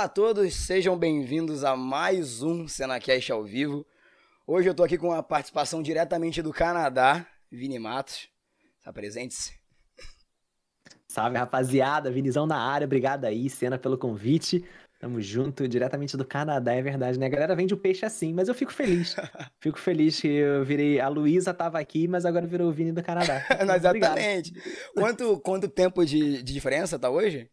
Olá a todos, sejam bem-vindos a mais um Cenacast ao vivo. Hoje eu tô aqui com a participação diretamente do Canadá, Vini Matos. Está presente-se? Salve, rapaziada. Vinizão na área. Obrigado aí, Cena, pelo convite. Tamo junto, diretamente do Canadá, é verdade, né? A galera vende o peixe assim, mas eu fico feliz. fico feliz que eu virei. A Luísa tava aqui, mas agora virou o Vini do Canadá. Exatamente. Quanto, quanto tempo de, de diferença tá hoje?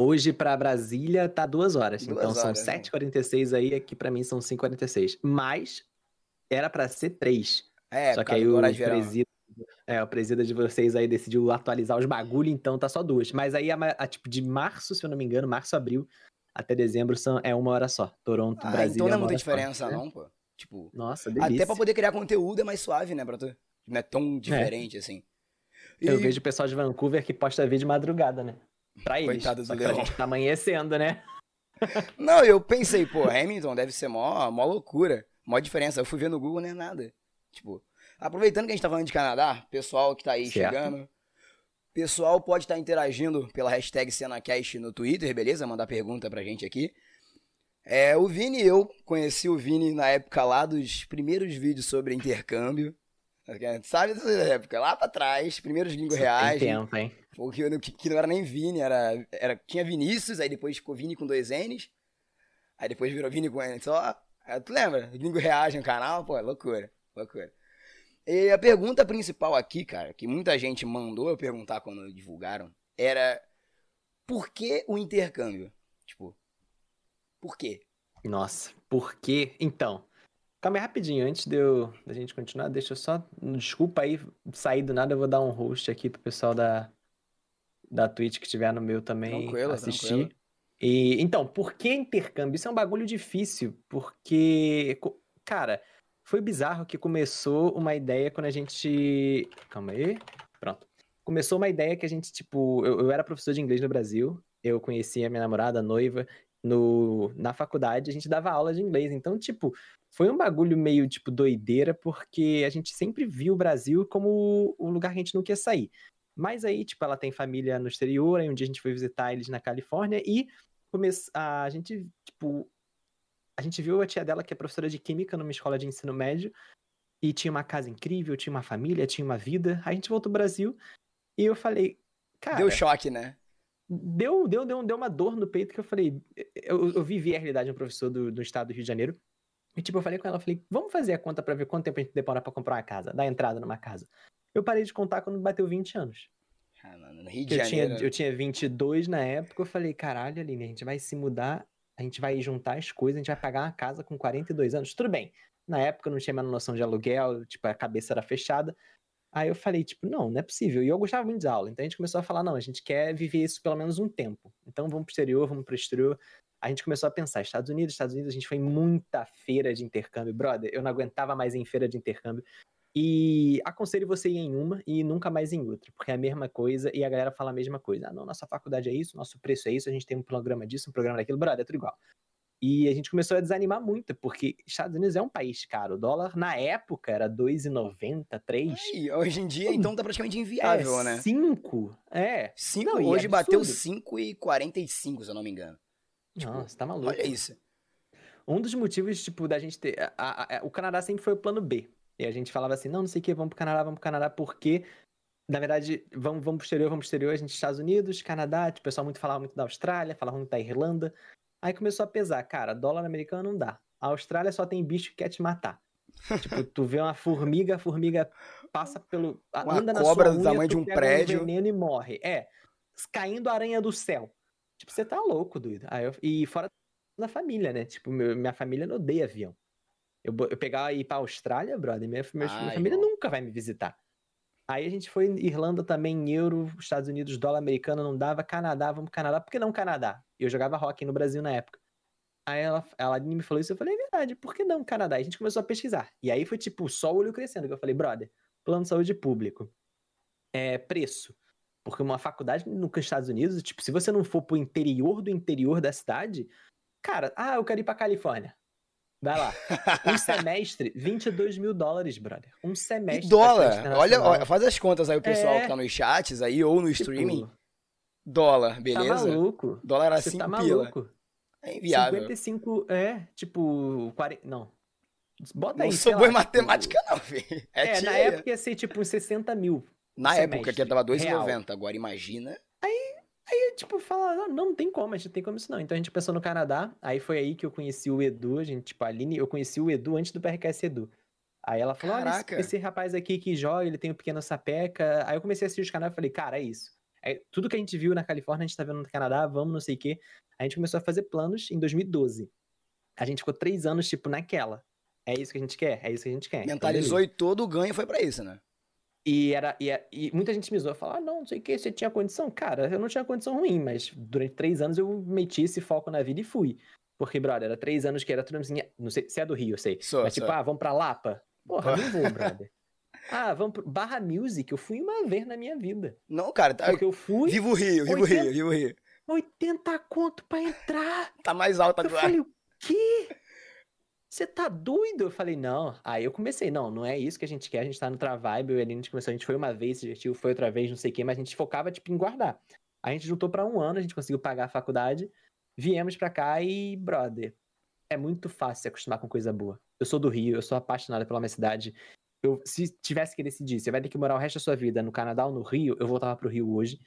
Hoje para Brasília tá duas horas. Duas então horas, são né? 7h46 aí, aqui para mim são 5h46. Mas era para ser 3. É, Só que aí o presida, é, o presida de vocês aí decidiu atualizar os bagulho, então tá só duas. Mas aí, a, a, tipo, de março, se eu não me engano, março, abril, até dezembro são, é uma hora só. Toronto, Ah, Brasília. então não é muita hora só, diferença, né? não, pô. Tipo, Nossa, delícia. até pra poder criar conteúdo é mais suave, né, pra tu? Não é tão diferente assim. Eu E- vejo o pessoal de Vancouver que posta vídeo de madrugada, né? Pra eles. Coitado do leão. gente tá amanhecendo, né? Não, eu pensei, pô, Hamilton deve ser mó, mó loucura, mó diferença. Eu fui ver no Google, não é nada. Tipo, aproveitando que a gente tá falando de Canadá, pessoal que tá aí Certo. chegando, pessoal pode estar interagindo pela hashtag CenaCast no Twitter, beleza? Mandar pergunta pra gente aqui. É, o Vini, eu conheci o Vini na época lá dos primeiros vídeos sobre intercâmbio. Sabe dessa época? Lá pra trás, primeiros gringos reais. Tem tempo, hein? Que, que, que não era nem Vini, era, era, tinha Vinícius, aí depois ficou Vini com dois N's. Aí depois virou Vini com N só. Aí, tu lembra? Gringo reage no canal, pô, é loucura, loucura. E a pergunta principal aqui, cara, que muita gente mandou eu perguntar quando divulgaram, era por que o intercâmbio? Tipo, por quê? Nossa, por quê? Então, calma aí rapidinho, antes de eu, da gente continuar, deixa eu só, desculpa aí sair do nada, eu vou dar um host aqui pro pessoal da, da Twitch que estiver no meu também Tranquilo, assistir. tranquilo. E, então, por que intercâmbio? Isso é um bagulho difícil, porque, cara, foi bizarro que começou uma ideia quando a gente, calma aí, pronto. Começou uma ideia que a gente, tipo, eu, eu era professor de inglês no Brasil, eu conheci a minha namorada, noiva, no, na faculdade, a gente dava aula de inglês. Então, tipo, foi um bagulho meio, tipo, doideira, porque a gente sempre viu o Brasil como o lugar que a gente não quer sair. Mas aí, tipo, ela tem família no exterior, aí um dia a gente foi visitar eles na Califórnia e come... a gente, tipo, a gente viu a tia dela, que é professora de química numa escola de ensino médio, e tinha uma casa incrível, tinha uma família, tinha uma vida. Aí a gente voltou pro Brasil e eu falei, cara, Deu choque, né? deu, deu, deu, deu uma dor no peito que eu falei. Eu, eu vivi a realidade de um professor do, do estado do Rio de Janeiro. E tipo, eu falei com ela, falei, vamos fazer a conta pra ver quanto tempo a gente demora pra comprar uma casa, dar entrada numa casa. Eu parei de contar quando bateu 20 anos. Ah, mano, no Rio de Eu tinha, eu tinha 22 na época, eu falei, caralho, Aline, a gente vai se mudar, a gente vai juntar as coisas, a gente vai pagar uma casa com 42 anos. Tudo bem. Na época eu não tinha mais noção de aluguel, tipo, a cabeça era fechada. Aí eu falei, tipo, não, não é possível. E eu gostava muito de aula. Então a gente começou a falar, não, a gente quer viver isso pelo menos um tempo. Então vamos pro exterior, vamos pro exterior. A gente começou a pensar, Estados Unidos, Estados Unidos, a gente foi em muita feira de intercâmbio. Brother, eu não aguentava mais ir em feira de intercâmbio. E aconselho você ir em uma e nunca mais em outra, porque é a mesma coisa e a galera fala a mesma coisa. Ah, não, nossa faculdade é isso, nosso preço é isso, a gente tem um programa disso, um programa daquilo, brother, é tudo igual. E a gente começou a desanimar muito, porque Estados Unidos é um país caro. O dólar, na época, era 2,90, 3. Aí, hoje em dia, então, tá praticamente inviável, é, né? 5. É. Cinco, Não, e é hoje bateu absurdo. 5,45, se eu não me engano. Tipo, Nossa, tá maluco. Olha isso. Um dos motivos, tipo, da gente ter. a- a- a- o Canadá sempre foi o plano B. E a gente falava assim, não, não sei o que, vamos pro Canadá, vamos pro Canadá, porque, na verdade, vamos, vamos pro exterior, vamos pro exterior, a gente Estados Unidos, Canadá, tipo, o pessoal muito falava muito da Austrália, falava muito da Irlanda. Aí começou a pesar, cara, dólar americano não dá. A Austrália só tem bicho que quer te matar. tipo, tu vê uma formiga, a formiga passa pelo. Uma anda na cobra sua do unha, tamanho tu de um prédio. veneno e morre. É. Caindo a aranha do céu. Tipo, você tá louco, doido. Aí eu- e fora da família, né? Tipo, meu- minha família não odeia avião. Eu, eu pegar e ir pra Austrália, brother, minha, minha, Ah, minha família nunca vai me visitar. Aí a gente foi em Irlanda também, euro, Estados Unidos, dólar americano não dava, Canadá, vamos pro Canadá. Por que não Canadá? Eu jogava rock no Brasil na época. Aí ela, ela me falou isso, eu falei, é verdade, por que não Canadá? Aí a gente começou a pesquisar. E aí foi tipo, só o olho crescendo, que eu falei, brother, plano de saúde público. É, preço. Porque uma faculdade nos Estados Unidos, tipo, se você não for pro interior do interior da cidade, cara, ah, eu quero ir pra Califórnia. Vai lá. Um semestre, 22 mil dólares, brother. Um E semestre. dólar, praticamente olha, olha, faz as contas aí, o pessoal É. que tá nos chats aí ou no Tipo, streaming. Dólar, Tá beleza? maluco. Dólar era Você 5 tá pila. maluco. É inviável. 55, é, tipo, 40, não. Bota aí, não sou bom em lá, matemática, não, filho. É, É, na época ia ser tipo uns 60 mil. Na semestre, época que tava real. 2,90. Agora imagina. Aí, tipo, fala, não, não tem como, a gente não tem como isso não. Então a gente pensou no Canadá, aí foi aí que eu conheci o Edu, a gente, tipo, a Aline, eu conheci o Edu antes do PRKS Edu. Aí ela falou, olha, esse, Caraca. esse rapaz aqui que joga, ele tem um pequeno sapeca. Aí eu comecei a assistir os canais e falei, cara, é isso. Aí, tudo que a gente viu na Califórnia, a gente tá vendo no Canadá, vamos, não sei o quê. A gente começou a fazer planos em 2012. A gente ficou três anos, tipo, naquela. É isso que a gente quer? É isso que a gente quer. Então, Mentalizou beleza. e todo o ganho foi pra isso, né? E, era, e, é- e muita gente me zoou, falou, ah, não, não sei o que, você tinha condição. Cara, eu não tinha condição ruim, mas durante três anos eu meti esse foco na vida e fui. Porque, brother, era três anos que era tudo assim, não sei se é do Rio, eu sei. Sou, mas tipo, sou. ah, vamos pra Lapa? Porra, não vou, brother. Ah, vamos pro Barra Music, eu fui uma vez na minha vida. Não, cara, tá... Porque eu fui, viva o Rio, viva o 80. Rio, viva o Rio. 80 conto pra entrar. Tá mais alto Eu agora. falei, o quê? Você tá doido? Eu falei, não. Aí eu comecei, não, não é isso que a gente quer, a gente tá no Travaibe, eu e a gente começou, a gente foi uma vez, divertiu, foi outra vez, não sei o quê, mas a gente focava, tipo, em guardar. A gente juntou pra um ano, a gente conseguiu pagar a faculdade, viemos pra cá e, brother, é muito fácil se acostumar com coisa boa. Eu sou do Rio, eu sou apaixonado pela minha cidade. Eu, se tivesse que decidir, você vai ter que morar o resto da sua vida no Canadá ou no Rio, eu voltava pro Rio hoje.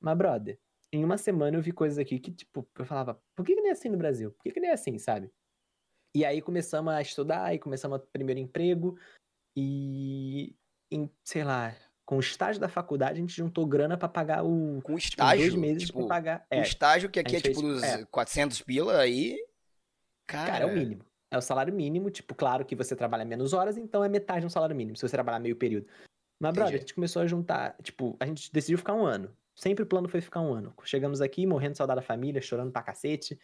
Mas, brother, em uma semana eu vi coisas aqui que, tipo, eu falava, por que, que nem é assim no Brasil? Por que, que é assim, sabe? E aí começamos a estudar, e começamos o primeiro emprego, e, em, sei lá, com o estágio da faculdade, a gente juntou grana pra pagar o. Com Tipo, estágio, dois meses tipo, pra pagar. o É, estágio que aqui é tipo fez- dos é. 400 pila aí. Cara, cara, é o mínimo. É o salário mínimo, tipo, claro que você trabalha menos horas, então é metade de um salário mínimo, se você trabalhar meio período. Mas, brother, Entendi. a gente começou a juntar, tipo, a gente decidiu ficar um ano. Sempre o plano foi ficar um ano. Chegamos aqui morrendo de saudade da família, chorando pra cacete.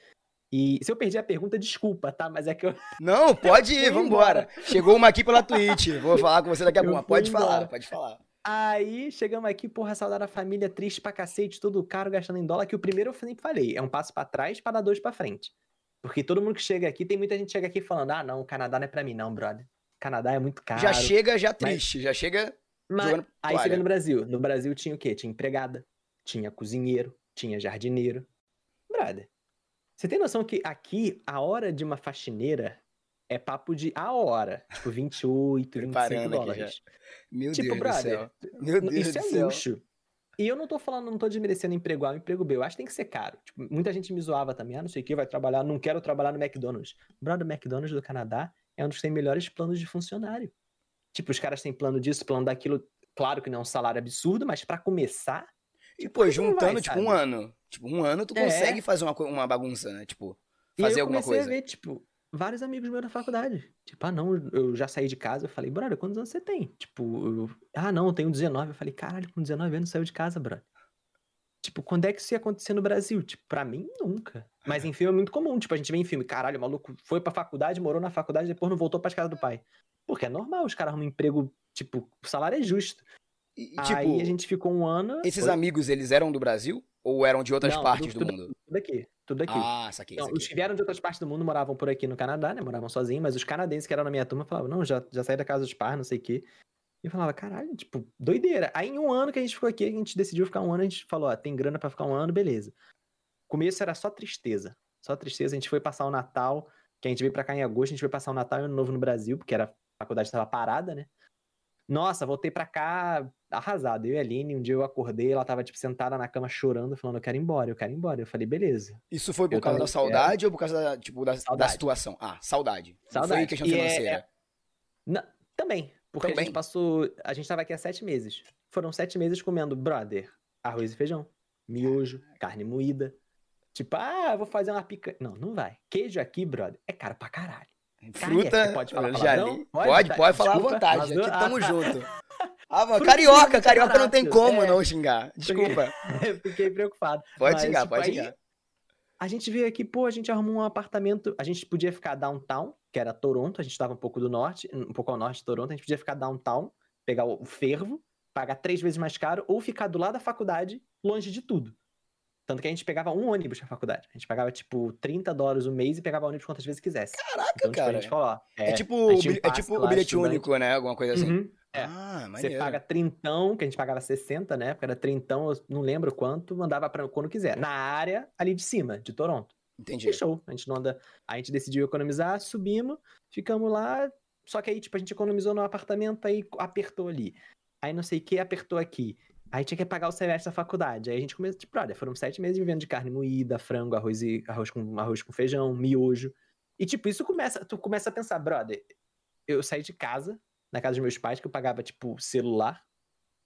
E se eu perdi a pergunta, desculpa, tá? Mas é que eu. Não, pode ir, vambora. Chegou uma aqui pela Twitch. Vou falar com você daqui a pouco. Pode falar, embora. pode falar. Aí chegamos aqui, porra, saudade da família, triste pra cacete, tudo caro, gastando em dólar. Que o primeiro eu sempre falei, é um passo pra trás pra dar dois pra frente. Porque todo mundo que chega aqui, tem muita gente que chega aqui falando: ah, não, o Canadá não é pra mim, não, brother. Canadá é muito caro. Já chega já triste, já chega Mas aí chega no Brasil. No Brasil tinha o quê? Tinha empregada, tinha cozinheiro, tinha jardineiro. Brother, você tem noção que aqui a hora de uma faxineira é papo de a hora. Tipo, 28, 25 Preparando aqui dólares. Meu Tipo, Deus do brother, céu. Meu Deus Isso do é céu. luxo. E eu não tô falando, não tô desmerecendo emprego A ou emprego B. Eu acho que tem que ser caro. Tipo, muita gente me zoava também. Ah, não sei o que, vai trabalhar, não quero trabalhar no McDonald's. Brother, o McDonald's do Canadá é um dos que tem melhores planos de funcionário. Tipo, os caras têm plano disso, plano daquilo. Claro que não é um salário absurdo, mas pra começar, E, pô, que não juntando, vai, tipo, um ano. Tipo, um ano tu É. consegue fazer uma, uma bagunça, né? Tipo, E aí fazer eu alguma comecei coisa. a ver, tipo, vários amigos meus da faculdade. Tipo, ah, não, eu já saí de casa. Eu falei, brother, quantos anos você tem? Tipo, eu- ah, não, eu tenho 19. Eu falei, caralho, com 19 anos saiu de casa, brother. Tipo, quando é que isso ia acontecer no Brasil? Tipo, pra mim, nunca. Mas em filme é muito comum. Tipo, a gente vê em filme, caralho, o maluco foi pra faculdade, morou na faculdade, depois não voltou pra casa do pai. Porque é normal, os caras arrumam um emprego, tipo, o salário é justo. E, Aí tipo, a gente ficou um ano. esses Oi? amigos, eles eram do Brasil? Ou eram de outras Não, partes tudo- do mundo? Tudo aqui, tudo aqui. Ah, saquei, Então, os saquei. que vieram de outras partes do mundo moravam por aqui no Canadá, né? Moravam sozinhos, mas os canadenses que eram na minha turma falavam, não, já, já saí da casa dos pais, não sei o quê. E eu falava, caralho, tipo, doideira. Aí em um ano que a gente ficou aqui, a gente decidiu ficar um ano, a gente falou, ó, tem grana pra ficar um ano, beleza. Começo era só tristeza. Só tristeza. A gente foi passar o Natal, que a gente veio pra cá em agosto, a gente foi passar o Natal e o Ano Novo no Brasil, porque era, a faculdade estava parada, né? Nossa, voltei pra cá arrasado. Eu e a Aline, um dia eu acordei, ela tava, tipo, sentada na cama chorando, falando, eu quero ir embora, eu quero ir embora. Eu falei, beleza. Isso foi por Eu causa da saudade ou por causa da, tipo, da, da situação? Ah, saudade. Não Saudade. foi questão E é- financeira. Na- também, porque a Também? gente passou. A gente tava aqui há sete meses. Foram sete meses comendo, brother, arroz e feijão, miojo, carne moída. Tipo, ah, vou fazer uma picanha. Não, não vai. Queijo aqui, brother, é caro pra caralho. Fruta, pode falar palavrão? li. Pode? Pode, Tá, pode falar à vontade. Aqui tamo ah, tá. junto. Ah, mano, carioca, carioca não tem como é. não xingar. Desculpa. Eu fiquei preocupado. Pode Mas, xingar, tipo, pode aí, xingar. A gente veio aqui, pô, a gente arrumou um apartamento. A gente podia ficar downtown, que era Toronto, a gente tava um pouco do norte, um pouco ao norte de Toronto, a gente podia ficar downtown, pegar o o fervo, pagar três vezes mais caro, ou ficar do lado da faculdade, longe de tudo. Tanto que a gente pegava um ônibus pra faculdade. A gente pagava, tipo, 30 dólares o mês e pegava ônibus quantas vezes quisesse. Caraca, Então, tipo, a cara. gente falou, ó, É, é, tipo, a um é tipo o bilhete estudante. único, né? Alguma coisa assim. uhum, é. Ah, Você paga trintão, que a gente pagava 60, né? Porque era trintão, eu não lembro quanto, mandava pra quando quiser. Na área ali de cima, de Toronto. Entendi. Fechou. A gente não anda. A gente decidiu economizar, subimos, ficamos lá. Só que aí, tipo, a gente economizou no apartamento, aí apertou ali. Aí não sei o que, apertou aqui. Aí tinha que pagar o semestre da faculdade. Aí a gente começou, tipo, olha, foram sete meses vivendo de carne moída, frango, arroz, e, arroz, com, arroz com feijão, miojo. E, tipo, isso começa, tu começa a pensar, brother, eu saí de casa, na casa dos meus pais, que eu pagava, tipo, celular.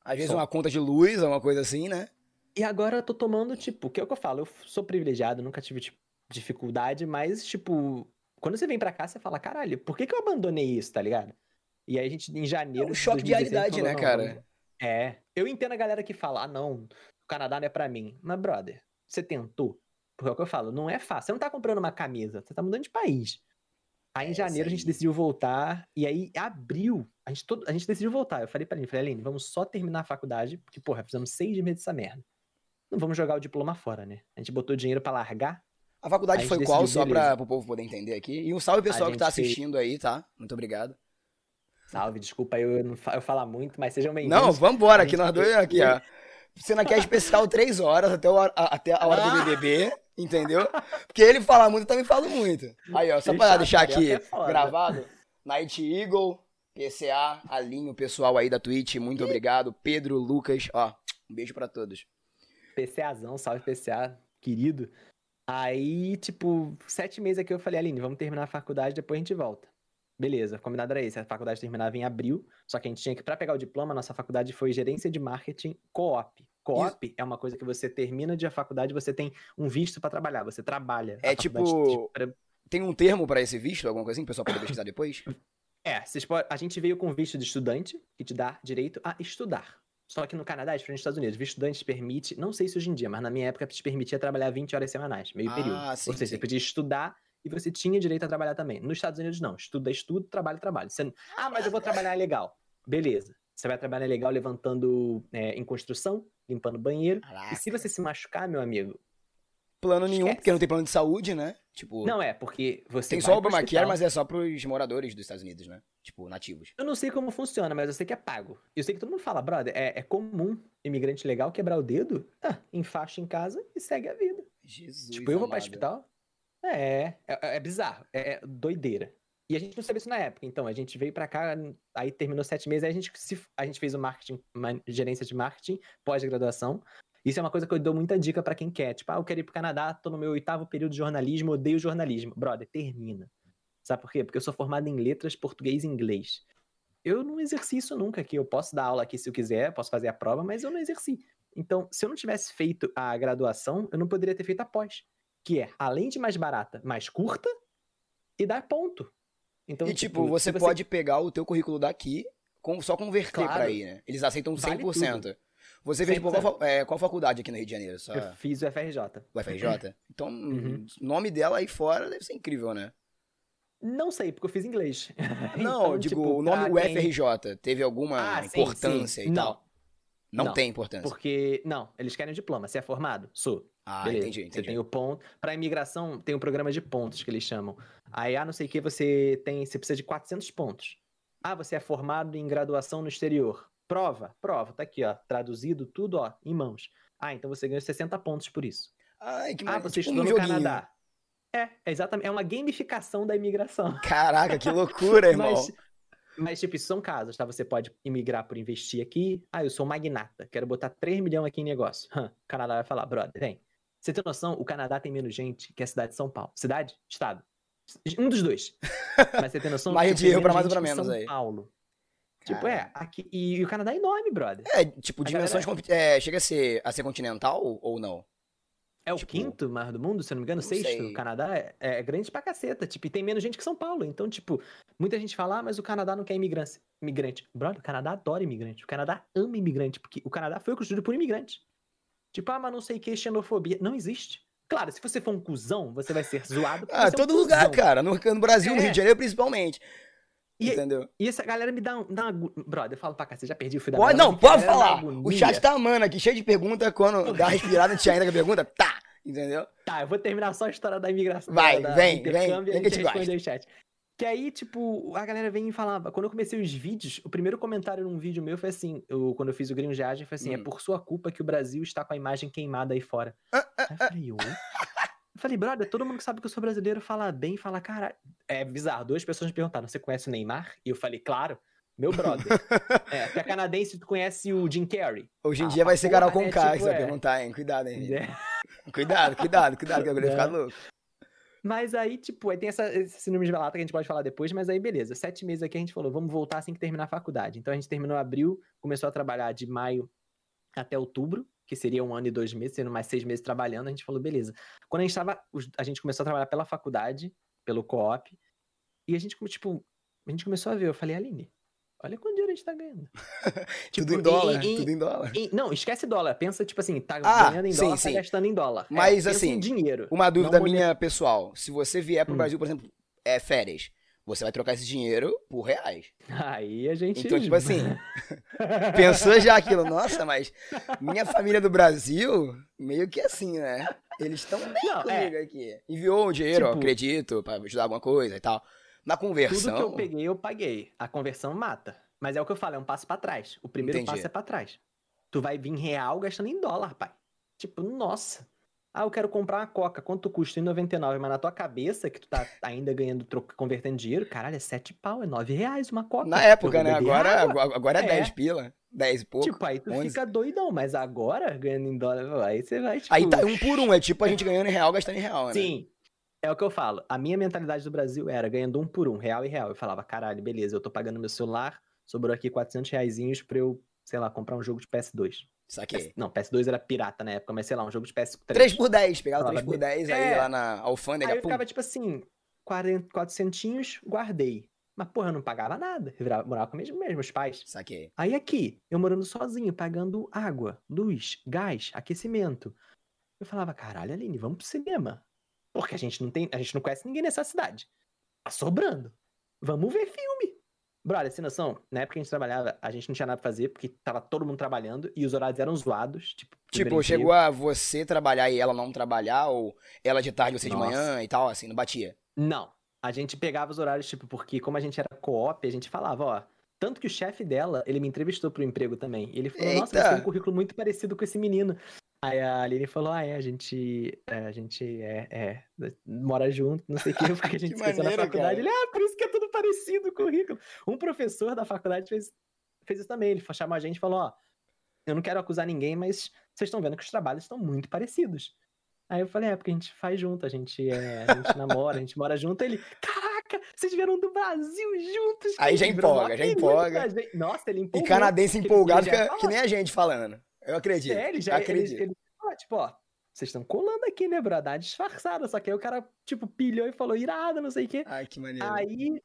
Às vezes Só. uma conta de luz, alguma coisa assim, né? E agora eu tô tomando, tipo, que é o que eu falo, eu sou privilegiado, nunca tive, tipo, dificuldade, mas, tipo, quando você vem pra cá, você fala, caralho, por que que eu abandonei isso, tá ligado? E aí a gente, em É janeiro um de choque de 2016, realidade, falou, né, "Não, cara? É, eu entendo a galera que fala, ah, não, o Canadá não é pra mim. Mas, brother, você tentou? Porque é o que eu falo, não é fácil. Você não tá comprando uma camisa, você tá mudando de país. Aí em É, janeiro a gente decidiu voltar, e aí abril, a gente, todo, a gente decidiu voltar. Eu falei pra Aline, falei, Aline, vamos só terminar a faculdade, porque, porra, fizemos seis meses dessa merda. Não vamos jogar o diploma fora, né? A gente botou dinheiro pra largar. A faculdade A foi qual, só pra, pro povo poder entender aqui. E um salve pessoal que tá gente fez- assistindo aí, tá? Muito obrigado. Salve, desculpa eu, não eu falar muito, mas sejam bem-vindos. Não, vambora, aqui nós dois aqui, ó. Cena aqui é especial três horas, até, o- a- até a hora do Ah! BBB, entendeu? Porque ele fala muito, eu também falo muito. Aí, ó, só pra Fechado, deixar aqui gravado, Night Eagle, PCA, Alinho, pessoal aí da Twitch, muito obrigado. Pedro, Lucas, ó, um beijo pra todos. PCAzão, salve PCA, querido. Aí, tipo, sete meses aqui eu falei, Aline, vamos terminar a faculdade, depois a gente volta. Beleza, o combinado era esse. A faculdade terminava em abril, só que a gente tinha que, pra pegar o diploma, nossa faculdade foi gerência de marketing co-op. Co-op é uma coisa que você termina de a faculdade, você tem um visto pra trabalhar, você trabalha. É tipo- Tem um termo pra esse visto, alguma coisa assim, que o pessoal pode pesquisar depois? É, a gente veio com visto de estudante, que te dá direito a estudar. Só que no Canadá é diferente dos Estados Unidos. Visto estudante te permite, não sei se hoje em dia, mas na minha época te permitia trabalhar 20 horas semanais, meio Ah, período. sim, Ou seja, sim. você podia estudar e você tinha direito a trabalhar também. Nos Estados Unidos, não. Estuda, estudo, trabalho, trabalho. Você... Ah, mas eu vou trabalhar legal. Beleza. Você vai trabalhar legal levantando é, em construção, limpando banheiro. Caraca. E se você se machucar, meu amigo? Plano nenhum, Esquece. porque não tem plano de saúde, né? Tipo, Não é, porque você. tem vai só o Obamacare, mas é só pros moradores dos Estados Unidos, né? Tipo, nativos. Eu não sei como funciona, mas eu sei que é pago. Eu sei que todo mundo fala, brother, é, é comum imigrante legal quebrar o dedo, ah, enfaixa em casa e segue a vida. Jesus. tipo, eu vou pra amado. hospital. É, é, é bizarro, é, é doideira. E a gente não sabia isso na época, então a gente veio pra cá, aí terminou sete meses, aí a gente, se, a gente fez o marketing, ma- gerência de marketing, pós-graduação. Isso é uma coisa que eu dou muita dica pra quem quer. Tipo, ah, eu quero ir pro Canadá, tô no meu oitavo período de jornalismo, odeio jornalismo. Brother, termina. Sabe por quê? Porque eu sou formado em letras, português e inglês. Eu não exerci isso nunca aqui. Eu posso dar aula aqui se eu quiser, posso fazer a prova, mas eu não exerci. Então, se eu não tivesse feito a graduação, eu não poderia ter feito a pós. Que é, além de mais barata, mais curta e dar ponto. Então, E tipo, você, se pode pegar o teu currículo daqui, com, só converter Claro. pra aí, né? Eles aceitam Vale 100%. Você fez por qual, é, qual faculdade aqui no Rio de Janeiro? Só Eu fiz o FRJ. o FRJ? Então, Uhum. o nome dela aí fora deve ser incrível, né? Não sei, porque eu fiz inglês. Não, Então, digo, tipo, o nome quem- FRJ teve alguma Ah, sim, importância sim. e Não, tal? Não, Não, tem importância. Porque, não, eles querem diploma. Você é formado? Sou. Ah, Beleza. entendi, Você entendi. tem o ponto. Para imigração, tem um programa de pontos que eles chamam. Aí, ah, não sei o que, você tem, você precisa de 400 pontos. Ah, você é formado em graduação no exterior. Prova, prova, tá aqui, ó, traduzido tudo, ó, em mãos. Ah, então você ganhou 60 pontos por isso. Ai, que Ah, você tipo estudou um no joguinho. Canadá. É, é exatamente, é uma gamificação da imigração. Caraca, que loucura, irmão. Mas, mas, tipo, isso são casos, tá? Você pode imigrar por investir aqui. Ah, eu sou magnata, quero botar 3 milhões aqui em negócio. Hã, o Canadá vai falar, brother, vem. Você tem noção, o Canadá tem menos gente que a cidade de São Paulo. Cidade? Estado. Um dos dois. Mas você tem noção Margem que de erro pra mais ou pra menos São aí. Paulo. Tipo, é, aqui, e, o Canadá é enorme, brother. É, tipo, A dimensões. galera- é, chega a ser, a ser continental ou, não? É o Tipo, quinto maior do mundo, se eu não me engano, não sexto. sei. O Canadá é, é grande pra caceta, tipo, e tem menos gente que São Paulo. Então, tipo, muita gente fala, ah, mas o Canadá não quer imigrante. imigrante. Brother, o Canadá adora imigrante. O Canadá ama imigrante, porque o Canadá foi construído por imigrante. Tipo, ah, mas não sei o que, xenofobia. Não existe. Claro, se você for um cuzão, você vai ser zoado. Ah, é um todo lugar, cuzão. cara. No, no Brasil, no É. Rio de Janeiro, principalmente. E- Entendeu? E essa galera me dá, um- dá uma... Brother, eu falo pra cá, você já perdi o fio da Pode, não, pode falar. O chat tá amando aqui, cheio de perguntas. Quando dá respirada, a gente ainda a pergunta, tá. Entendeu? Tá, eu vou terminar só a história da imigração. Vai, da, vem, vem, vem que a gente responde chat. Que aí, tipo, a galera vem e falava. Quando eu comecei os vídeos, o primeiro comentário num vídeo meu foi assim: eu, quando eu fiz o Green Viagem, foi assim: é Hum. por sua culpa que o Brasil está com a imagem queimada aí fora. Ah, Aí eu falei, ô? Eu falei, brother, todo mundo que sabe que eu sou brasileiro fala bem, fala, cara. É bizarro. Duas pessoas me perguntaram: você conhece o Neymar? E eu falei, claro. Meu brother. é, tu é canadense, tu conhece o Jim Carrey. Hoje em Ah, dia vai ser Carol né? K, Tipo, que você vai é. perguntar, hein? Cuidado, hein? É. Cuidado, cuidado, cuidado, que o bagulho vai ficar Né? louco. Mas aí, tipo, aí tem essa, esse síndrome de que a gente pode falar depois, mas aí beleza. Sete meses aqui a gente falou, vamos voltar assim que terminar a faculdade. Então a gente terminou abril, começou a trabalhar de maio até outubro, que seria um ano e dois meses, sendo mais seis meses trabalhando. A gente falou, beleza. Quando a gente tava, a gente começou a trabalhar pela faculdade, pelo co-op, e a gente, tipo, a gente começou a ver. Eu falei, Aline, olha quanto dinheiro a gente tá ganhando. Tudo em dólar, e- tudo em dólar. e- não, esquece dólar. Pensa, tipo assim, tá Ah, ganhando em sim, dólar, sim. tá gastando em dólar. É, Mas, pensa assim, em dinheiro. Uma dúvida minha pessoal, se você vier pro Hum. Brasil, por exemplo, é férias, você vai trocar esse dinheiro por reais. Aí a gente. Então, tipo assim, pensou já aquilo, nossa, mas minha família do Brasil, meio que assim, né? Eles estão bem Não, é. comigo aqui. Enviou o dinheiro, Tipo- acredito, pra ajudar alguma coisa e tal. Na conversão, Tudo que eu peguei, eu paguei. A conversão mata. Mas é o que eu falo, é um passo pra trás. O primeiro Entendi. passo é pra trás. Tu vai vir real gastando em dólar, pai. Tipo, nossa. Ah, eu quero comprar uma coca. Quanto custa? Em 99. Mas na tua cabeça, que tu tá ainda ganhando, troco, convertendo dinheiro, caralho, é 7 pau, é 9 reais uma coca. na época, né? Agora, água. agora, agora é, É. 10 pila, 10 e pouco. Tipo, aí tu 11. fica doidão. Mas agora, ganhando em dólar, aí você vai, tipo... Aí tá um por um, é tipo a gente ganhando em real, gastando em real, né? Sim. É o que eu falo. A minha mentalidade do Brasil era ganhando um por um, real e real. Eu falava, caralho, beleza, eu tô pagando meu celular, sobrou aqui 400 reaisinhos pra eu, sei lá, comprar um jogo de PS2. Saquei. Não, PS2 era pirata na época, mas sei lá, um jogo de PS3. 3 por 10, pegava Falava, 3 por 10 aí é. lá na alfândega, Aí eu pum. ficava tipo assim, 40, 400, guardei. Mas, porra, eu não pagava nada. Eu morava com meus, meus pais. Saquei. Aí aqui, eu morando sozinho, pagando água, luz, gás, aquecimento. Eu falava, caralho, Aline, vamos pro cinema. Porque a gente não tem, a gente não conhece ninguém nessa cidade. Tá sobrando. Vamos ver filme. Brother, sem noção, na época que a gente trabalhava, a gente não tinha nada pra fazer, porque tava todo mundo trabalhando e os horários eram zoados. Tipo, Tipo, chegou a você trabalhar e ela não trabalhar, ou ela de tarde, você de Nossa. manhã e tal, assim, não batia. Não. A gente pegava os horários, tipo, porque como a gente era co-op, a gente falava, ó. Tanto que o chefe dela, ele me entrevistou pro emprego também. E ele falou, nossa, você Eita! tem um currículo muito parecido com esse menino. Aí a Aline falou, ah, é, a gente, é, a gente é, é, mora junto, não sei o que, porque a gente Que se conheceu na maneiro, faculdade. cara. Ele, ah, por isso que é tudo parecido o currículo. Um professor da faculdade fez, fez isso também. Ele chamou a gente e falou, ó, eu não quero acusar ninguém, mas vocês estão vendo que os trabalhos estão muito parecidos. Aí eu falei, é, porque a gente faz junto, a gente, é, a gente namora, a gente mora junto. Ele, caraca, vocês vieram do Brasil juntos. Aí cara." já empolga, já empolga. Nossa, ele E empolgou. canadense empolgado fala- que nem a gente falando. Eu acredito. é, ele já ele, acredito. ele fala, tipo, ó, vocês estão colando aqui, né, bro? Dá disfarçada. Só que aí o cara, tipo, pilhou e falou, irado, não sei o quê. Ai, que maneiro. Aí,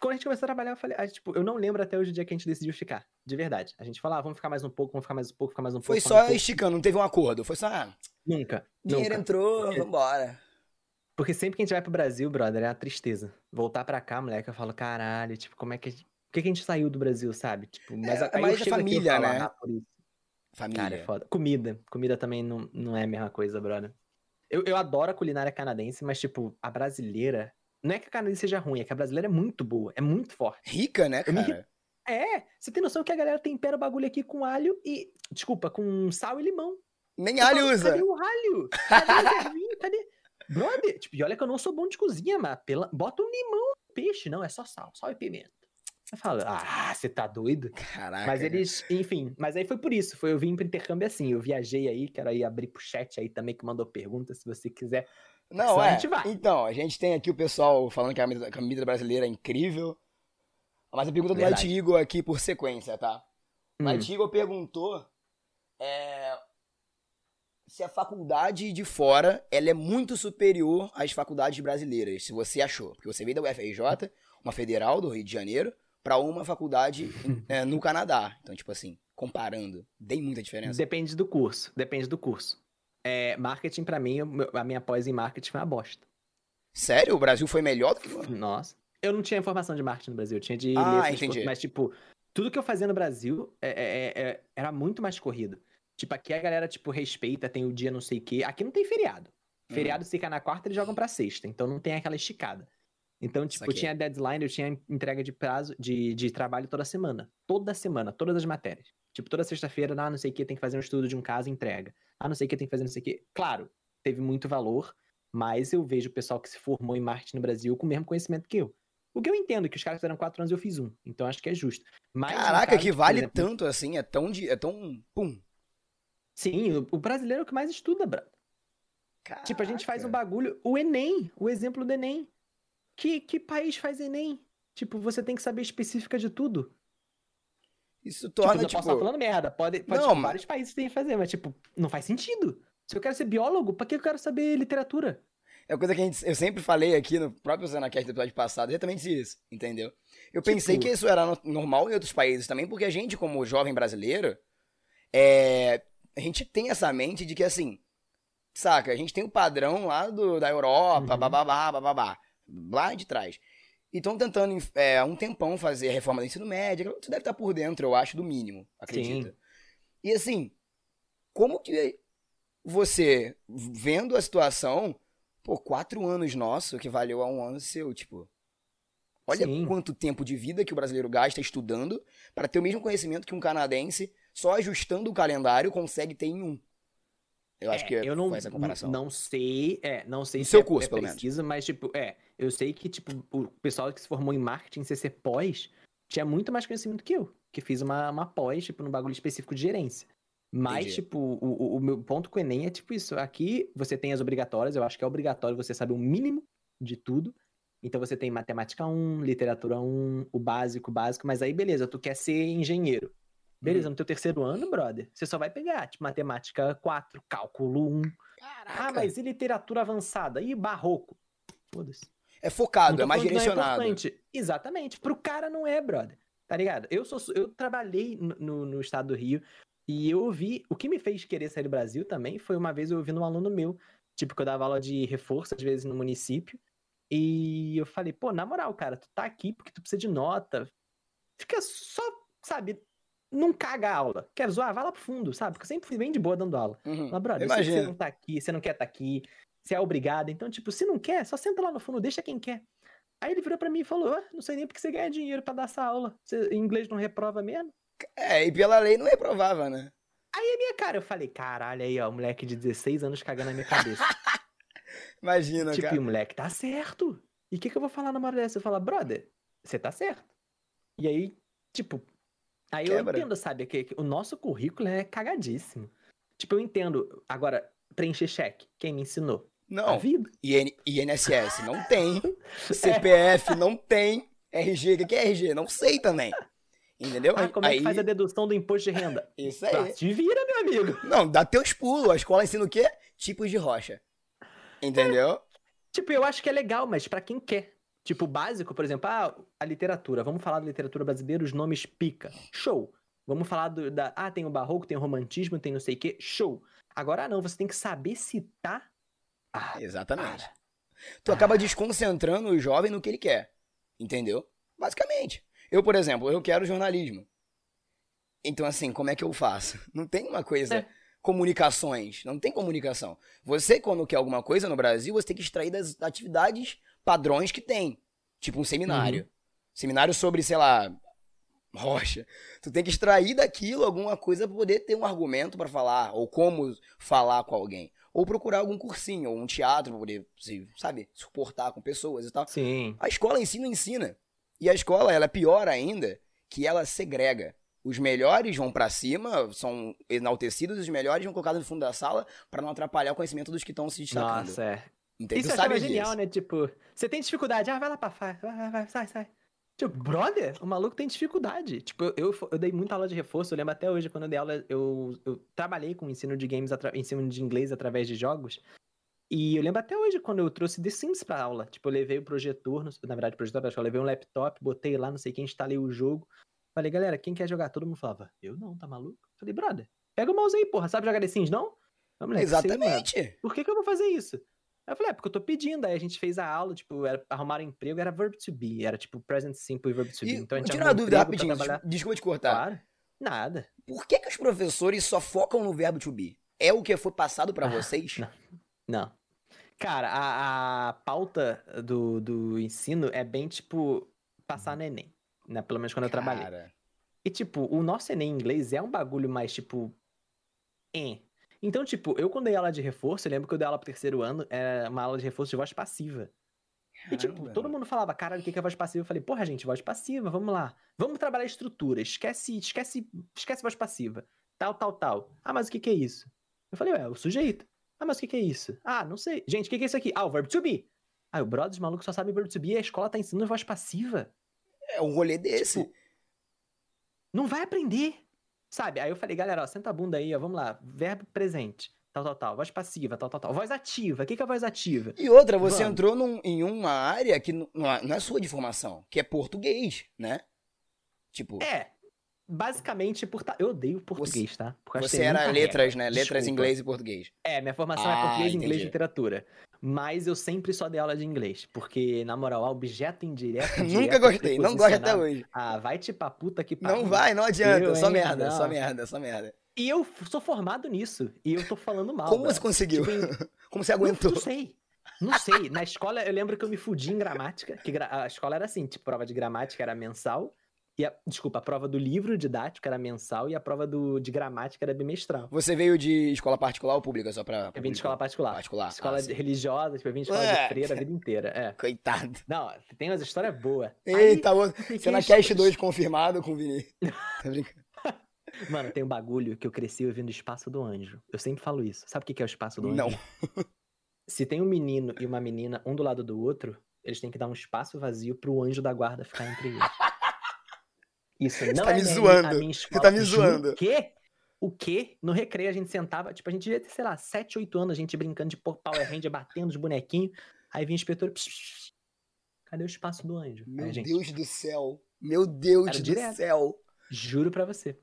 quando a gente começou a trabalhar, eu falei, ah, tipo, eu não lembro até hoje o dia que a gente decidiu ficar. De verdade. A gente falou, ah, vamos ficar mais um pouco, vamos ficar mais um pouco, ficar mais um pouco. Foi mais um só pouco. esticando, não teve um acordo. Foi só, ah, Nunca. dinheiro nunca. entrou, Porque- vambora. Porque sempre que a gente vai pro Brasil, brother, é uma tristeza. Voltar pra cá, moleque, eu falo, caralho, tipo, como é que. a gente- Por que, que a gente saiu do Brasil, sabe? Tipo, mas É, a- mas é chego aqui família, falo, né? ah, por isso. Família. Cara, é foda. Comida. Comida também não, não é a mesma coisa, brother. Eu, eu adoro a culinária canadense, mas, tipo, a brasileira. Não é que a canadense seja ruim, é que a brasileira é muito boa, é muito forte. Rica, né, me cara? É, você tem noção que a galera tempera o bagulho aqui com alho e. Desculpa, com sal e limão. Nem Eu alho falo, usa. Cadê o alho? Cadê o ervinho? Cadê? Brother, tipo, e olha que eu não sou bom de cozinha, mas pela... bota um limão no peixe. Não, é só sal, sal e pimenta. Eu falo, ah, você tá doido? Caraca. Mas eles, enfim, mas aí foi por isso, foi eu vim pro intercâmbio assim, eu viajei aí, quero aí abrir pro chat aí também que mandou pergunta, se você quiser. Não, Senão a é. gente vai. Então, a gente tem aqui o pessoal falando que a comida, a comida brasileira é incrível. Mas a pergunta do Verdade. Light Eagle aqui por sequência, tá? Hum, Light Eagle perguntou é, se a faculdade de fora ela é muito superior às faculdades brasileiras, se você achou. Porque você veio da UFRJ, uma federal do Rio de Janeiro, pra uma faculdade é, no Canadá. Então, tipo assim, comparando, tem muita diferença. depende do curso, depende do curso. É, marketing pra mim, a minha pós em marketing foi uma bosta. Sério? O Brasil foi melhor do que fora? Nossa. Eu não tinha informação de marketing no Brasil, eu tinha de Ah, letras, entendi. mas tipo, tudo que eu fazia no Brasil é- é- é- era muito mais corrido. Tipo, aqui a galera, tipo, respeita, tem o dia não sei o quê. Aqui não tem feriado. Uhum. Feriado se fica na quarta, eles jogam pra sexta. Então não tem aquela esticada. Então, tipo, eu tinha deadline, eu tinha entrega de prazo, de, de trabalho toda semana. Toda semana, todas as matérias. Tipo, toda sexta-feira, ah, não sei o que, tem que fazer um estudo de um caso, entrega. Ah, não sei o que, tem que fazer não sei o que. Claro, teve muito valor. mas eu vejo o pessoal que se formou em marketing no Brasil com o mesmo conhecimento que eu. O que eu entendo, que os caras fizeram quatro anos e eu fiz um. Então acho que é justo. Mas, Caraca, caso, que vale exemplo, tanto assim, é tão de. É tão. Pum. Sim, o, o brasileiro é o que mais estuda, brother. Tipo, a gente faz um bagulho. O Enem, o exemplo do Enem. Que, que país faz Enem? Tipo, você tem que saber específica de tudo. Isso Tipo, torna, eu tipo. posso estar falando merda. Pode, pode Não, tipo, mas- vários países têm que fazer, mas, tipo, não faz sentido. Se eu quero ser biólogo, pra que eu quero saber literatura? É uma coisa que a gente, eu sempre falei aqui no próprio Zanacast do episódio passado, exatamente isso, entendeu? Eu pensei Tipo- que isso era no- normal em outros países também, porque a gente, como jovem brasileiro, é, a gente tem essa mente de que, assim, saca, a gente tem o padrão lá do, da Europa, Uhum. bababá, bababá, lá de trás. E estão tentando, é, há um tempão, fazer a reforma do ensino médio, tu deve estar por dentro, eu acho, do mínimo, acredito. Sim. E assim, como que você, vendo a situação, pô, quatro anos nosso, que valeu a um ano seu, tipo. Olha Sim. quanto tempo de vida que o brasileiro gasta estudando para ter o mesmo conhecimento que um canadense, só ajustando o calendário, consegue ter em um. Eu acho que eu não, foi essa comparação. não sei, é, não sei No se seu é, curso, é pelo menos. mas tipo, é, eu sei que tipo o pessoal que se formou em marketing CC pós tinha muito mais conhecimento que eu, que fiz uma, uma pós, tipo, num bagulho específico de gerência. Mas, Entendi. tipo, o, o, meu ponto com o Enem é tipo isso. Aqui você tem as obrigatórias, eu acho que é obrigatório você saber o mínimo de tudo. Então você tem matemática 1, literatura 1, o básico, o básico, mas aí beleza, tu quer ser engenheiro. Beleza, no teu terceiro ano, brother, você só vai pegar, tipo, matemática 4, cálculo 1. Caraca. Ah, mas e literatura avançada? E barroco? Foda-se. É focado, Não é mais falando que não direcionado. importante. Exatamente. Pro cara não é, brother. Tá ligado? Eu sou eu trabalhei no, no, estado do Rio e eu ouvi. O que me fez querer sair do Brasil também foi uma vez eu ouvindo um aluno meu, tipo, que eu dava aula de reforço, às vezes, no município. E eu falei, pô, na moral, cara, tu tá aqui porque tu precisa de nota. Fica só, sabe, não caga a aula. Quer zoar? Vai lá pro fundo, sabe? Porque eu sempre fui bem de boa dando aula. Uhum. Mas, brother, você não tá aqui, você não quer estar aqui, você é obrigado. Então, tipo, se não quer, só senta lá no fundo, deixa quem quer. Aí ele virou pra mim e falou: ah, não sei nem porque você ganha dinheiro pra dar essa aula. Você, em inglês não reprova mesmo? É, e pela lei não reprovava, né? Aí a minha cara, eu falei, caralho, aí, ó, o moleque de 16 anos cagando na minha cabeça. Imagina, tipo, cara. e o moleque tá certo. E o que, que eu vou falar numa hora dessa? Eu falo, brother, você tá certo. E aí, tipo, aí eu Quebra. entendo, sabe, que, que o nosso currículo é cagadíssimo. Tipo, eu entendo. Agora, preencher cheque, quem me ensinou? A Não, vida. IN, INSS não tem. CPF não tem. RG, o que é RG? Não sei também. Entendeu? Aí como é que faz a dedução do imposto de renda? Isso Ah, aí. te vira, meu amigo. Não, dá teus pulos. A escola ensina o quê? Tipos de rocha. Entendeu? Tipo, eu acho que é legal, mas pra quem quer. Tipo, básico, por exemplo, ah, a literatura. Vamos falar da literatura brasileira, os nomes pica. Show. Vamos falar do, da. Ah, tem o barroco, tem o romantismo, tem não sei o quê. Show. Agora, ah, não, você tem que saber citar. Ah, Exatamente. para. Tu acaba desconcentrando o jovem no que ele quer. Entendeu? Basicamente. Eu, por exemplo, eu quero jornalismo. Então, assim, como é que eu faço? Não tem uma coisa. É. Comunicações. Não tem comunicação. Você, quando quer alguma coisa no Brasil, você tem que extrair das atividades padrões que tem. Tipo um seminário. Uhum. Seminário sobre, sei lá, rocha. Tu tem que extrair daquilo alguma coisa pra poder ter um argumento pra falar, ou como falar com alguém. Ou procurar algum cursinho, ou um teatro pra poder, sabe, suportar com pessoas e tal. Sim. A escola ensina, ensina. E a escola, ela é pior ainda, que ela segrega. Os melhores vão pra cima, são enaltecidos, os melhores vão colocados no fundo da sala pra não atrapalhar o conhecimento dos que estão se destacando. Nossa, é. Entendeu? Isso achava genial, né? Tipo, você tem dificuldade, ah, vai lá pra fora, vai, vai, vai, sai, sai. Tipo, brother, o maluco tem dificuldade. Tipo, eu, eu, eu dei muita aula de reforço, eu lembro até hoje, quando eu dei aula, eu, eu trabalhei com ensino de games, ensino de inglês através de jogos. E eu lembro até hoje quando eu trouxe The Sims pra aula. Tipo, eu levei o projetor, na verdade, o projetor, acho que eu levei um laptop, botei lá, não sei quem, instalei o jogo. Falei, galera, quem quer jogar? Todo mundo falava, eu não, tá maluco? Falei, brother, pega o mouse aí, porra, sabe jogar The Sims, não? Mano. Exatamente. Por que, que eu vou fazer isso? Aí eu falei, é porque eu tô pedindo. Aí a gente fez a aula, tipo, era, arrumaram emprego, era verb to be, era tipo present simple e verb to be. E então a gente tira uma dúvida rapidinho, trabalhar- des- desculpa te cortar. Claro. Nada. Por que, que os professores só focam no verbo to be? É o que foi passado pra Ah, vocês? não. Não. Cara, a, a pauta do, do ensino é bem, tipo, passar no Enem. Né? Pelo menos quando eu trabalhei. Cara, E, tipo, o nosso Enem em inglês é um bagulho mais, tipo. É. Então, tipo, eu quando dei aula de reforço, eu lembro que eu dei aula pro terceiro ano, era uma aula de reforço de voz passiva. E, tipo, Caramba. todo mundo falava, caralho, o que que é voz passiva? Eu falei, porra, gente, voz passiva, vamos lá. Vamos trabalhar estrutura, esquece, esquece, esquece voz passiva. Tal, tal, tal. Ah, mas o que que é isso? Eu falei, ué, o sujeito. Ah, mas o que que é isso? Ah, não sei. Gente, o que que é isso aqui? Ah, o verbo to be. Ah, o brother, os malucos só sabem verbo to be e a escola tá ensinando voz passiva. É um rolê desse. Tipo, não vai aprender. Sabe? Aí eu falei, galera, ó, senta a bunda aí, ó, vamos lá. Verbo presente, tal, tal, tal. Voz passiva, tal, tal, tal. Voz ativa. O que, que é voz ativa? E outra, você Vamos. entrou num- em uma área que não não é, não é sua de formação, que é português, né? Tipo, É. Basicamente, por ta- eu odeio português, tá? Porque você era letras, regra. né? Letras Desculpa. inglês e português. É, minha formação Ah, é português, inglês entendi. e literatura. Mas eu sempre só dei aula de inglês. Porque, na moral, objeto indireto. Nunca direto, gostei, não gosto até hoje. Ah, vai te pra puta que pariu. Não vai, não adianta, Eu, só hein? merda, só Não. merda, só merda. E eu sou formado nisso. E eu tô falando mal. Como bro. você conseguiu? Tipo, Como você Não, aguentou? não sei. Não sei. Na escola, eu lembro que eu me fudi em gramática. Que a escola era assim, tipo, prova de gramática era mensal. E a, desculpa, a prova do livro didático era mensal e a prova do, de gramática era bimestral. Você veio de escola particular ou pública só pra. Eu vim de escola particular. Particular. Escola ah, religiosa, tipo, eu vim de escola É. de freira a vida inteira. É. Coitado. Não, tem umas histórias boas. Eita, fiquei Você na Cast 2 confirmado com o Vini. Tá brincando? Mano, tem um bagulho que eu cresci ouvindo Espaço do Anjo. Eu sempre falo isso. Sabe o que que é o Espaço do Anjo? Não. Se tem um menino e uma menina, um do lado do outro, eles têm que dar um espaço vazio pro anjo da guarda ficar entre eles. Isso não tá é me minha- zoando. a minha Você escola. tá me zoando. O quê? O quê? No recreio a gente sentava, tipo, a gente devia ter, sei lá, 7, 8 anos, a gente brincando de Power Ranger, batendo os bonequinhos. Aí vinha o inspetor, psh, psh, cadê o espaço do anjo? Meu Aí, Deus do céu. Meu Deus do direto. céu. Juro pra você.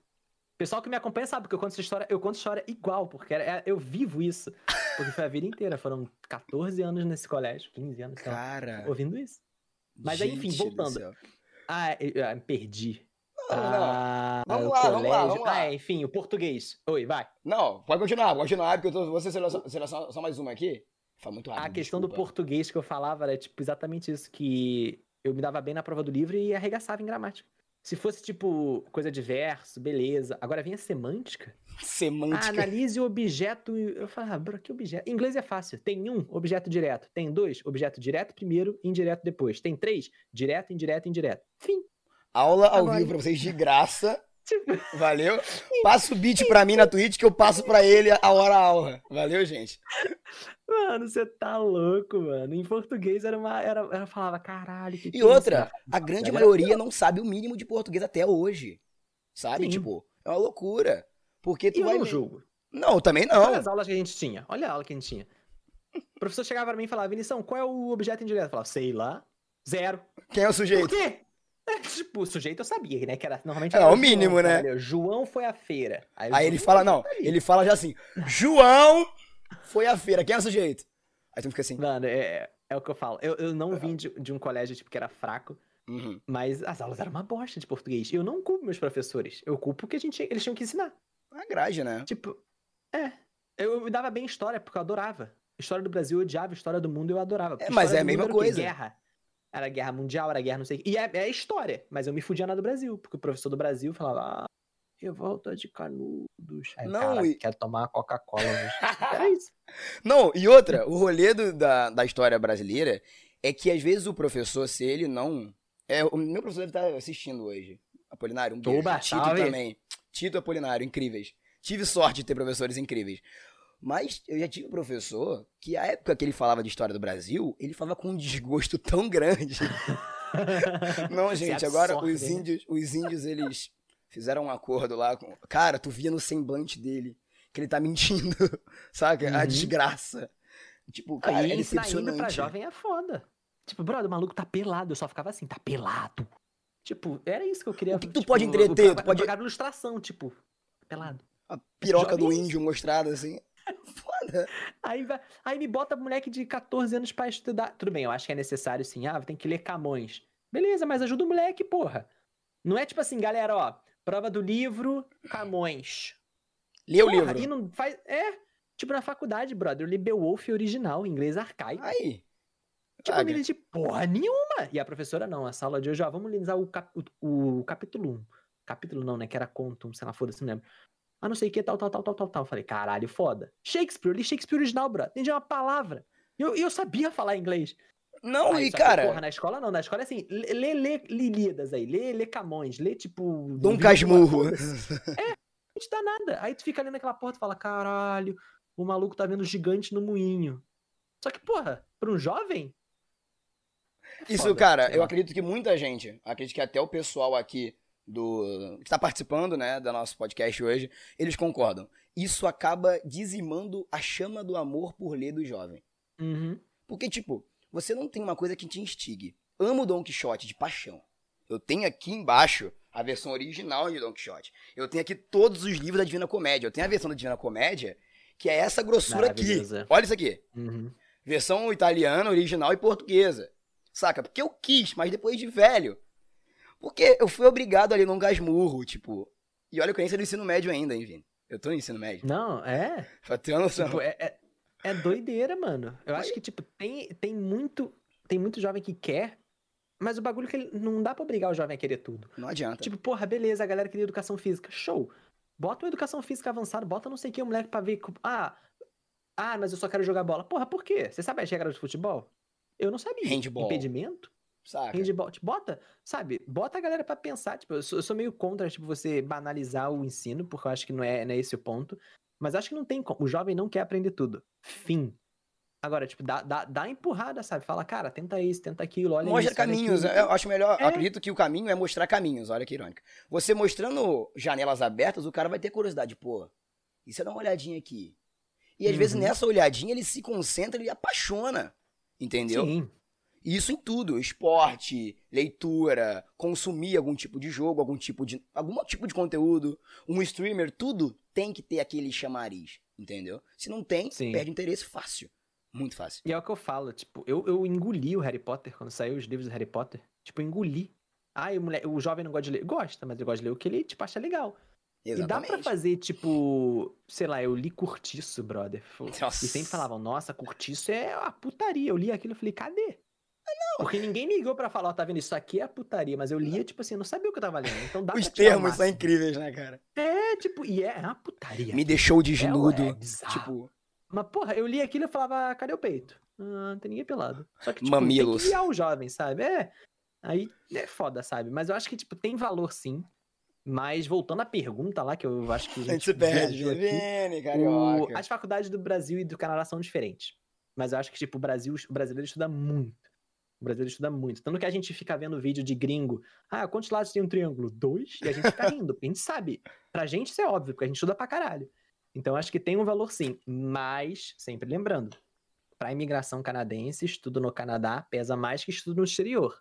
Pessoal que me acompanha sabe que eu conto essa história, eu conto história igual, porque era- eu vivo isso. Porque foi a vida inteira, foram 14 anos nesse colégio, 15 anos, lá, Cara. ouvindo isso. Mas aí, enfim, voltando. Ah, eu, eu me perdi. Não, não. ah, Vamos lá, vamos lá, vamos lá. Ah, enfim, o português. Oi, vai. Não, pode continuar, pode continuar, porque eu tô, você selecionou só mais uma aqui. Fala muito rápido. a questão do desculpa. português que eu falava era, tipo, exatamente isso, que eu me dava bem na prova do livro e arregaçava em gramática. Se fosse, tipo, coisa de verso, beleza. Agora vinha semântica. Ah, Semântica. analise o objeto. Eu falava, ah, bro, que objeto? Em inglês é fácil. Tem um, objeto direto. Tem dois, objeto direto primeiro, indireto depois. Tem três, direto, indireto, indireto. Fim. Aula ao Agora- vivo pra vocês de graça. Tipo, Valeu? Passa o beat pra mim na Twitch que eu passo pra ele a hora a aula. Valeu, gente? mano, você tá louco, mano. Em português era uma. Era, eu falava, caralho, que E é outra, a grande maioria não sabe o mínimo de português até hoje. Sabe? Sim. Tipo, é uma loucura. Porque E tu eu vai. não julgo. Não, também Olha não. as aulas que a gente tinha. Olha a aula que a gente tinha. O professor chegava pra mim e falava, Vinição, qual é o objeto indireto? Eu falava, sei lá. Zero. Quem é o Por sujeito? quê? É, tipo, o sujeito eu sabia, né? Que era normalmente. É, era o João, mínimo, né? trabalhou. João foi à feira. o Aí João ele fala, não, ele fala já assim: João foi à feira. Quem é o sujeito? Aí tu fica assim. Mano, é, é o que eu falo. Eu, eu não vim de, de um colégio tipo, que era fraco, Uhum. mas as aulas eram uma bosta de português. Eu não culpo meus professores. Eu culpo que a gente, eles tinham que ensinar. A grade, né? Tipo, é. Eu, me dava bem história, porque eu adorava. História do Brasil eu odiava, história do mundo eu adorava. É, mas é a mesma era o coisa. Guerra. Era guerra mundial, era guerra não sei o quê. E é, é história, mas eu me fudia na do Brasil, porque o professor do Brasil falava, ah, revolta de canudos. Aí, Não, cara, e- quero tomar Coca-Cola. Era isso. Não, e outra, o rolê do- da, da história brasileira é que às vezes o professor, se ele não. É, o meu professor deve estar assistindo hoje. Apolinário, um beijo. Tito também. Tito e Apolinário, incríveis. Tive sorte de ter professores incríveis. Mas eu já tive um professor que, a época que ele falava de história do Brasil, ele falava com um desgosto tão grande. Não, gente, agora os né? índios, os índios, eles fizeram um acordo lá com. Cara, tu via no semblante dele que ele tá mentindo, saca? A Uhum. desgraça. Tipo, cara, Aí é indo pra decepcionante. jovem é foda. Tipo, brother, o maluco tá pelado. Eu só ficava assim, tá pelado. Tipo, era isso que eu queria. O que que tu tipo, pode entreter? eu Tu pode- ilustração, tipo, pelado. A piroca do Jovem. índio mostrada assim. Foda. Aí, aí me bota moleque de 14 anos pra estudar. Tudo bem, eu acho que é necessário sim. Ah, tem que ler Camões. Beleza, mas ajuda o moleque, porra. Não é tipo assim, galera, ó. Prova do livro, Camões. Lê o Porra, livro. E não faz. É. Tipo, na faculdade, brother, eu li Beowulf original, inglês arcaico. Aí. Tipo, li de porra nenhuma. E a professora não, a sala de hoje, ó, vamos lisar o, cap- o, o capítulo 1. Capítulo não, né? Que era conto, sei lá, foda-se, não lembro. Ah, não sei o que, tal, tal, tal, tal, tal, tal. Falei, caralho, foda. Shakespeare, eu li Shakespeare original, bro. Entendi uma palavra. E eu, eu sabia falar inglês. Não, Aí, e que, cara, porra, na escola não. Na escola é assim, lê, lê, Lilíadas aí, lê, lê Camões, lê tipo. Dom Casmurro. Não te dá nada. Aí tu fica ali naquela porta e fala, caralho, o maluco tá vendo gigante no moinho. Só que, porra, pra um jovem. é Isso, foda, cara, eu acredito que muita gente, acredito que até o pessoal aqui do que está participando, né, do nosso podcast hoje, eles concordam. Isso acaba dizimando a chama do amor por ler do jovem. Uhum. Porque, tipo, você não tem uma coisa que te instigue. Amo Don Quixote de paixão. Eu tenho aqui embaixo a versão original de Don Quixote. Eu tenho aqui todos os livros da Divina Comédia. Eu tenho a versão da Divina Comédia, que é essa grossura aqui. Maravilhosa. Olha isso aqui. Uhum. Versão italiana, original e portuguesa. Saca? Porque eu quis, mas depois de velho. Porque eu fui obrigado ali num gasmurro, tipo. E olha eu sei do ensino médio ainda, hein, Vini? Eu tô no ensino médio. Não, é. Pra ter uma noção. Tipo, é, é, é doideira, mano. Eu acho que, tipo, tem, tem muito. Tem muito jovem que quer, mas o bagulho que ele, não dá pra obrigar o jovem a querer tudo. Não adianta. Tipo, porra, beleza, a galera queria educação física. Show. Bota uma educação física avançada, bota não sei o que, o moleque pra ver. Ah, ah, mas eu só quero jogar bola. Porra, por quê? Você sabe as regras de futebol? Eu não sabia. Handball. Impedimento? Saca? Handball. Tipo, bota, sabe? Bota a galera pra pensar. Tipo, eu sou, eu sou meio contra, tipo, você banalizar o ensino, porque eu acho que não é, não é esse o ponto. Mas acho que não tem como. O jovem não quer aprender tudo. Fim. Agora, tipo, dá, dá, dá empurrada, sabe? Fala, cara, tenta isso, tenta aquilo, olha Mostra isso, olha caminhos. aquilo. Eu acho melhor. É. acredito que o caminho é mostrar caminhos. Olha que irônico. Você mostrando janelas abertas, o cara vai ter curiosidade. Pô, e se eu dar uma olhadinha aqui? E às vezes Uhum. nessa olhadinha ele se concentra e apaixona. Entendeu? Sim. E Isso em tudo, esporte, leitura, consumir algum tipo de jogo, algum tipo de algum tipo de conteúdo, um streamer, tudo tem que ter aquele chamariz, entendeu? Se não tem, Sim. perde interesse fácil, muito fácil. E é o que eu falo, tipo, eu, eu engoli o Harry Potter quando saiu os livros do Harry Potter. Tipo, eu engoli. Ah, o, moleque, o jovem não gosta de ler. Gosta, mas ele gosta de ler o que ele, tipo, acha legal. E dá Exatamente. pra fazer, tipo, sei lá, eu li Curtiço, brother. Nossa. E sempre falavam, nossa, Curtiço é a putaria. Eu li aquilo e falei, cadê? Porque ninguém me ligou pra falar, ó, tá vendo, isso aqui é a putaria. Mas eu lia, tipo assim, eu não sabia o que eu tava lendo. Então dá Os termos são incríveis, né, cara? É, tipo, e é uma putaria. Me deixou desnudo, É, é tipo, Mas, porra, eu li aquilo e falava, cadê o peito? Ah, não tem ninguém pelado. Só que, tipo, Mamilos. tem que o jovem, sabe? É. Aí é foda, sabe? Mas eu acho que, tipo, tem valor sim. Mas voltando à pergunta lá, que eu acho que a a gente, se perde, aqui, Vene, o- carioca. as faculdades do Brasil e do Canadá são diferentes. Mas eu acho que, tipo, o Brasil, o brasileiro estuda muito. O brasileiro estuda muito. Tanto que a gente fica vendo vídeo de gringo. Ah, quantos lados tem um triângulo? Dois? E a gente fica rindo, porque a gente sabe. Pra gente isso é óbvio, porque a gente estuda pra caralho. Então acho que tem um valor sim. Mas, sempre lembrando, pra imigração canadense, estudo no Canadá pesa mais que estudo no exterior.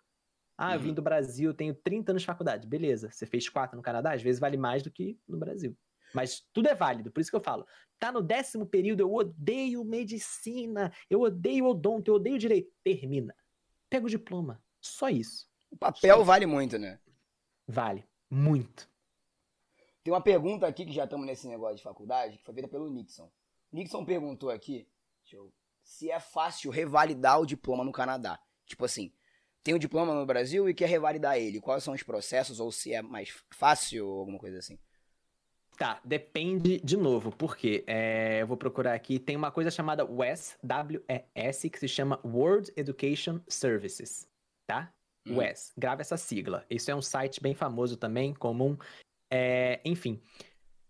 Ah, eu vim Uhum. do Brasil, tenho 30 anos de faculdade. Beleza, você fez quatro no Canadá, às vezes vale mais do que no Brasil. Mas tudo é válido, por isso que eu falo. Tá no décimo período, eu odeio medicina, eu odeio odonto, eu odeio direito. Termina. Pega o diploma. Só isso. O papel vale muito, né? Vale. Muito. Tem uma pergunta aqui que já estamos nesse negócio de faculdade, que foi feita pelo Nixon. Nixon perguntou aqui eu- se é fácil revalidar o diploma no Canadá. Tipo assim, tem o diploma no Brasil e quer revalidar ele. Quais são os processos, ou se é mais fácil ou alguma coisa assim? Tá, depende de novo, porque é, eu vou procurar aqui. Tem uma coisa chamada WES, W-E-S, que se chama World Education Services, tá? Hum. WES, grava essa sigla. Isso é um site bem famoso também, comum. É, enfim,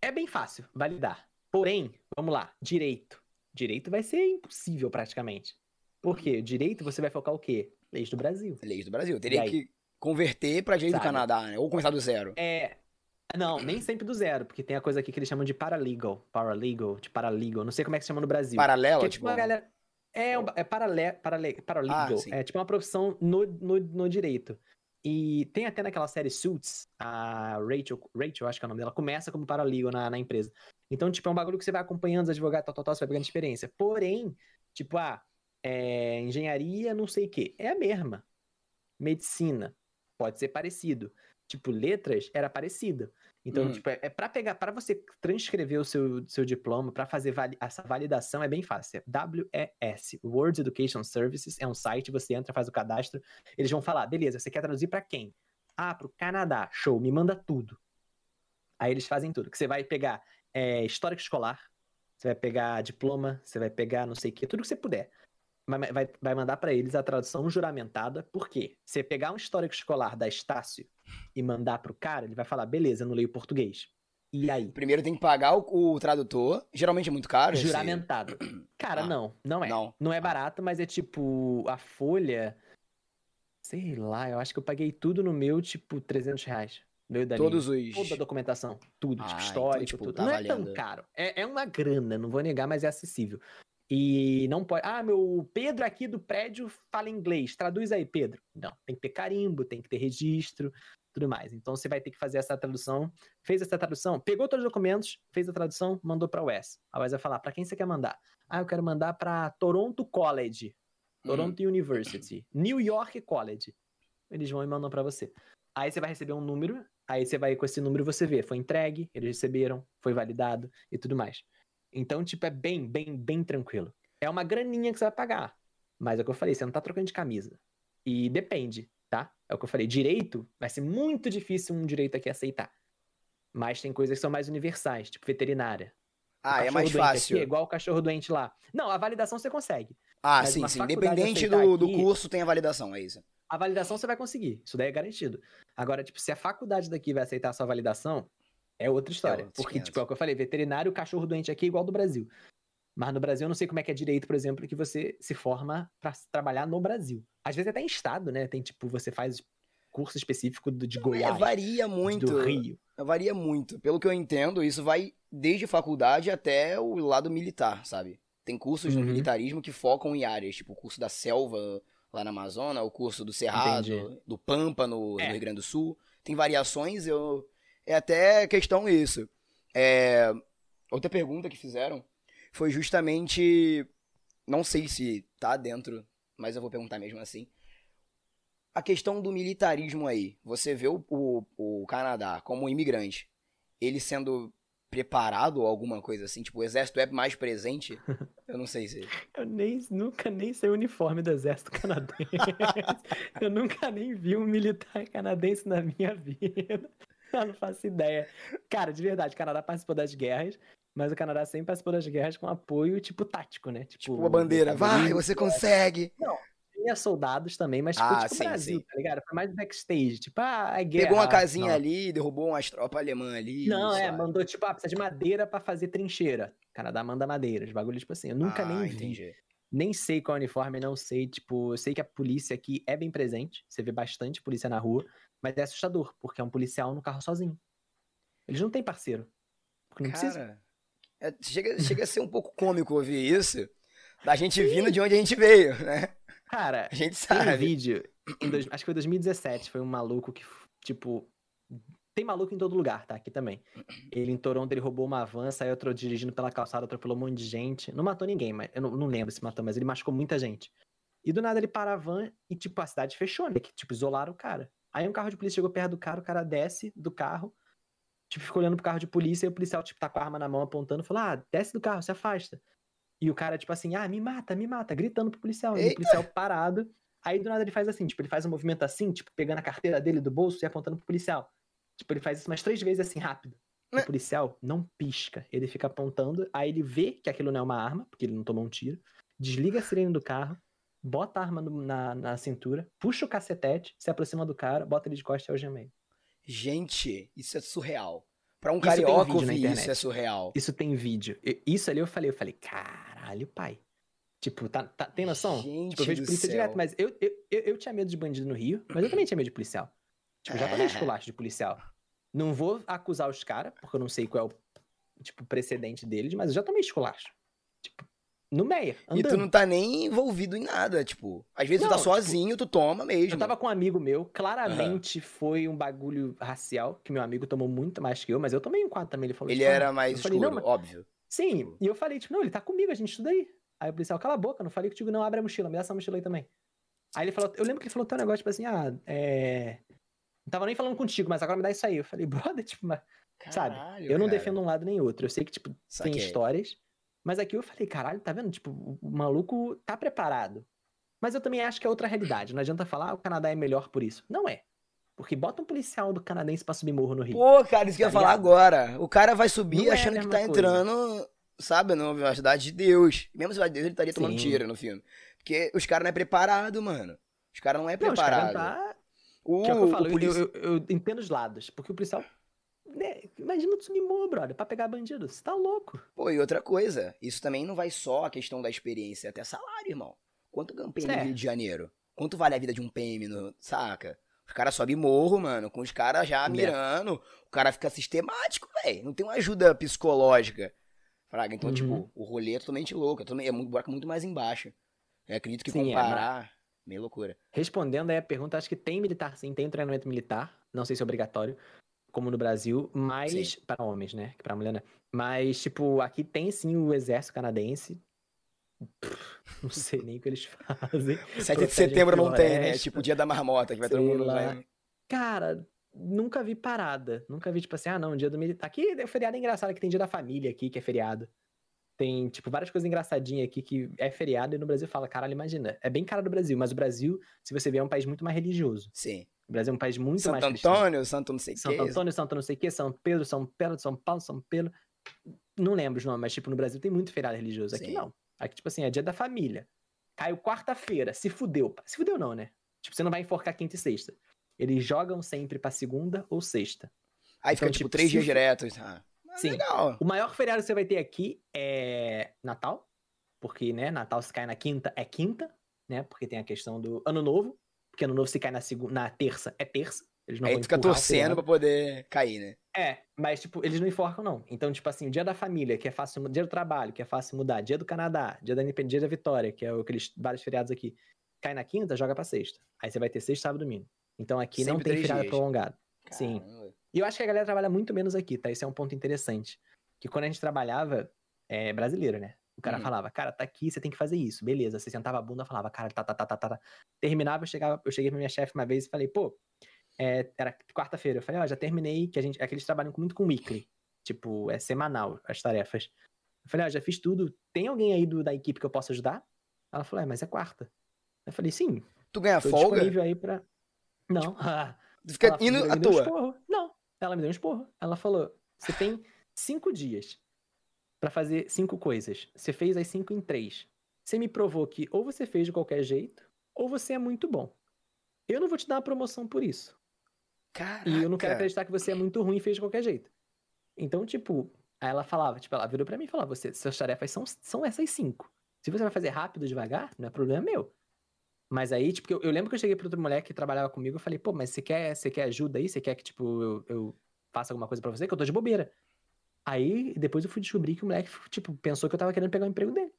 é bem fácil validar. Porém, vamos lá, direito. Direito vai ser impossível praticamente. Por quê? Direito você vai focar o quê? Leis do Brasil. Leis do Brasil. Teria que converter pra direito do Sabe? Canadá, né? Ou começar do zero. É. Não, nem sempre do zero, porque tem a coisa aqui que eles chamam de paralegal. Paralegal, de paralegal. Não sei como é que se chama no Brasil. Paralelo, Que é tipo. tipo uma galera. É, um- é parale, paralegal. Ah, é tipo uma profissão no, no, no direito. E tem até naquela série Suits, a Rachel, Rachel, acho que é o nome dela, começa como paralegal na, na empresa. Então, tipo, é um bagulho que você vai acompanhando os advogados, tal, tal, tal, você vai pegando experiência. Porém, tipo, ah, é, engenharia, não sei o quê. É a mesma. Medicina, pode ser parecido. Tipo, letras era parecido. Então, Hum. tipo, é, é para pegar, para você transcrever o seu, seu diploma, para fazer vali- essa validação é bem fácil. É WES, World Education Services, é um site, você entra, faz o cadastro, eles vão falar, beleza, você quer traduzir para quem? Ah, pro Canadá, show, me manda tudo. Aí eles fazem tudo, que você vai pegar é, histórico escolar, você vai pegar diploma, você vai pegar não sei o que, tudo que você puder. Vai, vai, mandar para eles a tradução juramentada, por quê? Você pegar um histórico escolar da Estácio e mandar pro cara, ele vai falar, beleza, eu não leio português. E aí? Primeiro tem que pagar o, o tradutor, geralmente é muito caro. esse- Juramentado. Cara, Ah, não, não é. não. Não é barato, mas é tipo, a folha, sei lá, eu acho que eu paguei tudo no meu, tipo, 300 reais. No meu da Todos linha. os... Toda a documentação, tudo, Ah, tipo, então, histórico, tipo, tudo. tá não é valendo. tão caro. É, é uma grana, não vou negar, mas é acessível. E não pode. Ah, meu Pedro aqui do prédio fala inglês. Traduz aí, Pedro. Não, tem que ter carimbo, tem que ter registro, tudo mais. Então você vai ter que fazer essa tradução. Fez essa tradução, pegou todos os documentos, fez a tradução, mandou para a UES. A UES vai falar: para quem você quer mandar? Ah, eu quero mandar para Toronto College, Hum. Toronto University, New York College. Eles vão e mandam para você. Aí você vai receber um número, aí você vai com esse número você vê, foi entregue, eles receberam, foi validado e tudo mais. Então, tipo, é bem, bem, bem tranquilo. É uma graninha que você vai pagar. Mas é o que eu falei, você não tá trocando de camisa. E depende, tá? É o que eu falei, direito, vai ser muito difícil um direito aqui aceitar. Mas tem coisas que são mais universais, tipo veterinária. Ah, é mais doente fácil. Aqui é igual o cachorro doente lá. Não, a validação você consegue. Ah, sim, sim. Independente do, do aqui- curso, tem a validação, é isso. A validação você vai conseguir, isso daí é garantido. Agora, tipo, se a faculdade daqui vai aceitar a sua validação, é outra história. outros Porque, 500. tipo, é o que eu falei, veterinário, cachorro doente aqui é igual do Brasil. Mas no Brasil eu não sei como é que é direito, por exemplo, que você se forma pra trabalhar no Brasil. Às vezes até em estado, né? Tem, tipo, você faz curso específico do- de É, Goiás, varia muito. do Rio. Varia muito. Pelo que eu entendo, isso vai desde faculdade até o lado militar, sabe? Tem cursos no Uhum. militarismo que focam em áreas, tipo o curso da selva lá na Amazônia, o curso do Cerrado, Entendi. do Pampa no, É. no Rio Grande do Sul. Tem variações, eu... é até questão isso. É, Outra pergunta que fizeram foi justamente. Não sei se tá dentro, mas eu vou perguntar mesmo assim. A questão do militarismo aí. Você vê o, o, o Canadá como imigrante, ele sendo preparado ou alguma coisa assim? Tipo, o exército é mais presente? Eu não sei se. Eu nem, nunca nem sei o uniforme do exército canadense. eu nunca nem vi um militar canadense na minha vida. Eu não faço ideia. Cara, de verdade, o Canadá participou das guerras, mas o Canadá sempre participou das guerras com apoio, tipo, tático, né? Tipo, Tipo, a bandeira. Vai, você consegue! Tinha soldados também, mas foi Ah, tipo sim, Brasil, sim. tá ligado? Foi mais backstage. Tipo, ah, é guerra. Pegou uma casinha não. ali, derrubou umas tropas alemãs ali. Não, é, sabe? mandou tipo, ah, precisa de madeira pra fazer trincheira. O Canadá manda madeira, os bagulhos tipo assim. Eu nunca Ah, nem vi. entendi. Nem sei qual é o uniforme, não sei. Tipo, eu sei que a polícia aqui é bem presente. Você vê bastante polícia na rua. Mas é assustador, porque é um policial no carro sozinho. Eles não têm parceiro. Porque não precisa. Cara, é, chega, chega a ser um pouco cômico ouvir isso. Da gente vindo de onde a gente veio, né? Cara, A gente tem um sabe. vídeo, dois- acho que foi 2017, foi um maluco que, tipo. Tem maluco em todo lugar, tá? Aqui também. Ele em Toronto, ele roubou uma van, saiu outro dirigindo pela calçada, atropelou um monte de gente. Não matou ninguém, mas eu não, não lembro se matou, mas ele machucou muita gente. E do nada ele para a van e, tipo, a cidade fechou, né? Que, tipo, isolaram o cara. Aí um carro de polícia chegou perto do cara, o cara desce do carro, tipo, ficou olhando pro carro de polícia e o policial, tipo, tá com a arma na mão apontando, falou: ah, desce do carro, se afasta. E o cara, tipo assim, ah, me mata, me mata, gritando pro policial. E o policial parado. Aí do nada ele faz assim, tipo, ele faz um movimento assim, tipo, pegando a carteira dele do bolso e apontando pro policial. Tipo, ele faz isso umas três vezes assim, rápido. O Né? policial não pisca. Ele fica apontando, aí ele vê que aquilo não é uma arma, porque ele não tomou um tiro, desliga a sirene do carro, bota a arma no- na, na cintura, puxa o cacetete, se aproxima do cara, bota ele de costas e algema ele. Gente, isso é surreal. Pra um Isso carioca na ouvir isso é surreal. Isso tem vídeo. Isso ali eu falei, eu falei, caralho, pai. Tipo, tá, tá- tem noção? Gente tipo, eu vejo polícia céu. direto, mas eu, eu, eu, eu tinha medo de bandido no Rio, mas eu também tinha medo de policial. Tipo, já tomei É. esculacho de policial. Não vou acusar os caras, porque eu não sei qual é o tipo, precedente deles, mas eu já tomei esculacho. Tipo, no Meia, E andando. tu não tá nem envolvido em nada, tipo. Às vezes tu Não, tá sozinho, tu toma mesmo. Eu tava com um amigo meu, claramente foi um bagulho racial, que meu amigo tomou muito mais que eu, mas eu tomei um quadro também. Ele falou Ele tipo, ah, era mais eu falei, escuro, mas- óbvio. Sim, e eu falei, tipo, não, ele tá comigo, a gente estuda aí. Aí o policial, cala a boca, não falei contigo, não, abre a mochila, me dá essa mochila aí também. Aí ele falou, eu lembro que ele falou um negócio, tipo assim, ah, é. Não tava nem falando contigo, mas agora me dá isso aí. Eu falei, brother, tipo, mas, sabe? Caralho, Eu não cara. defendo um lado nem outro. Eu sei que, tipo, tem Saquei. histórias. Mas aqui eu falei, caralho, tá vendo? Tipo, o maluco tá preparado. Mas eu também acho que é outra realidade. Não adianta falar, ah, o Canadá é melhor por isso. Não é. Porque bota um policial do canadense pra subir morro no Rio. Pô, cara, isso que eu ia Tá falar agora. O cara vai subir Não é achando que mesma tá coisa. entrando, sabe, na Universidade de Deus. Mesmo na Cidade de Deus, ele estaria tomando Sim. tiro no filme. Porque os caras não é preparado, mano. Os caras não é Não, os caras preparado. tá... O, Que é o que eu falo, polici- eu, eu, eu entendo os lados. Porque o policial... né, imagina tu subir morro, brother, pra pegar bandido. Você tá louco. Pô, e outra coisa, isso também não vai só a questão da experiência, é até salário, irmão. Quanto ganha um PM É. no Rio de Janeiro? Quanto vale a vida de um PM, no, saca? Os caras sobem morro, mano, com os caras já É. mirando. O cara fica sistemático, velho. Não tem uma ajuda psicológica. Fraga, então, Uhum. tipo, o rolê é totalmente louco. É, totalmente, é muito, buraco muito mais embaixo. Eu acredito que Sim, é, comparar, meio loucura. Respondendo aí a pergunta, acho que tem militar sim, tem um treinamento militar, não sei se é obrigatório, como no Brasil, mas para homens, né? Que para mulher não. é. Mas tipo, aqui tem sim o exército canadense. Pff, não sei nem o que eles fazem. 7 de setembro não tem, né? floresta, Tipo o dia da marmota, que vai todo sei mundo lá. Cara, nunca vi parada. Nunca vi, tipo assim, ah, não, dia do militar. Aqui o feriado é engraçado que tem dia da família aqui, que é feriado. Tem, tipo, várias coisas engraçadinhas aqui que é feriado e no Brasil fala, caralho, imagina. É bem cara do Brasil, mas o Brasil, se você ver, é um país muito mais religioso. Sim. O Brasil é um país muito mais Santo cristão. Antônio, Santo não sei o Santo quê. Antônio, Santo não sei o quê, São Pedro, São Pedro, São Paulo, São Pedro. Não lembro os nomes, mas tipo, no Brasil tem muito feriado religioso. Aqui Sim. não. Aqui, tipo assim, é dia da família. Caiu quarta-feira, se fudeu. Se fudeu não, né? Tipo, você não vai enforcar quinta e sexta. Eles jogam sempre pra segunda ou sexta. Aí fica, Então, tipo, tipo, três se dias diretos. Ah, Sim. legal. O maior feriado que você vai ter aqui é Natal, porque, né, Natal se cai na quinta, é quinta, né? Porque tem a questão do Ano Novo, porque Ano Novo se cai na, segunda, na terça, é terça. Eles não Aí vão fica torcendo pra poder cair, né? É, mas, tipo, eles não enforcam, não. Então, tipo assim, o dia da família, que é fácil mudar, dia do trabalho, que é fácil mudar, dia do Canadá, dia da Independência, dia da Vitória, que é aqueles vários feriados aqui, cai na quinta, joga pra sexta. Aí você vai ter sexta, sábado e domingo. Então aqui não Sempre tem três feriado dias. prolongado. Sim. Caramba. E eu acho que a galera trabalha muito menos aqui, tá? Isso é um ponto interessante. Que quando a gente trabalhava, é brasileiro, né? O cara Uhum. falava, cara, tá aqui, você tem que fazer isso. Beleza. Você sentava a bunda falava, cara, tá, tá, tá, tá, tá. tá. Terminava, eu, chegava, eu cheguei pra minha chefe uma vez e falei, pô, é, era quarta-feira. Eu falei, ó, já terminei, que a gente, é que eles trabalham muito com weekly. Tipo, é semanal as tarefas. Eu falei, ó, já fiz tudo. Tem alguém aí do, da equipe que eu possa ajudar? Ela falou, é, mas é quarta. Eu falei, sim, Tu ganha tô folga? disponível aí pra... Não. Tu fica Ela indo à um toa. esporro. Não, ela me deu um esporro. Ela falou: você tem cinco dias pra fazer cinco coisas. Você fez as cinco em três. Você me provou que ou você fez de qualquer jeito, ou você é muito bom. Eu não vou te dar uma promoção por isso. Caraca. E eu não quero acreditar que você é muito ruim e fez de qualquer jeito. Então, tipo, aí ela falava, tipo, ela virou pra mim e falou: você, suas tarefas são, são essas cinco. Se você vai fazer rápido, devagar, não é problema meu. Mas aí, tipo, eu, eu lembro que eu cheguei pra outro moleque que trabalhava comigo, eu falei, pô, mas você quer, você quer ajuda aí? Você quer que, tipo, eu, eu faça alguma coisa pra você? Que eu tô de bobeira. Aí, depois eu fui descobrir que o moleque, tipo, pensou que eu tava querendo pegar o emprego dele.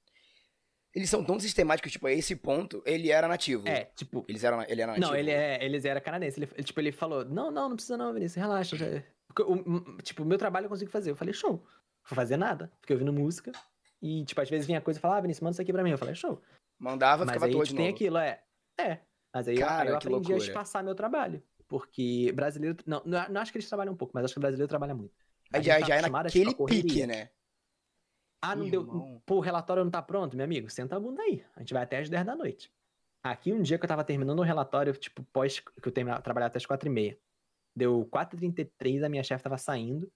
Eles são tão sistemáticos, tipo, a esse ponto, ele era nativo. É, tipo, Eles eram, ele era nativo. Não, ele é, eles era canadense. Ele, tipo, ele falou: Não, não, não precisa não, Vinícius, relaxa. o- tipo, o meu trabalho eu consigo fazer. Eu falei, show. Não vou fazer nada. Fiquei ouvindo música. E, tipo, às vezes vinha coisa e falava, ah, Vinícius, manda isso aqui pra mim. Eu falei, show. Mandava, Mas ficava aí todo de tipo, tem aquilo, é. É. Mas aí eu- Cara, aí eu aprendi a espaçar meu trabalho. Porque brasileiro. Não, não, não acho que eles trabalham um pouco, mas acho que o brasileiro trabalha muito. A Aí já, tá já é naquele pique, né? Ah, não deu. Irmão. Pô, o relatório não tá pronto, meu amigo. Senta a bunda aí. A gente vai até às 10 da noite. Aqui, um dia que eu tava terminando um relatório, tipo, pós que eu terminava, trabalhava até as 4 e meia. Deu 4h33, a minha chefe tava saindo.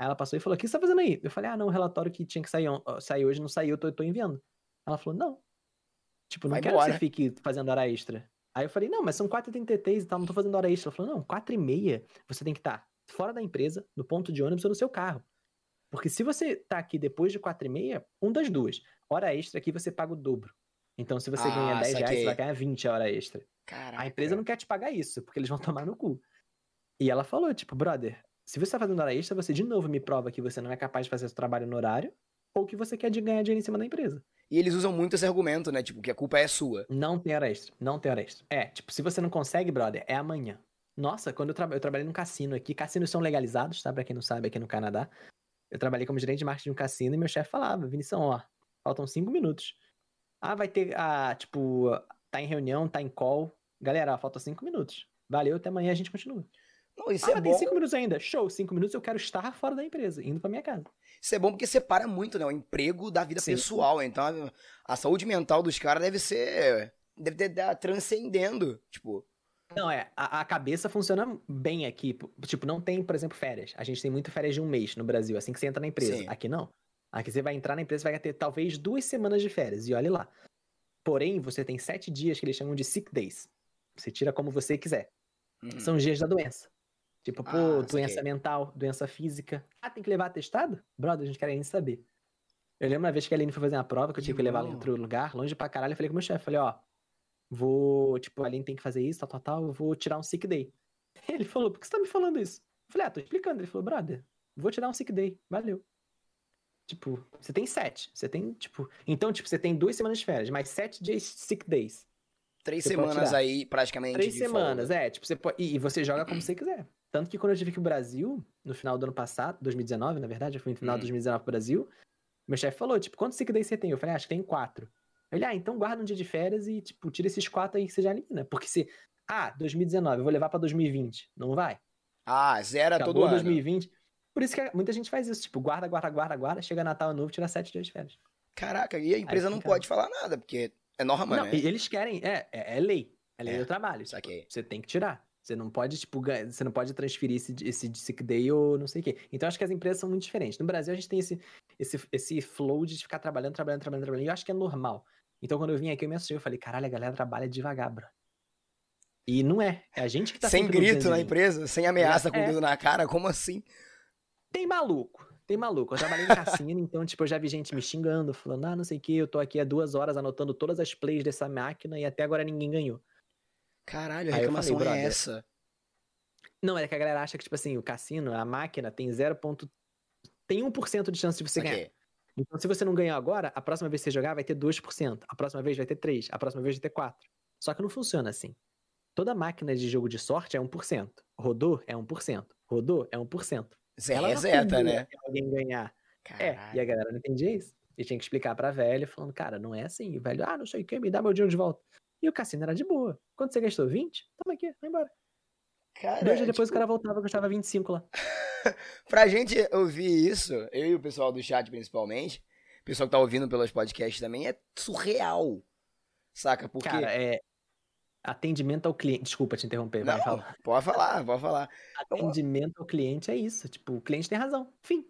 Aí ela passou e falou: O que você tá fazendo aí? Eu falei: Ah, não, o relatório que tinha que sair, sair hoje não saiu, eu tô, eu tô enviando. Ela falou: Não. Tipo, não Vai quero que embora. você fique fazendo hora extra. Aí eu falei: Não, mas são 4h33 e tal, não tô fazendo hora extra. Ela falou: Não, 4h30 você tem que estar fora da empresa, no ponto de ônibus ou no seu carro. Porque se você tá aqui depois de 4 e meia, um das duas. Hora extra aqui você paga o dobro. Então, se você ganha Ah, 10 reais, você vai ganhar 20 a hora extra. Caraca. A empresa não quer te pagar isso, porque eles vão tomar no cu. E ela falou, tipo, brother, se você tá fazendo hora extra, você de novo me prova que você não é capaz de fazer seu trabalho no horário, ou que você quer de ganhar dinheiro em cima da empresa. E eles usam muito esse argumento, né? Tipo, que a culpa é sua. Não tem hora extra. Não tem hora extra. É, tipo, se você não consegue, brother, é amanhã. Nossa, quando eu, tra eu trabalhei num cassino aqui, cassinos são legalizados, tá? Pra quem não sabe, aqui no Canadá. Eu trabalhei como gerente de marketing de um cassino e meu chefe falava, Vinição, ó, faltam cinco minutos. Ah, vai ter, ah, tipo, tá em reunião, tá em call. Galera, ó, faltam cinco minutos. Valeu, até amanhã a gente continua. Não, isso ah, é bom. tem cinco minutos ainda. Show, cinco minutos eu quero estar fora da empresa, indo pra minha casa. Isso é bom porque separa muito, né? O emprego da vida Sim. pessoal. Então, a, a saúde mental dos caras deve ser. Deve ter tá transcendendo. Tipo, Não, é. A, a cabeça funciona bem aqui. Tipo, não tem, por exemplo, férias. A gente tem muito férias de um mês no Brasil, assim que você entra na empresa. Sim. Aqui não. Aqui você vai entrar na empresa e vai ter talvez duas semanas de férias. E olhe lá. Porém, você tem sete dias que eles chamam de sick days. Você tira como você quiser. Uhum. São os dias da doença. Tipo, pô, Ah, doença saquei. mental, doença física. Ah, tem que levar atestado? Brother, a gente quer nem saber. Eu lembro uma vez que a Aline foi fazer uma prova, que eu tive que levar ela em outro lugar, longe pra caralho. Eu falei com o meu chefe, falei, ó, vou, tipo, a Aline tem que fazer isso, tal, tal, tal, eu vou tirar um sick day. Ele falou, por que você tá me falando isso? Eu falei, ah, tô explicando. Ele falou, brother, vou tirar um sick day, valeu. Tipo, você tem sete. Você tem, tipo. Então, tipo, você tem duas semanas de férias, mais sete dias sick days. Três Você semanas aí, praticamente. Três semanas, folga. é. Tipo, você pode. E, e você joga como você quiser. Tanto que quando eu tive que pro Brasil, no final do ano passado, 2019, na verdade, eu fui no final Hum. de 2019 pro Brasil, meu chefe falou, tipo, quantos sick days você tem? Eu falei, ah, acho que tem quatro. Ele, ah, então guarda um dia de férias e, tipo, tira esses quatro aí que você já elimina. Porque se. Ah, 2019, eu vou levar pra 2020. Não vai. Ah, zera Acabou todo ano. 2020. Por isso que muita gente faz isso, tipo, guarda, guarda, guarda, guarda, chega Natal Ano novo, tira sete dias de férias. Caraca, e a empresa não pode falar nada, porque é norma, não, né? eles querem, é, é, é lei. É lei É, do trabalho. Tipo, você tem que tirar. Você não pode, tipo, ganha- você não pode transferir esse, esse sick day ou não sei o quê. Então, acho que as empresas são muito diferentes. No Brasil, a gente tem esse, esse, esse flow de ficar trabalhando, trabalhando, trabalhando, trabalhando. E eu acho que é normal. Então, quando eu vim aqui, eu me assustei. Eu falei, caralho, a galera trabalha devagar, bro. E não é. É a gente que tá sem grito na 220. empresa, sem ameaça com o É. dedo na cara, como assim? Tem maluco. Tem maluco. Eu trabalhei em cassino, então, tipo, eu já vi gente me xingando, falando, ah, não sei o que, eu tô aqui há duas horas anotando todas as plays dessa máquina e até agora ninguém ganhou. Caralho, a reclamação falei, é essa. Não, é que a galera acha que, tipo assim, o cassino, a máquina tem 0. ponto- Tem 1% de chance de você ganhar. Então, se você não ganhar agora, a próxima vez que você jogar vai ter 2%. A próxima vez vai ter 3%. A próxima vez vai ter 4%. Só que não funciona assim. Toda máquina de jogo de sorte é 1%. Rodou é 1%. Rodou é 1%. Zé Ela não reseta, né? alguém ganhar. É, e a galera não entendia isso. E tinha que explicar pra velho, falando, cara, não é assim. O velho, ah, não sei o que, me dá meu dinheiro de volta. E o cassino era de boa. Quanto você gastou? 20? Toma aqui, vai embora. Cara, Dois dias depois tipo, o cara voltava, gastava 25 lá. Pra gente ouvir isso, eu e o pessoal do chat principalmente, o pessoal que tá ouvindo pelos podcasts também, é surreal. Saca? Porque. Cara, é. Atendimento ao cliente. Desculpa te interromper, vai não, falar. pode falar, pode falar. Atendimento ao cliente é isso. Tipo, o cliente tem razão. Fim.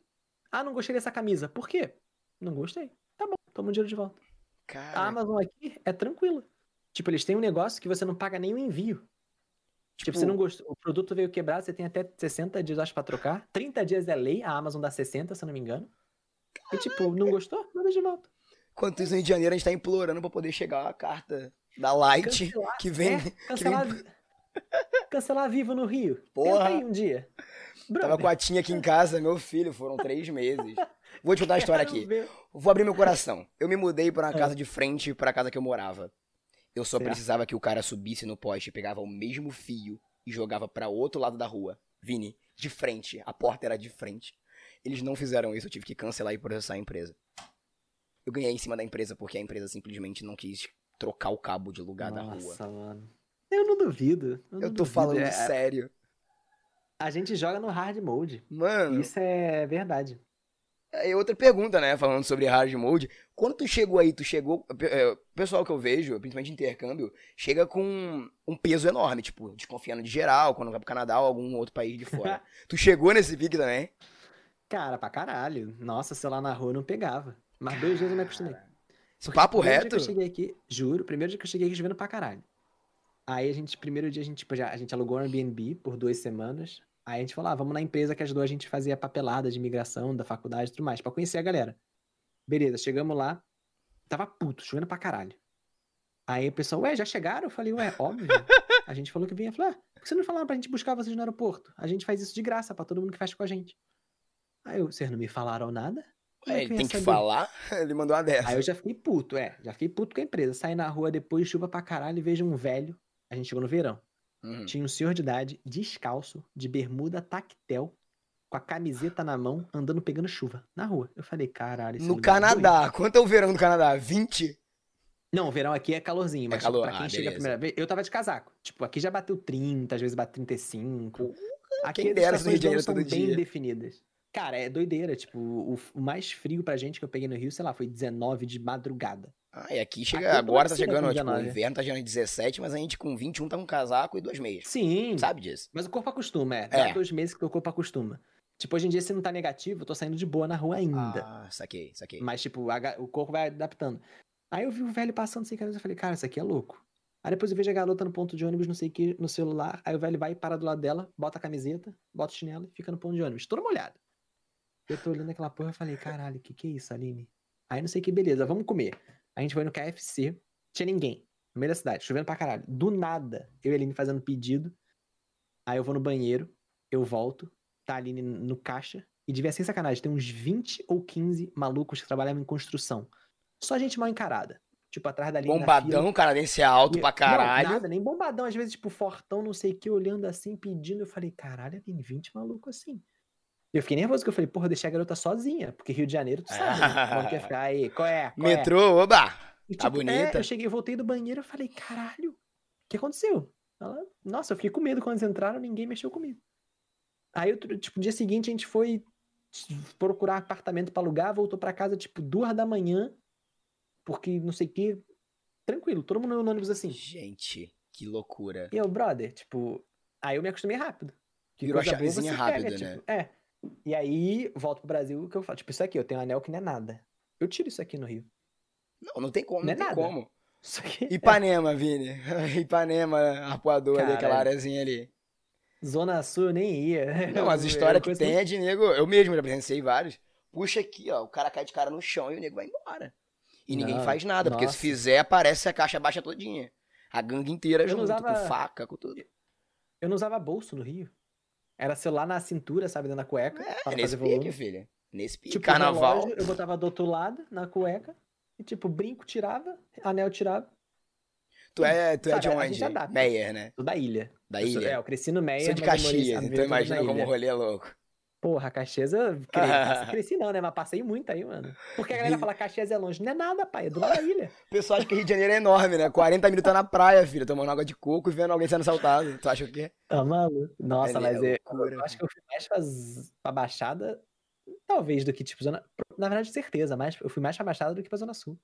Ah, não gostei dessa camisa. Por quê? Não gostei. Tá bom, toma o dinheiro de volta. A Cara, Amazon aqui é tranquila. Tipo, eles têm um negócio que você não paga nem o envio. Tipo, Tipo- você não gostou, o produto veio quebrado, você tem até 60 dias, acho, pra trocar. 30 dias é lei, a Amazon dá 60, se eu não me engano. E tipo, não gostou? Manda de volta. enquanto isso no Rio de Janeiro, a gente tá implorando pra poder chegar a carta da Light, Cancelar, que vem. é, cancelar, vi- cancelar vivo no Rio. Porra. Tenta aí um dia. Tava Brother, com a Tinha aqui em casa, meu filho, foram três meses. Vou te contar a história aqui. Vou abrir meu coração. Eu me mudei pra uma Ah. casa de frente pra casa que eu morava. Eu só precisava que o cara subisse no poste, pegava o mesmo fio e jogava pra outro lado da rua. Vini, de frente. A porta era de frente. Eles não fizeram isso, eu tive que cancelar e processar a empresa. Eu ganhei em cima da empresa porque a empresa simplesmente não quis trocar o cabo de lugar da rua. Nossa, mano. Eu não duvido. Eu, não Eu tô duvido. falando É, sério. A gente joga no hard mode. Mano, Isso é verdade. Aí outra pergunta, né? Falando sobre hard mode. Quando tu chegou aí, tu chegou. é, O pessoal que eu vejo, principalmente intercâmbio, chega com um peso enorme, tipo, desconfiando de geral, quando vai pro Canadá ou algum outro país de fora. tu chegou nesse pique também? Cara, pra caralho. Nossa, sei lá na rua não pegava. Mas dois dias eu me acostumei. Porque papo reto? Dia que eu cheguei aqui, juro, primeiro dia que eu cheguei aqui chovendo pra caralho. Aí a gente, primeiro dia, a gente, tipo, já, a gente alugou um Airbnb por duas semanas. Aí a gente falou, ah, vamos na empresa que ajudou a gente a fazer a papelada de imigração da faculdade e tudo mais, pra conhecer a galera. Beleza, chegamos lá, tava puto, chovendo pra caralho. Aí o pessoal, ué, já chegaram? Eu falei, ué, óbvio. A gente falou que vinha. Falei, ah, por que vocês não falaram pra gente buscar vocês no aeroporto? A gente faz isso de graça pra todo mundo que fecha com a gente. Aí eu, vocês não me falaram nada? Como é ele tem que saber? falar. Ele mandou uma dessa. Aí eu já fiquei puto, é. Já fiquei puto com a empresa. Saí na rua depois, chuva pra caralho, e vejo um velho. A gente chegou no verão. Uhum. Tinha um senhor de idade, descalço, de bermuda tactel, com a camiseta na mão, andando pegando chuva na rua. Eu falei, caralho, esse No é doido. Canadá. Quanto é o verão no Canadá? 20? Não, o verão aqui é calorzinho, mas calor, tipo, pra quem ah, chega a primeira vez, eu tava de casaco. Tipo, aqui já bateu 30, às vezes bate 35. Aqui quem as dera Rio estações são bem dia. definidas. Cara, é doideira. Tipo, o, o mais frio pra gente que eu peguei no Rio, sei lá, foi 19 de madrugada. Ah, e aqui chega, Aqui eu agora tá chegando, tipo, o 19. inverno tá chegando em 17, mas a gente com 21 tá com casaco e duas meias. Sim, Sabe disso? mas o corpo acostuma, é. É. Dá dois meses que o corpo acostuma. Tipo, hoje em dia, se não tá negativo, eu tô saindo de boa na rua ainda. Ah, saquei, saquei. Mas, tipo, a o corpo vai adaptando. Aí eu vi o velho passando sem camisa, eu falei, cara, isso aqui é louco. Aí depois eu vejo a garota no ponto de ônibus, não sei o que, no celular. Aí o velho vai e para do lado dela, bota a camiseta, bota o chinelo e fica no ponto de ônibus, toda molhada. Eu tô olhando aquela porra e falei, caralho, que que é isso, Aline? Aí não sei o que, beleza, vamos comer. A gente foi no KFC, tinha ninguém, no meio da cidade, chovendo pra caralho. Do nada, eu e a Aline fazendo pedido. Aí eu vou no banheiro, eu volto, tá a Aline no caixa, e devia ser sacanagem, tem uns 20 ou 15 malucos que trabalhavam em construção. Só gente mal encarada. Tipo, atrás da Aline. Bombadão, canadense alto E- pra caralho. Não, nada, nem bombadão, às vezes, tipo, fortão, não sei o que, olhando assim, pedindo. Eu falei, caralho, tem 20 maluco assim. Eu fiquei nervoso, porque eu falei, porra, eu deixei a garota sozinha, porque Rio de Janeiro, tu sabe, né? O maluco ia ficar, aí, qual é? Qual é?" Metrô, oba! E, tá tipo, é, bonita. eu cheguei, eu voltei do banheiro, eu falei, caralho, o que aconteceu? Ela, nossa, eu fiquei com medo quando eles entraram, ninguém mexeu comigo. Aí, outro, tipo, no dia seguinte, a gente foi procurar apartamento pra alugar, voltou pra casa, tipo, duas da manhã, porque não sei o que, tranquilo, todo mundo no ônibus assim. Gente, que loucura. E eu, brother, tipo, aí eu me acostumei rápido. Que Virou a chavezinha rápido, pega, né? tipo, é. E aí, volto pro Brasil, o que eu falo? Tipo, isso aqui, eu tenho um anel que não é nada. Eu tiro isso aqui no Rio. Não, não tem como, Não não, é tem nada. como. Isso aqui. Ipanema, Vini. Ipanema, arpoador ali, aquela áreazinha ali. Zona Sul eu nem ia. Não, as histórias que tem é de nego. Eu mesmo já presenciei vários. Puxa aqui, ó. O cara cai de cara no chão e o nego vai embora. E ninguém Não, faz nada, porque se nossa. fizer, aparece a caixa baixa todinha. A gangue inteira Eu junto, usava- com faca, com tudo. Eu não usava bolso no Rio. Era celular na cintura, sabe, dentro da cueca. É, pra não nesse fazer volume. pique, filha. Nesse pique. Tipo, Carnaval. relógio, eu botava do outro lado, na cueca. E tipo, brinco tirava, anel tirava. Tu é, tu é Sabe, de a onde? adapta. Meyer, né? Da ilha. Da Eu sou- ilha. é, eu cresci no Meia. Sou de Caxias, então imagina na como o rolê é louco. Porra, Caxias eu cre- cresci não, né? Mas passei muito aí, mano. Porque a galera fala Caxias é longe. Não é nada, pai. É do lado da ilha. O pessoal acha que Rio de Janeiro é enorme, né? 40 minutos na praia, filho, tomando água de coco e vendo alguém sendo assaltado. Tu acha o quê? Tá maluco? Nossa, é mas é, loucura, eu acho que eu fui mais pra, pra Baixada, talvez, do que, tipo, Zona... Na verdade, certeza, mas eu fui mais pra Baixada do que pra Zona Sul.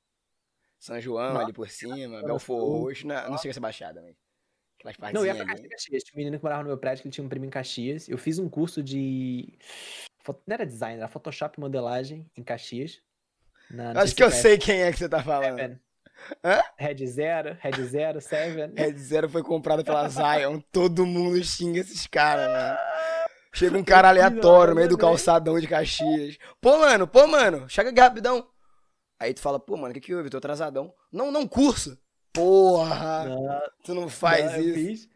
São João Nossa, ali por cima, Zona Belfor Sul. Roxo. Não, não chega a ser baixada, mas. Aquelas Não, eu ia pra. Caxias. Tinha um menino que morava no meu prédio que ele tinha um primo em Caxias. Eu fiz um curso de... Não era design, era Photoshop e modelagem em Caxias. Na, Acho que eu sei quem é que você tá falando. Seven. Hã? Red Zero, Red Zero, Seven. Red Zero foi comprado pela Zion. Todo mundo xinga esses caras, mano. Chega um cara aleatório no meio do calçadão de Caxias. Pô, mano, pô, mano, chega aqui rapidão. Aí tu fala, pô, mano, o que que houve? Tô atrasadão. Não, não, curso. Porra, Não, tu não faz não, eu isso.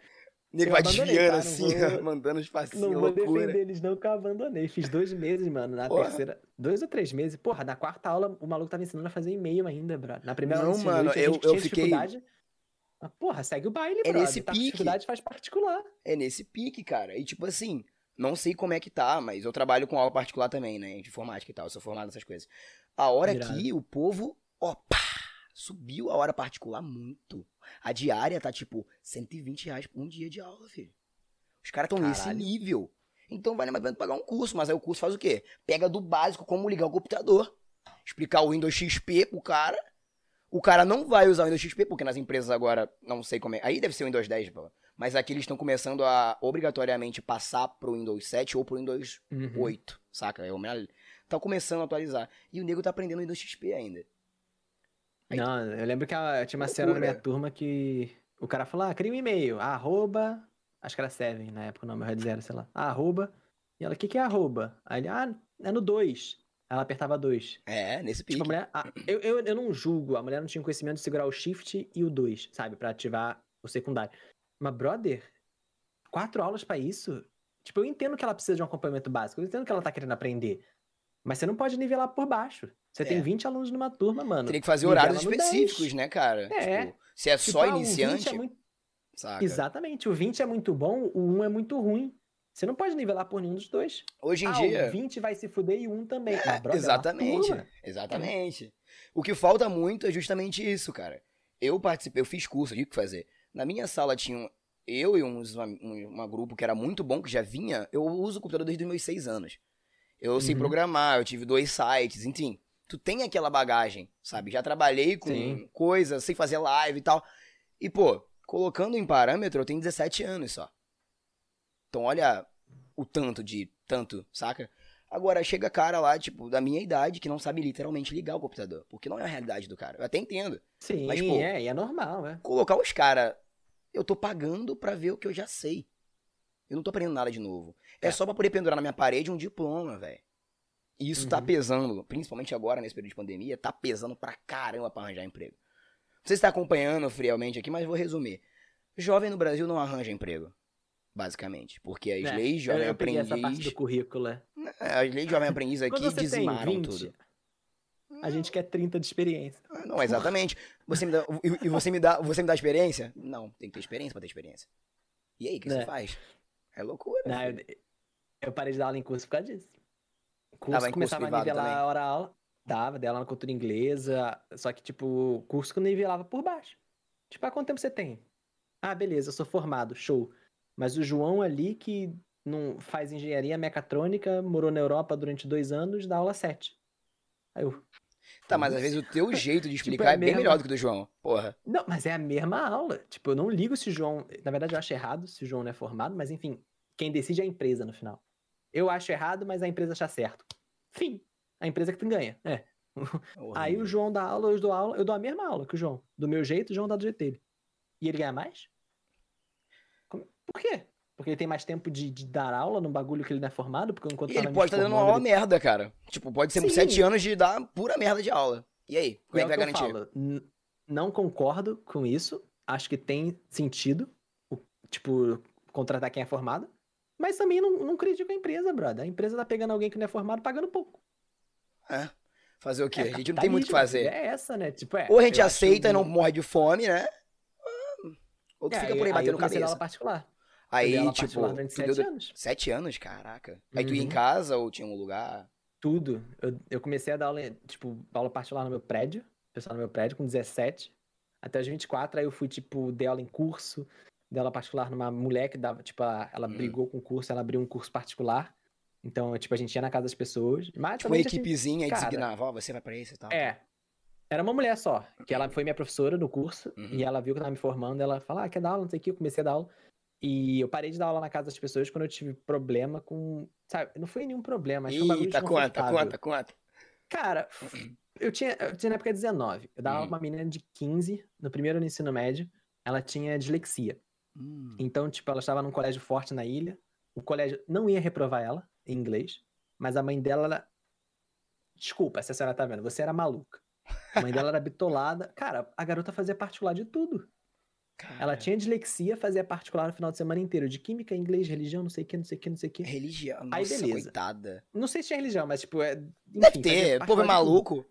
Nego vai desviando tá? Não assim, vou- mandando os Não passinhos, vou loucura. defender eles não que eu abandonei. Fiz dois meses, mano. Na Porra. terceira. Dois ou três meses. Porra, na quarta aula o maluco tava ensinando a fazer e-mail ainda, brother. Na primeira Não, aula ensinou, mano, eu- eu tinha fiquei- dificuldade. Mas, porra, segue o baile, É brother. nesse tá pique. dificuldade, faz particular. É nesse pique, cara. E tipo assim, não sei como é que tá, mas eu trabalho com aula particular também, né? De informática e tal, eu sou formado nessas coisas. A hora que o povo, pá, subiu a hora particular muito. A diária tá tipo 120 reais por um dia de aula, filho. Os caras estão nesse nível. Então vale mais a pena pagar um curso, mas aí o curso faz o quê? Pega do básico como ligar o computador. Explicar o Windows XP pro cara. O cara não vai usar o Windows XP, porque nas empresas agora, não sei como é. Aí deve ser o Windows 10, pô. Mas aqui eles estão começando a obrigatoriamente passar pro Windows 7 ou pro Windows Uhum. 8, saca? É o. Tá começando a atualizar. E o nego tá aprendendo Windows XP ainda. Aí- Não, eu lembro que a- tinha uma cena na minha turma que o cara falou, ah, cria um e-mail, arroba, acho que era Seven na época, não, meu Red Zero, sei lá, arroba, e ela, o que que é arroba? Aí ele, ah, é no 2. Ela apertava 2. É, nesse pique. Tipo, a mulher, ah, eu, eu, eu não julgo, a mulher não tinha conhecimento de segurar o shift e o 2, sabe, pra ativar o secundário. Mas, brother, quatro aulas pra isso? Tipo, eu entendo que ela precisa de um acompanhamento básico, eu entendo que ela tá querendo aprender, mas você não pode nivelar por baixo. Você É. tem 20 alunos numa turma, mano. Teria que fazer horários no 10. específicos, né, cara? É. Tipo, se é Tipo, só ah, 20 iniciante, é muito-? Exatamente, o 20 é muito bom, o 1 é muito ruim. Você não pode nivelar por nenhum dos dois. Hoje em ah, dia. o 20 vai se fuder e o 1 também. É, brother, é uma exatamente, turma. exatamente. O que falta muito é justamente isso, cara. Eu participei, eu fiz curso, eu tive que fazer. Na minha sala tinha eu e uns, uma, um uma grupo que era muito bom, que já vinha. Eu uso o computador desde os meus seis anos. Eu sei Uhum. programar, eu tive dois sites, enfim. Tu tem aquela bagagem, sabe? Já trabalhei com Sim. coisas, sei fazer live e tal. E, pô, colocando em parâmetro, eu tenho 17 anos só. Então, olha o tanto de tanto, saca? Agora, chega cara lá, tipo, da minha idade, que não sabe literalmente ligar o computador. Porque não é a realidade do cara. Eu até entendo. Sim, Mas, pô, é, e é normal, é. Colocar os caras. Eu tô pagando pra ver o que eu já sei. Eu não tô aprendendo nada de novo. É, É. só pra poder pendurar na minha parede um diploma, velho. E isso tá Uhum. pesando, principalmente agora, nesse período de pandemia, tá pesando pra caramba pra arranjar emprego. Não sei se tá acompanhando friamente aqui, mas vou resumir. Jovem no Brasil não arranja emprego. Basicamente. Porque as É, leis de jovem eu peguei essa parte aprendiz. do currículo, é. As leis de jovem aprendiz aqui dizimaram 20, tudo. a gente quer 30 de experiência. Ah, Não, exatamente. Você me dá, e, e você me dá, você me dá experiência? Não, tem que ter experiência pra ter experiência. E aí, o que É. você faz? É loucura. Não, eu, eu parei de dar aula em curso por causa disso. Curso Tava em curso começava a nivelar também? a hora aula. Dava, dei aula na cultura inglesa. Só que, tipo, o curso que nivelava por baixo. Tipo, há quanto tempo você tem? Ah, beleza, eu sou formado, show. Mas o João ali, que não faz engenharia mecatrônica, morou na Europa durante dois anos, dá aula 7. Aí eu. Tá, mas às vezes o teu jeito de Tipo, explicar é é bem melhor do que o do João. Porra. Não, mas é a mesma aula. Tipo, eu não ligo se o João. Na verdade, eu acho errado se o João não é formado, mas enfim, quem decide é a empresa no final. Eu acho errado, mas a empresa acha certo. Fim. A empresa que ganha. É. Aí o João dá aula, eu dou aula, eu dou a mesma aula que o João. Do meu jeito, o João dá do jeito dele. E ele ganha mais? Por quê? Porque ele tem mais tempo de, de dar aula num bagulho que ele não é formado? Porque enquanto E tá ele pode estar dando uma aula ele- merda, cara. Tipo, pode ser Sim. sete anos de dar pura merda de aula. E aí? Como E é que vai garantir? falo, não concordo com isso. Acho que tem sentido, o- tipo, contratar quem é formado. Mas também não, não critico a empresa, brother. A empresa tá pegando alguém que não é formado pagando pouco. É. Fazer o quê? É a gente não tem muito o que fazer. É essa, né? Tipo, é, Ou a gente aceita e não morre de fome, né? Ah, Ou tu É, fica por aí aí batendo comecei a dar aula cabeça. particular. Aí, aula tipo, particular sete deu anos. sete anos, caraca. Aí tu ia em Uhum. casa ou tinha um lugar? Tudo. Eu, eu comecei a dar aula, tipo, aula particular no meu prédio, pessoal no meu prédio, com 17, até os 24, aí eu fui, tipo, dei aula em curso, dei aula particular numa mulher que dava, tipo, ela Hum. brigou com o curso, ela abriu um curso particular, então, tipo, a gente ia na casa das pessoas, mas Tipo, uma equipezinha e cara, designava, ó, você vai pra esse e tal. É, era uma mulher só, que ela foi minha professora no curso, Uhum. e ela viu que eu tava me formando, ela falou, ah, quer dar aula, não sei o que, eu comecei a dar aula, e eu parei de dar aula na casa das pessoas quando eu tive problema com, sabe, não foi nenhum problema, foi um bagulho Eita, conta, conta, conta. Cara, eu tinha, eu tinha na época 19. Eu dava Hum. uma menina de 15, no primeiro ano do ensino médio. Ela tinha dislexia. Hum. Então, tipo, ela estava num colégio forte na ilha. O colégio não ia reprovar ela em inglês, mas a mãe dela era... Desculpa, se a senhora tá vendo, você era maluca. A mãe dela era bitolada. Cara, a garota fazia particular de tudo. Ela Cara, tinha dislexia, fazia particular no final de semana inteiro, de química, inglês, religião, não sei o que, não sei o que, não sei o que. Religião, Aí, nossa, beleza. coitada. Não sei se tinha religião, mas, tipo, é. Deve enfim, fazia ter, o povo é maluco.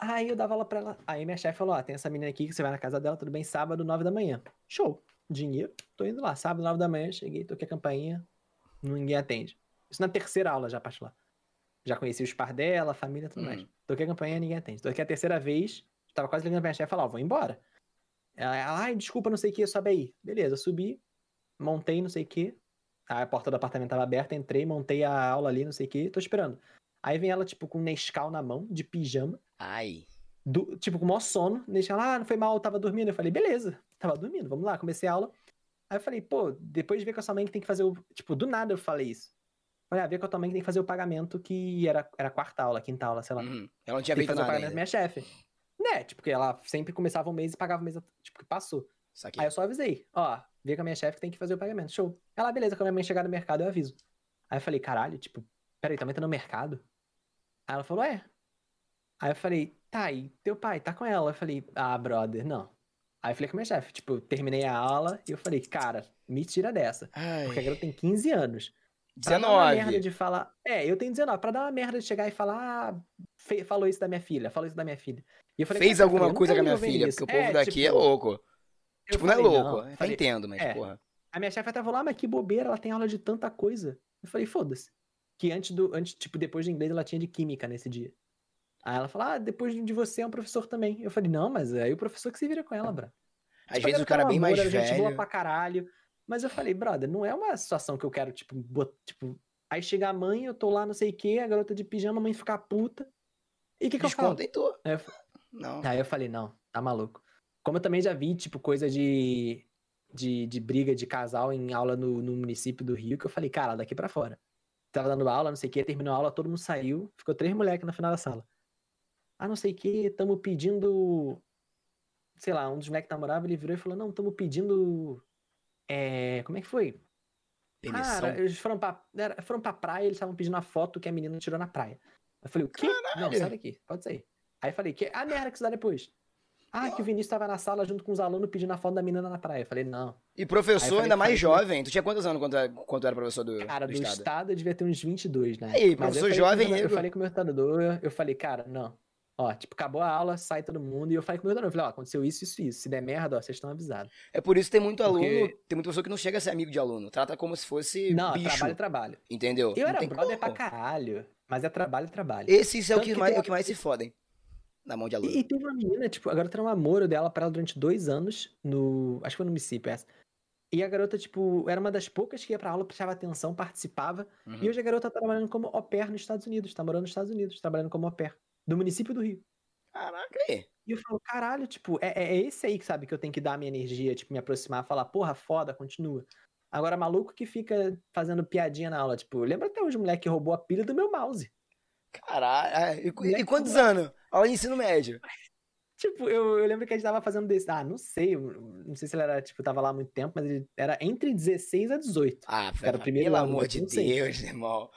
Aí eu dava aula pra ela. Aí minha chefe falou: Ó, tem essa menina aqui que você vai na casa dela, tudo bem, sábado, 9 da manhã. Show. Dinheiro, tô indo lá. Sábado, 9 da manhã, cheguei, toquei a campainha, ninguém atende. Isso na terceira aula já, particular. Já conheci os par dela, a família, tudo Hum. mais. Toquei a campainha, ninguém atende. Toquei a terceira vez, tava quase ligando pra minha chefe e falou: Ó, vou embora. Ela, ela, ai, desculpa, não sei o que, sobe aí. Beleza, subi, montei, não sei o que. A porta do apartamento tava aberta, entrei, montei a aula ali, não sei o que, tô esperando. Aí vem ela, tipo, com um Nescau na mão, de pijama Ai. Do- tipo, com o maior sono, deixa ela, ah, não foi mal, eu tava dormindo. Eu falei, beleza, tava dormindo, vamos lá, comecei a aula. Aí eu falei, pô, depois de ver com a sua mãe que tem que fazer o. Tipo, do nada eu falei isso. Falei, ah, vê com a tua mãe que tem que fazer o pagamento, que era, era quarta aula, quinta aula, sei lá. Uhum. Ela não tinha feito fazer o nada pagamento da ainda. minha chefe. Né, tipo, porque ela sempre começava o mês e pagava o mês, tipo, que passou. Saquei. Aí eu só avisei, ó, vê com a minha chefe que tem que fazer o pagamento. Show. Ela, beleza, quando a minha mãe chegar no mercado, eu aviso. Aí eu falei, caralho, tipo, peraí, também tá no mercado? Aí ela falou, é. Aí eu falei, tá, e teu pai, tá com ela? Eu falei, ah, brother, não. Aí eu falei com a minha chefe, tipo, eu terminei a aula e eu falei, cara, me tira dessa. Porque a Ai. garota tem 15 anos. Pra dar uma merda 19. de falar. É, eu tenho 19. Pra dar uma merda de chegar e falar. Ah, fe- falou isso da minha filha, falou isso da minha filha. E eu falei, Fez "Cara, eu alguma falei, eu coisa com a minha filha, isso." porque o povo daqui é tipo, louco. eu Tipo, não é falei, louco. não. Eu Falei, entendo, mas, é. porra. A minha chefe até falou, ah, mas que bobeira, ela tem aula de tanta coisa. Eu falei, foda-se. Que antes do. Antes, tipo, depois de inglês, ela tinha de química nesse dia. Aí ela falou, ah, depois de você é um professor também. Eu falei, não, mas aí o professor que se vira com ela, bra. Às Tipo, vezes o cara é bem mais amor, era gente boa velho. pra caralho. Mas eu falei, brother, não é uma situação que eu quero, tipo, bot... tipo. Aí chega a mãe, eu tô lá, não sei o quê, a garota de pijama, a mãe ficar puta. E o que, que eu falo? Aí eu, Não. aí eu falei, não, tá maluco. Como eu também já vi, tipo, coisa de, de, de briga de casal em aula no, no município do Rio, que eu falei, cara, daqui pra fora. Tava dando aula, não sei o que, terminou a aula, todo mundo saiu, ficou três moleques no final da sala. Ah, não sei o que, tamo pedindo. Sei lá, um dos moleques que namorava, ele virou e falou, não, tamo pedindo. É, como é que foi? Permissão. Cara, eles foram pra, era- foram pra praia eles estavam pedindo a foto que a menina tirou na praia. Eu falei, o quê? Não, Caralho. sai daqui, pode sair. Aí eu falei, que a merda que isso dá depois. Ah, que o Vinícius tava na sala junto com os alunos pedindo a foto da menina na praia. Eu falei, não. E eu professor falei- ainda mais jovem. Tu tinha quantos anos quando, quando tu era professor do, Cara, do do estado? estado eu devia ter uns 22, né? Aí, Mas eu professor falei jovem, Eu nego. falei com o meu orientador, eu falei, cara, não. Ó, tipo, acabou a aula, sai todo mundo. E eu falei com o meu orientador, eu falei, ó, aconteceu isso, isso, isso. Se der merda, ó, vocês estão avisados. É por isso que tem muito aluno, Porque- tem muita pessoa que não chega a ser amigo de aluno. Trata como se fosse Não, bicho. trabalho é trabalho. Entendeu? Eu Não era tem brother pra como. caralho, mas é trabalho, é trabalho. Esse isso é o que, que mais, tem é o que mais se fodem. Na mão de aluno. E, e teve uma menina, tipo, a garota era um amor, aula pra ela durante dois anos no. Acho que foi no município essa. E a garota, tipo, era uma das poucas que ia pra aula, prestava atenção, participava. Uhum. E hoje a garota tá trabalhando como au pair nos Estados Unidos, tá morando nos Estados Unidos, trabalhando como au pair. Do município do Rio. Caraca aí. E eu falo, caralho, tipo, é, é é esse aí que sabe que eu tenho que dar a minha energia, tipo, me aproximar, falar, porra, foda, continua. Agora, maluco que fica fazendo piadinha na aula, tipo, lembra até hoje o moleque que roubou a pilha do meu mouse. Caralho. é, E, e Moleque quantos anos? Aula de ensino médio. Tipo, eu, eu lembro que a gente tava fazendo desse. Ah, não sei. Não sei se ele era, tipo, tava lá há muito tempo, mas ele era entre 16 a 18. Ah, Era o primeiro pelo ano, amor de. Deus, irmão.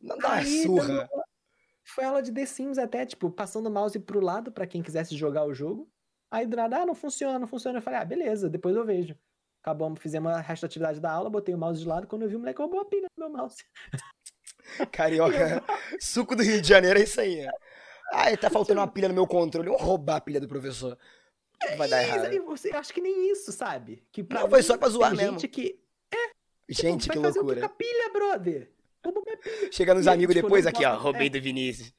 Não dá uma surra. Foi aula de The Sims até, tipo, passando o mouse pro lado pra quem quisesse jogar o jogo. Aí do nada, ah, não funciona, não funciona. Eu falei, ah, beleza, depois eu vejo. Acabamos, fizemos a resto da atividade da aula, botei o mouse de lado. Quando eu vi o moleque roubou a pilha do meu mouse. Carioca, suco do Rio de Janeiro é isso aí. Ah, tá faltando uma pilha no meu controle. Vamos roubar a pilha do professor. Que vai dar Isso, errado? aí você, acho que nem isso, sabe? Que pra Não, foi mim, só pra zoar tem mesmo. gente que. Gente, vai que loucura. pilha, brother? Roubou minha Chega nos E amigos tipo, depois aqui, ó. Roubei é. do Vinícius.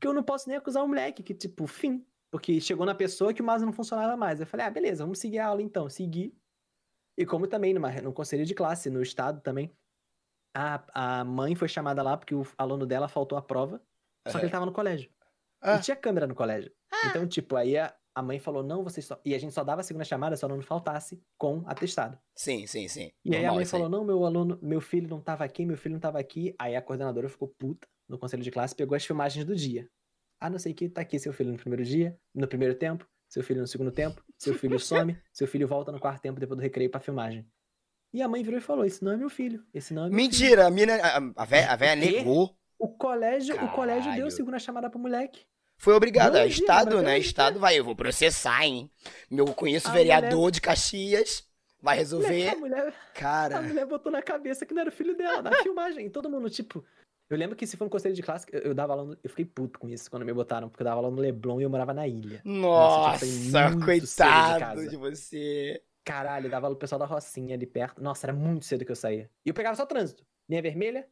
que eu não posso nem acusar o moleque, que, tipo, fim. Porque chegou na pessoa que o mouse não funcionava mais. Eu falei, ah, beleza, vamos seguir a aula então. Segui. E como também numa, no conselho de classe, no estado também, a, a mãe foi chamada lá porque o aluno dela faltou a prova, só que ele tava no colégio. Ah. E tinha câmera no colégio. Então, tipo, aí a, a mãe falou, não, vocês só... E a gente só dava a segunda chamada se o aluno faltasse com atestado. Sim, sim, sim. E aí a Normal mãe falou, não, meu aluno, meu filho não tava aqui, meu filho não tava aqui. Aí a coordenadora ficou puta no conselho de classe, pegou as filmagens do dia. Ah, não sei o que, tá aqui seu filho no primeiro dia, no primeiro tempo, seu filho no segundo tempo, seu filho some, seu filho volta no quarto tempo depois do recreio pra filmagem. E a mãe virou e falou, esse não é meu filho, esse não é meu filho. Mentira, a mina. A, a véia, a véia negou. O colégio, o colégio deu segunda chamada pro moleque. Foi obrigada. Não, gente, Estado, mas né? eu- Estado vai. Eu vou processar, hein? Meu conheço A vereador de Caxias. Vai resolver. a mulher, a Cara. mulher botou na cabeça que não era o filho dela, na filmagem. Todo mundo, tipo. Eu lembro que se for um conselho de classe, eu, eu dava aula. no- Eu fiquei puto com isso quando me botaram, porque eu dava aula no Leblon e eu morava na ilha. Nossa, eu cedo de coitado casa. de você. Caralho, eu dava aula pro pessoal da Rocinha ali perto. Nossa, era muito cedo que eu saía. E eu pegava só trânsito. Linha Vermelha,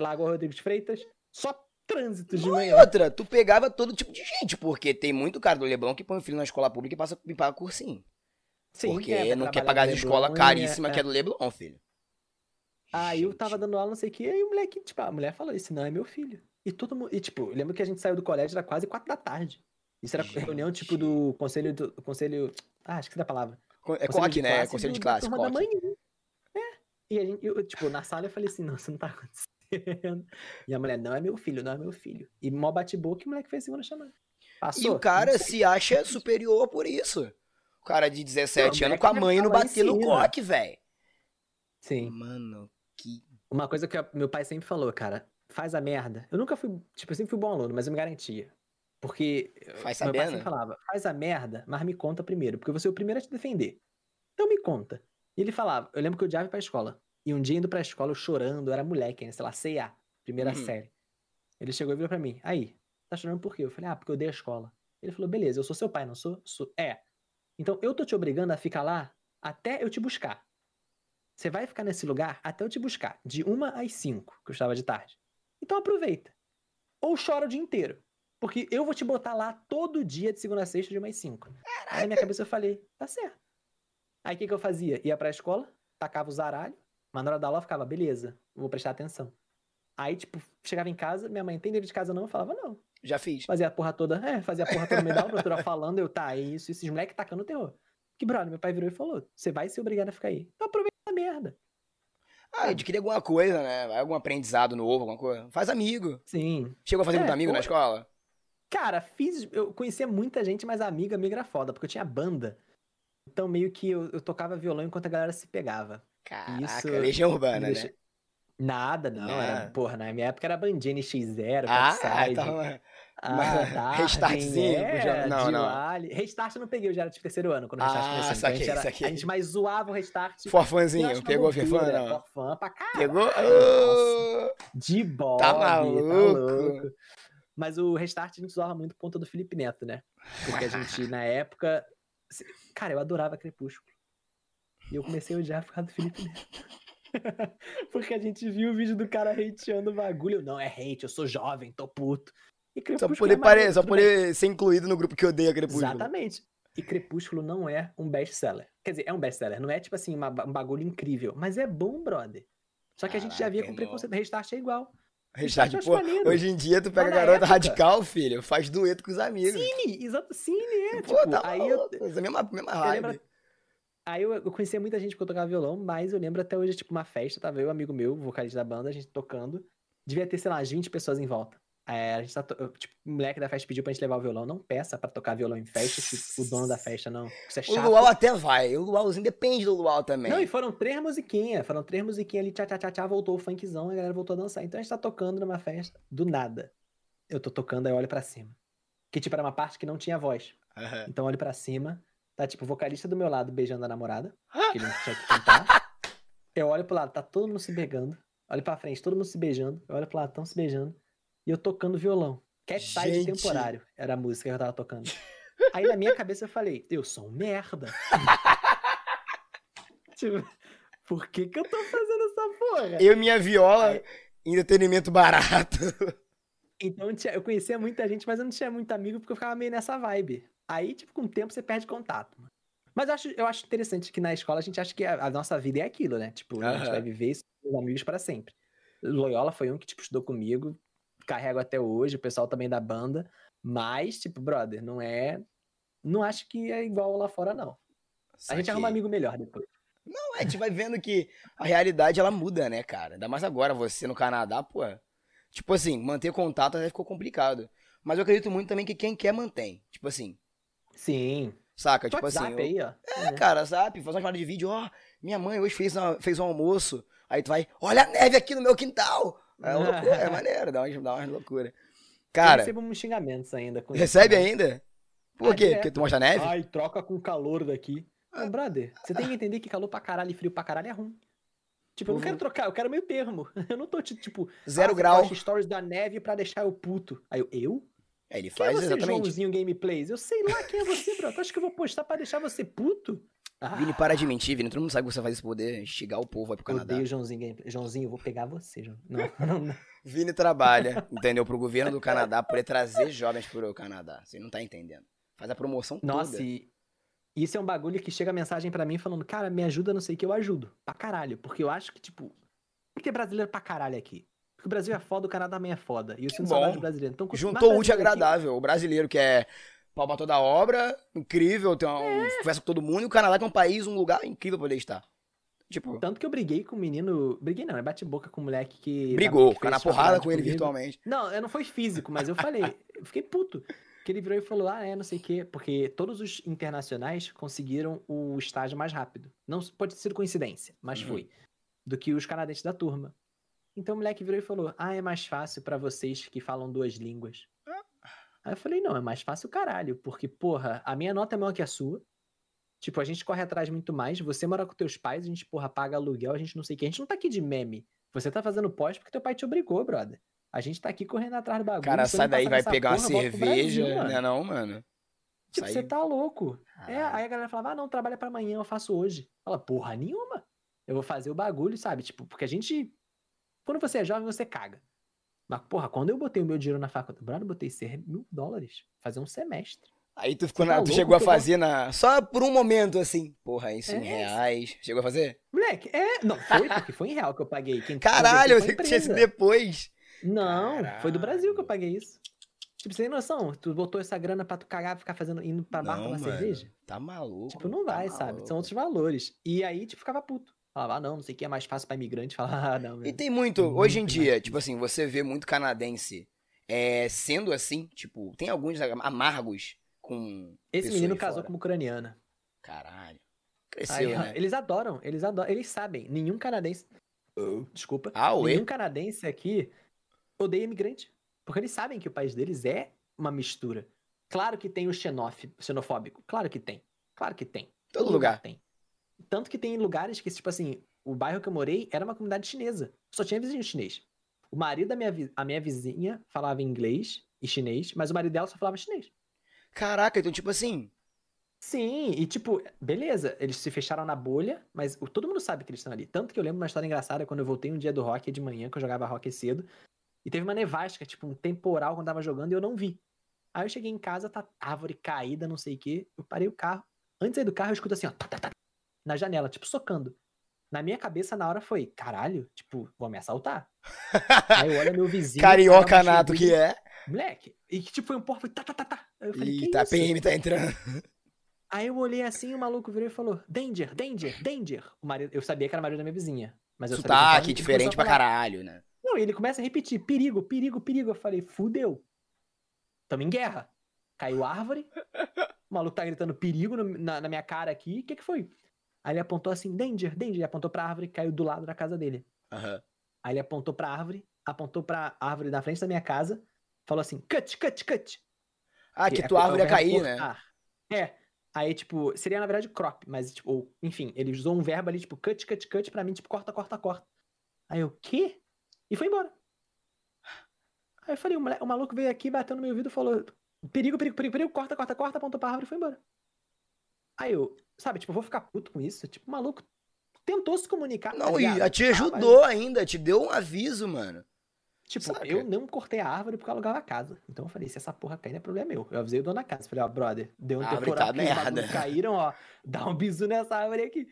Lagoa Rodrigo de Freitas, só trânsito de E manhã. outra, tu pegava todo tipo de gente, porque tem muito cara do Leblon que põe o filho na escola pública e passa, e paga cursinho. Sim, porque é, não quer pagar as escola caríssima é, que é do Leblon, filho. Aí eu Gente. tava dando aula, não sei o que, aí o moleque, tipo, a mulher falou, esse não é meu filho. E todo mundo, e tipo, eu lembro que a gente saiu do colégio, era quase quatro da tarde. Isso era reunião, tipo, do conselho, do conselho, ah, acho que é da palavra. É Conselho coque, né? classe Conselho de classe, Da da manhã. É. E a gente, eu, tipo, na sala eu falei assim, não, isso não tá acontecendo. E a mulher, não é meu filho, não é meu filho. E mó bate-boca o moleque fez segunda chamada. Passou? E o cara se acha superior por isso. O cara de 17 Não, anos com a mãe não bater no coque, velho. Sim. Mano, que. Uma coisa que meu pai sempre falou, cara, faz a merda. Eu nunca fui, tipo, eu sempre fui bom aluno, mas eu me garantia. Porque Faz meu pai sempre falava, faz a merda, mas me conta primeiro, porque você é o primeiro a te defender. Então me conta. E ele falava, eu lembro que eu odiava ir pra escola. E um dia indo pra escola, eu chorando, eu era moleque ainda, sei lá, C&A, primeira Uhum. série. Ele chegou e virou pra mim, aí, tá chorando por quê? Eu falei, ah, porque eu odeio a escola. Ele falou, beleza, eu sou seu pai, não sou? sou... É. Então eu tô te obrigando a ficar lá até eu te buscar. Você vai ficar nesse lugar até eu te buscar, de uma às cinco, que eu estava de tarde. Então aproveita. Ou chora o dia inteiro. Porque eu vou te botar lá todo dia, de segunda a sexta, de uma às cinco. Aí na minha cabeça eu falei, tá certo. Aí o que, que eu fazia? Ia pra escola, tacava o zaralho, mas na hora da aula eu ficava, beleza, vou prestar atenção. Aí, tipo, chegava em casa, minha mãe tem dever de casa não? Eu falava, não. Já fiz. Fazia a porra toda, é, fazia a porra toda no meio da aula, a professora falando, eu, tá, é isso, esses moleques tacando terror. Que brother, meu pai virou e falou, você vai ser obrigado a ficar aí. Então aproveita a merda. Ah, adquirir alguma coisa, né? Algum aprendizado novo, alguma coisa. Faz amigo. Sim. Chegou a fazer É, muito amigo na escola? Cara, fiz. Eu conhecia muita gente, mas amiga, amiga era foda, porque eu tinha banda. Então meio que eu, eu tocava violão enquanto a galera se pegava. Caraca, Isso Legião Urbana, deixa- né? Nada, não. Era, Não. porra, na minha época era Bandini X0, Ah, Topside. tava... Ah, Mas Darwin, restartzinho, é, já- não, não. Diwali. Restart eu não peguei, eu já era de terceiro ano quando o Restart Ah, começou. Então a, saquei, gente era- saquei. a gente mais zoava o Restart. Achava pegou Fefã, não? Forfã pra caralho. Pegou? Nossa, Ô, de bola. Tá maluco? Mas o Restart a gente zoava muito por conta do Felipe Neto, né? Porque a gente, na época... Cara, eu adorava Crepúsculo. E eu comecei a odiar por causa do Felipe Neto. Porque a gente viu o vídeo do cara hateando o bagulho. Não, é hate, eu sou jovem, tô puto. E Só Crepúsculo poder, é pare... Só bem. poder ser incluído no grupo que odeia Crepúsculo. Exatamente. E Crepúsculo não é um best-seller. Quer dizer, é um best-seller. Não é tipo assim, uma- um bagulho incrível. Mas é bom, brother. Só que a gente já via Caraca, com preconceito. Restart é igual. Restart, acho pô, maneiro. hoje em dia tu pega na garota época- radical, filho, faz dueto com os amigos. Cine, exato, cine, é. Pô, tipo, tá aí eu, maluco, essa mesma, mesma eu vibe. Aí eu, eu conhecia muita gente eu tocava violão, mas eu lembro até hoje, tipo, uma festa, tava eu, um amigo meu, vocalista da banda, a gente tocando. Devia ter, sei lá, umas 20 pessoas em volta. É, a gente tá, tipo, o moleque da festa pediu pra gente levar o violão. Não peça pra tocar violão em festa, se o dono da festa não. Isso é O chato. Luau até vai, o Luauzinho depende do Luau também. Não, e foram três musiquinhas. Foram três musiquinhas ali, tchá, tchá, tchá, tchá, voltou o funkzão, a galera voltou a dançar. Então a gente tá tocando numa festa, do nada. Eu tô tocando, aí eu olho pra cima. Que, tipo, era uma parte que não tinha voz. Aham. Então eu olho pra cima, tá, tipo, o vocalista do meu lado beijando a namorada, que ele tinha que cantar. Eu olho pro lado, tá todo mundo se beijando. Olho pra frente, todo mundo se beijando. Eu olho pro lado, tão se beijando. E eu tocando violão. Cat Gente. temporário era a música que eu tava tocando. Aí na minha cabeça eu falei, eu sou um merda. tipo, por que que eu tô fazendo essa porra? Eu e minha viola, Aí- entretenimento barato. Então eu conhecia muita gente, mas eu não tinha muito amigo porque eu ficava meio nessa vibe. Aí, tipo, com o tempo você perde contato. mano. Mas eu acho, eu acho interessante que na escola a gente acha que a, a nossa vida é aquilo, né? Tipo, a gente vai viver isso com os amigos para sempre. Loyola foi um que, tipo, estudou comigo, carrego até hoje, o pessoal também da banda. Mas, tipo, brother, não é. Não acho que é igual lá fora, não. A gente arruma amigo melhor depois. Não, a gente vai vendo que a realidade ela muda, né, cara? Ainda mais agora, você no Canadá, pô. Tipo assim, manter contato até ficou complicado. Mas eu acredito muito também que quem quer mantém. Tipo assim, Sim. saca? Tipo WhatsApp assim. eu- aí, ó. É, cara, sabe? Fazer uma chamada de vídeo, ó, minha mãe hoje fez, uma- fez um almoço. Aí tu vai, olha a neve aqui no meu quintal. É uma loucura, é maneiro, dá uma, dá uma loucura. Eu Cara, recebo uns xingamentos ainda. com isso, recebe né? ainda? Por Ah, quê? Porque tu mostra neve? Ai, troca com calor daqui. Não, brother, você tem que entender que calor pra caralho e frio pra caralho é ruim. Tipo, eu não Uhum. quero trocar, eu quero meio termo. Eu não tô, ti- tipo... Zero ah, grau. stories da neve pra deixar eu puto. Aí eu, eu? É, ele Quem é faz você, exatamente. Joãozinho Gameplays? Eu sei lá quem é você, bro. Tu acha que eu vou postar pra deixar você puto? Ah, Vini, para de mentir, Vini. Todo mundo sabe que você faz isso pra poder instigar o povo aí pro Canadá. odeio Joãozinho Gameplays. Joãozinho, eu vou pegar você, João. Não, não, não. Vini trabalha, entendeu? Pro governo do Canadá, poder trazer jovens pro Canadá. Você não tá entendendo. Faz a promoção Nossa, toda. e isso é um bagulho que chega mensagem pra mim falando, cara, me ajuda, não sei o que, eu ajudo. Pra caralho. Porque eu acho que, tipo, tem que brasileiro pra caralho aqui. Porque o Brasil é foda, o Canadá também é foda. E eu sinto saudade do brasileiro. Então, Juntou o útil brasileiro aqui- agradável. O brasileiro que é pau pra toda obra, incrível, tem uma, um- É. conversa com todo mundo. E o Canadá que é um país, um lugar incrível pra poder estar. Tipo, Tanto que eu briguei com um menino. Briguei não, é bate-boca com um moleque que. brigou, ficar na porrada com ele comigo. virtualmente. Não, eu não foi físico, mas eu falei. eu fiquei puto. Que ele virou e falou: ah, é, não sei o quê. Porque todos os internacionais conseguiram o estágio mais rápido. Não pode ter sido coincidência, mas Uhum. foi. Do que os canadenses da turma. Então o moleque virou e falou: ah, é mais fácil pra vocês que falam duas línguas. Aí eu falei: não, é mais fácil o caralho. Porque, porra, a minha nota é maior que a sua. Tipo, a gente corre atrás muito mais. Você mora com teus pais, a gente, porra, paga aluguel, a gente não sei o que. A gente não tá aqui de meme. Você tá fazendo pós porque teu pai te obrigou, brother. A gente tá aqui correndo atrás do O bagulho. cara sai daí, vai pegar uma porra, pro cerveja, Brasil, né não, mano? Tipo, Sai- você tá louco. É, Caralho. aí a galera falava, ah, não, trabalha pra amanhã, eu faço hoje. Fala, porra nenhuma. Eu vou fazer o bagulho, sabe? Tipo, porque a gente. Quando você é jovem, você caga. Mas, porra, quando eu botei o meu dinheiro na faculdade, brother, eu botei 100 mil dólares. Fazer um semestre. Aí tu, ficou tá na- tu chegou a que eu fazer na. Só por um momento, assim. Porra, isso em É. reais. Chegou a fazer? Moleque, é. Não, foi porque foi em real que eu paguei. Quem Caralho, eu tinha sido depois. Não, foi do Brasil que eu Caralho. paguei isso. Tipo, você tem noção? Tu botou essa grana pra tu cagar e ficar fazendo, indo pra bar Não, tomar cerveja? Tá maluco. Tipo, não tá vai, sabe? maluco. São outros valores. E aí, tipo, ficava puto. Falava, ah, não, não sei o que é mais fácil pra imigrante. Falava, ah, não, E velho. tem muito, Muito hoje em mais dia, tipo assim, você vê muito canadense é, sendo assim, tipo, tem alguns amargos com. Esse menino casou fora. com uma ucraniana. Caralho. Aí, Cresceu, ó, né? Eles adoram, eles adoram, eles sabem. Nenhum canadense. Desculpa. Ah? Nenhum canadense aqui odeia imigrante. Porque eles sabem que o país deles é uma mistura. Claro que tem o xenofóbico. Claro que tem. Claro que tem. Todo lugar. tem. Tanto que tem lugares que, tipo assim, o bairro que eu morei era uma comunidade chinesa. Só tinha vizinho chinês. O marido da minha, a minha vizinha falava inglês e chinês, mas o marido dela só falava chinês. Caraca, então, tipo assim. Sim, e tipo, beleza, eles se fecharam na bolha, mas o- todo mundo sabe que eles estão ali. Tanto que eu lembro uma história engraçada quando eu voltei um dia do hockey de manhã, que eu jogava hockey cedo, e teve uma nevasca, tipo, um temporal quando tava jogando e eu não vi. Aí eu cheguei em casa, tá árvore caída, não sei o quê, eu parei o carro. Antes de sair do carro, eu escuto assim, ó, tá, tá, tá, na janela, tipo, socando. Na minha cabeça, na hora, foi, caralho, tipo, vou me assaltar. Aí eu olho meu vizinho. Carioca nato que é. Moleque. E que tipo, foi um porra, foi tá, tá, tá, tá. Aí eu falei, que Eita, a? PM tá entrando. Aí eu olhei assim, o maluco virou e falou: Danger, danger, danger. O marido, eu sabia que era o marido da minha vizinha. Mas eu sabia que Sotaque falava- diferente pra caralho, né? Não, e ele começa a repetir: perigo, perigo, perigo. Eu falei: fudeu. Tamo em guerra. Caiu árvore. O maluco tá gritando perigo no- na, na minha cara aqui. O que que foi? Aí ele apontou assim: danger, danger. Ele apontou pra árvore, caiu do lado da casa dele. Aham. Aí ele apontou pra árvore, apontou pra árvore na frente da minha casa, falou assim: cut, cut, cut. Ah, que é- tua é árvore ia cair, né? É. Aí, tipo, seria na verdade crop, mas, tipo, ou, enfim, ele usou um verbo ali, tipo, cut, cut, cut, pra mim, tipo, corta, corta, corta. Aí eu, quê? E foi embora. Aí eu falei, o, mole- o maluco veio aqui, bateu no meu ouvido e falou, perigo, perigo, perigo, perigo, corta, corta, corta, apontou pra árvore e foi embora. Aí eu, sabe, tipo, eu vou ficar puto com isso? Tipo, o maluco tentou se comunicar. tá Não, e ligado? a te Ah, mas- ajudou ainda, te deu um aviso, mano. Tipo, Saca? eu não cortei a árvore porque eu alugava a casa. Então eu falei, se essa porra cair, não é problema meu. Eu avisei o dono da casa. Falei, ó, brother, deu um temporal tá os merda. caíram, ó. Dá um bisu nessa árvore aqui.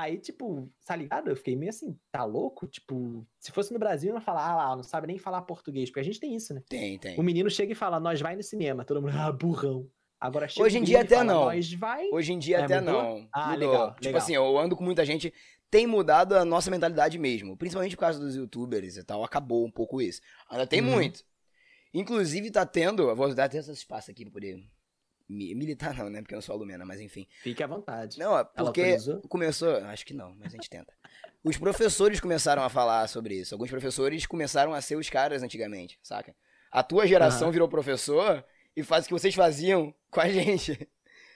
Aí, tipo, tá ligado? Eu fiquei meio assim, tá louco? Tipo, se fosse no Brasil, não ia falar, ah lá, não sabe nem falar português. Porque a gente tem isso, né? Tem, tem. O menino chega e fala, nós vai no cinema. Todo mundo, ah, burrão. Agora chega Hoje em dia até fala, não. Nós vai. Hoje em dia É, até mudou? não. Ah, mudou. legal, Tipo legal. assim, eu ando com muita gente. Tem mudado a nossa mentalidade mesmo. Principalmente por causa dos youtubers e tal. Acabou um pouco isso. Ainda tem Uhum. muito. Inclusive, tá tendo. Vou dar até esse espaço aqui pra poder. Mi- Militar não, né? Porque eu não sou alumena, mas enfim. Fique à vontade. Não, é porque começou. Acho que não, mas a gente tenta. Os professores começaram a falar sobre isso. Alguns professores começaram a ser os caras antigamente, saca? A tua geração Aham. virou professor e faz o que vocês faziam com a gente.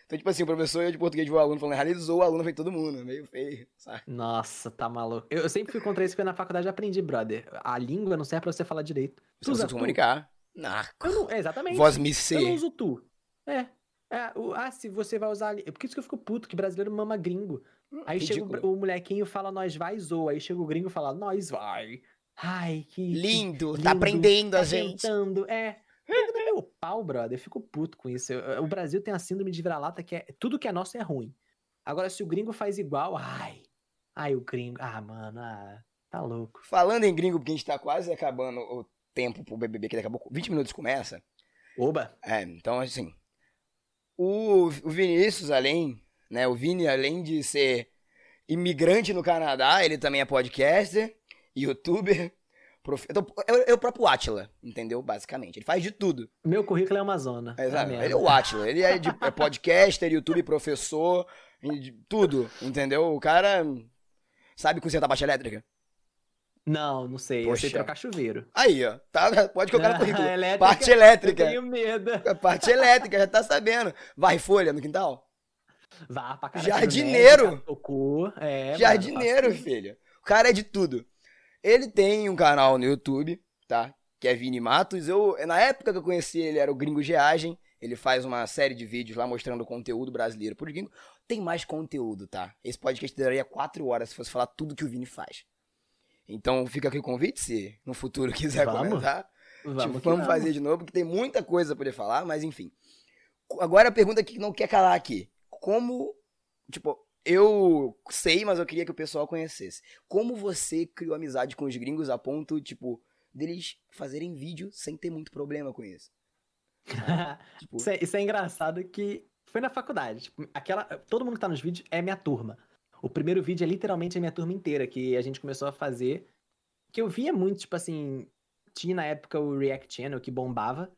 Então, tipo assim, o professor eu de português o aluno falando errado, ele zoou o aluno, foi todo mundo, meio feio, saca? Nossa, tá maluco. Eu, eu sempre fui contra isso porque na faculdade eu aprendi, brother. A língua não serve pra você falar direito. Você usa se tu. comunicar. Narco. Não, é, exatamente. Voz me Eu não ser. uso tu. É. É, o- ah, se você vai usar. ali- Por isso que eu fico puto, que brasileiro mama gringo. Aí chega o, Ridículo. o molequinho e fala nós vai, zoa. Aí chega o gringo e fala nós vai. Ai, que. Lindo, lindo, tá aprendendo a tá gente. tentando. É. Meu pau, brother. Eu fico puto com isso. Eu- o Brasil tem a síndrome de vira-lata que é. Tudo que é nosso é ruim. Agora, se o gringo faz igual, ai. Ai, o gringo. Ah, mano, ah, tá louco. Falando em gringo, porque a gente tá quase acabando o tempo pro BBB, que daqui a pouco 20 minutos começa. Oba! É, então assim. O, o Vinícius, além, né? O Vini, além de ser imigrante no Canadá, ele também é podcaster, youtuber. profe- Então, é, é o próprio Atila, entendeu? Basicamente. Ele faz de tudo. Meu currículo é uma zona. É, sabe? merda. ele é o Atila. Ele é, de, é podcaster, YouTube, professor, tudo, entendeu? O cara sabe consertar baixa elétrica. Não, não sei. Eu sei Poxa. trocar chuveiro. Aí, ó. Tá, pode colocar no currículo. Elétrica, Parte elétrica. Eu tenho medo. Parte elétrica, já tá sabendo. Vai folha no quintal? Vá pra caralho. Jardineiro. Tocou. É, mano, Jardineiro, faço isso. filho. O cara é de tudo. Ele tem um canal no YouTube, tá? Que é Vini Matos. Eu, na época que eu conheci ele, era o Gringo Geagem. Ele faz uma série de vídeos lá mostrando o conteúdo brasileiro pro gringo. Tem mais conteúdo, tá? Esse podcast daria quatro horas se fosse falar tudo que o Vini faz. Então fica aqui o convite, se no futuro quiser Vamos. comentar. Vamos, Tipo, vamos fazer de novo, porque tem muita coisa pra poder falar, mas enfim. Agora a pergunta que não quer calar aqui. Como, tipo, eu sei, mas eu queria que o pessoal conhecesse. Como você criou amizade com os gringos a ponto, tipo, deles fazerem vídeo sem ter muito problema com isso? tipo... isso, é, isso, é, engraçado que foi na faculdade. Tipo, aquela, todo mundo que tá nos vídeos é minha turma. O primeiro vídeo é literalmente a minha turma inteira, que a gente começou a fazer. Que eu via muito, tipo assim. Tinha na época o React Channel que bombava.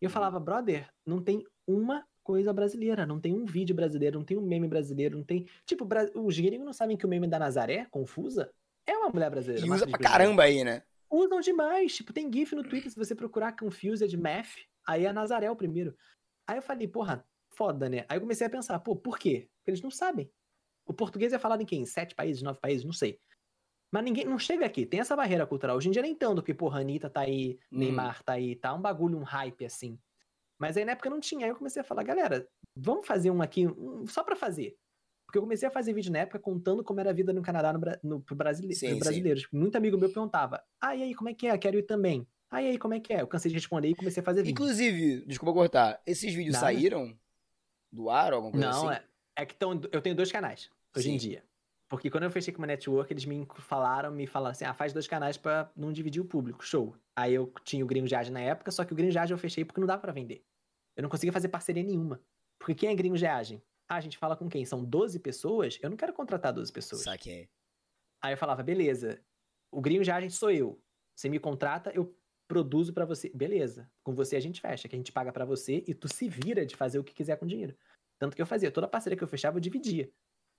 E eu uhum. falava, brother, não tem uma coisa brasileira, não tem um vídeo brasileiro, não tem um meme brasileiro, não tem. Tipo, os gringos não sabem que o meme da Nazaré, confusa, é uma mulher brasileira. E usa pra caramba aí, né? Usam demais. Tipo, tem GIF no Twitter, se você procurar Confused Math, aí é Nazaré o primeiro. Aí eu falei, porra, foda, né? Aí eu comecei a pensar, pô, por quê? Porque eles não sabem. O português é falado em quem? Sete países, nove países? Não sei. Mas ninguém não chega aqui, tem essa barreira cultural. Hoje em dia nem tanto, porque, porra, Anitta tá aí, hum. Neymar tá aí, tá um bagulho, um hype assim. Mas aí na época não tinha. Aí eu comecei a falar, galera, vamos fazer um aqui, um, só pra fazer. Porque eu comecei a fazer vídeo na época contando como era a vida no Canadá no, no, pro brasile sim, brasileiros. Sim. Muito amigo meu perguntava, ah, e aí, como é que é? Quero ir também. Ah, e aí, como é que é? Eu cansei de responder e comecei a fazer vídeo. Inclusive, desculpa cortar, esses vídeos Nada. saíram do ar ou alguma coisa não, assim? Não, é, é que tão, eu tenho dois canais hoje sim. em dia. Porque quando eu fechei com uma network, eles me falaram, me falaram assim, ah, faz dois canais para não dividir o público, show. Aí eu tinha o Gringo Jage na época, só que o Gringo Jage eu fechei porque não dava para vender. Eu não conseguia fazer parceria nenhuma. Porque quem é Gringo Jage? Ah, a gente fala com quem? São 12 pessoas? Eu não quero contratar 12 pessoas. Saquei. Aí eu falava, beleza, o Gringo Jage sou eu. Você me contrata, eu produzo para você. Beleza, com você a gente fecha, que a gente paga para você e tu se vira de fazer o que quiser com o dinheiro. Tanto que eu fazia, toda parceria que eu fechava eu dividia.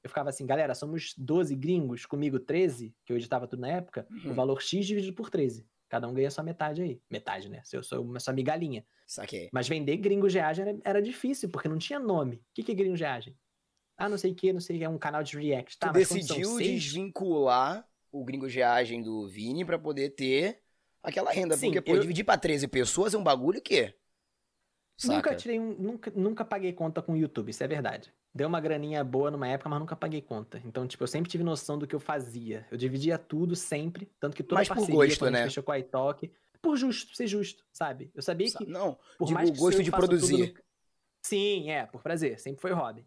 Eu ficava assim, galera, somos 12 gringos, comigo 13, que eu editava tudo na época, uhum. o valor X dividido por 13. Cada um ganha sua metade aí. Metade, né? Se eu sou uma sua migalhinha. Saquei. Mas vender gringo geagem era, era difícil, porque não tinha nome. O que, que é gringo geagem? Ah, não sei o que, não sei o que, é um canal de react. Tá, tu decidiu desvincular o gringo geagem do Vini para poder ter aquela renda. Sim, porque, pô, eu... dividir pra 13 pessoas é um bagulho que Saca? Nunca tirei um, nunca, nunca paguei conta com o YouTube, isso é verdade. Deu uma graninha boa numa época, mas nunca paguei conta. Então, tipo, eu sempre tive noção do que eu fazia. Eu dividia tudo sempre, tanto que toda mas parceria, por gosto, né? fechou com a iTalk, por justo, ser justo, sabe? Eu sabia que Não, por digo, mais que gosto de produzir. No... Sim, é, por prazer, sempre foi hobby.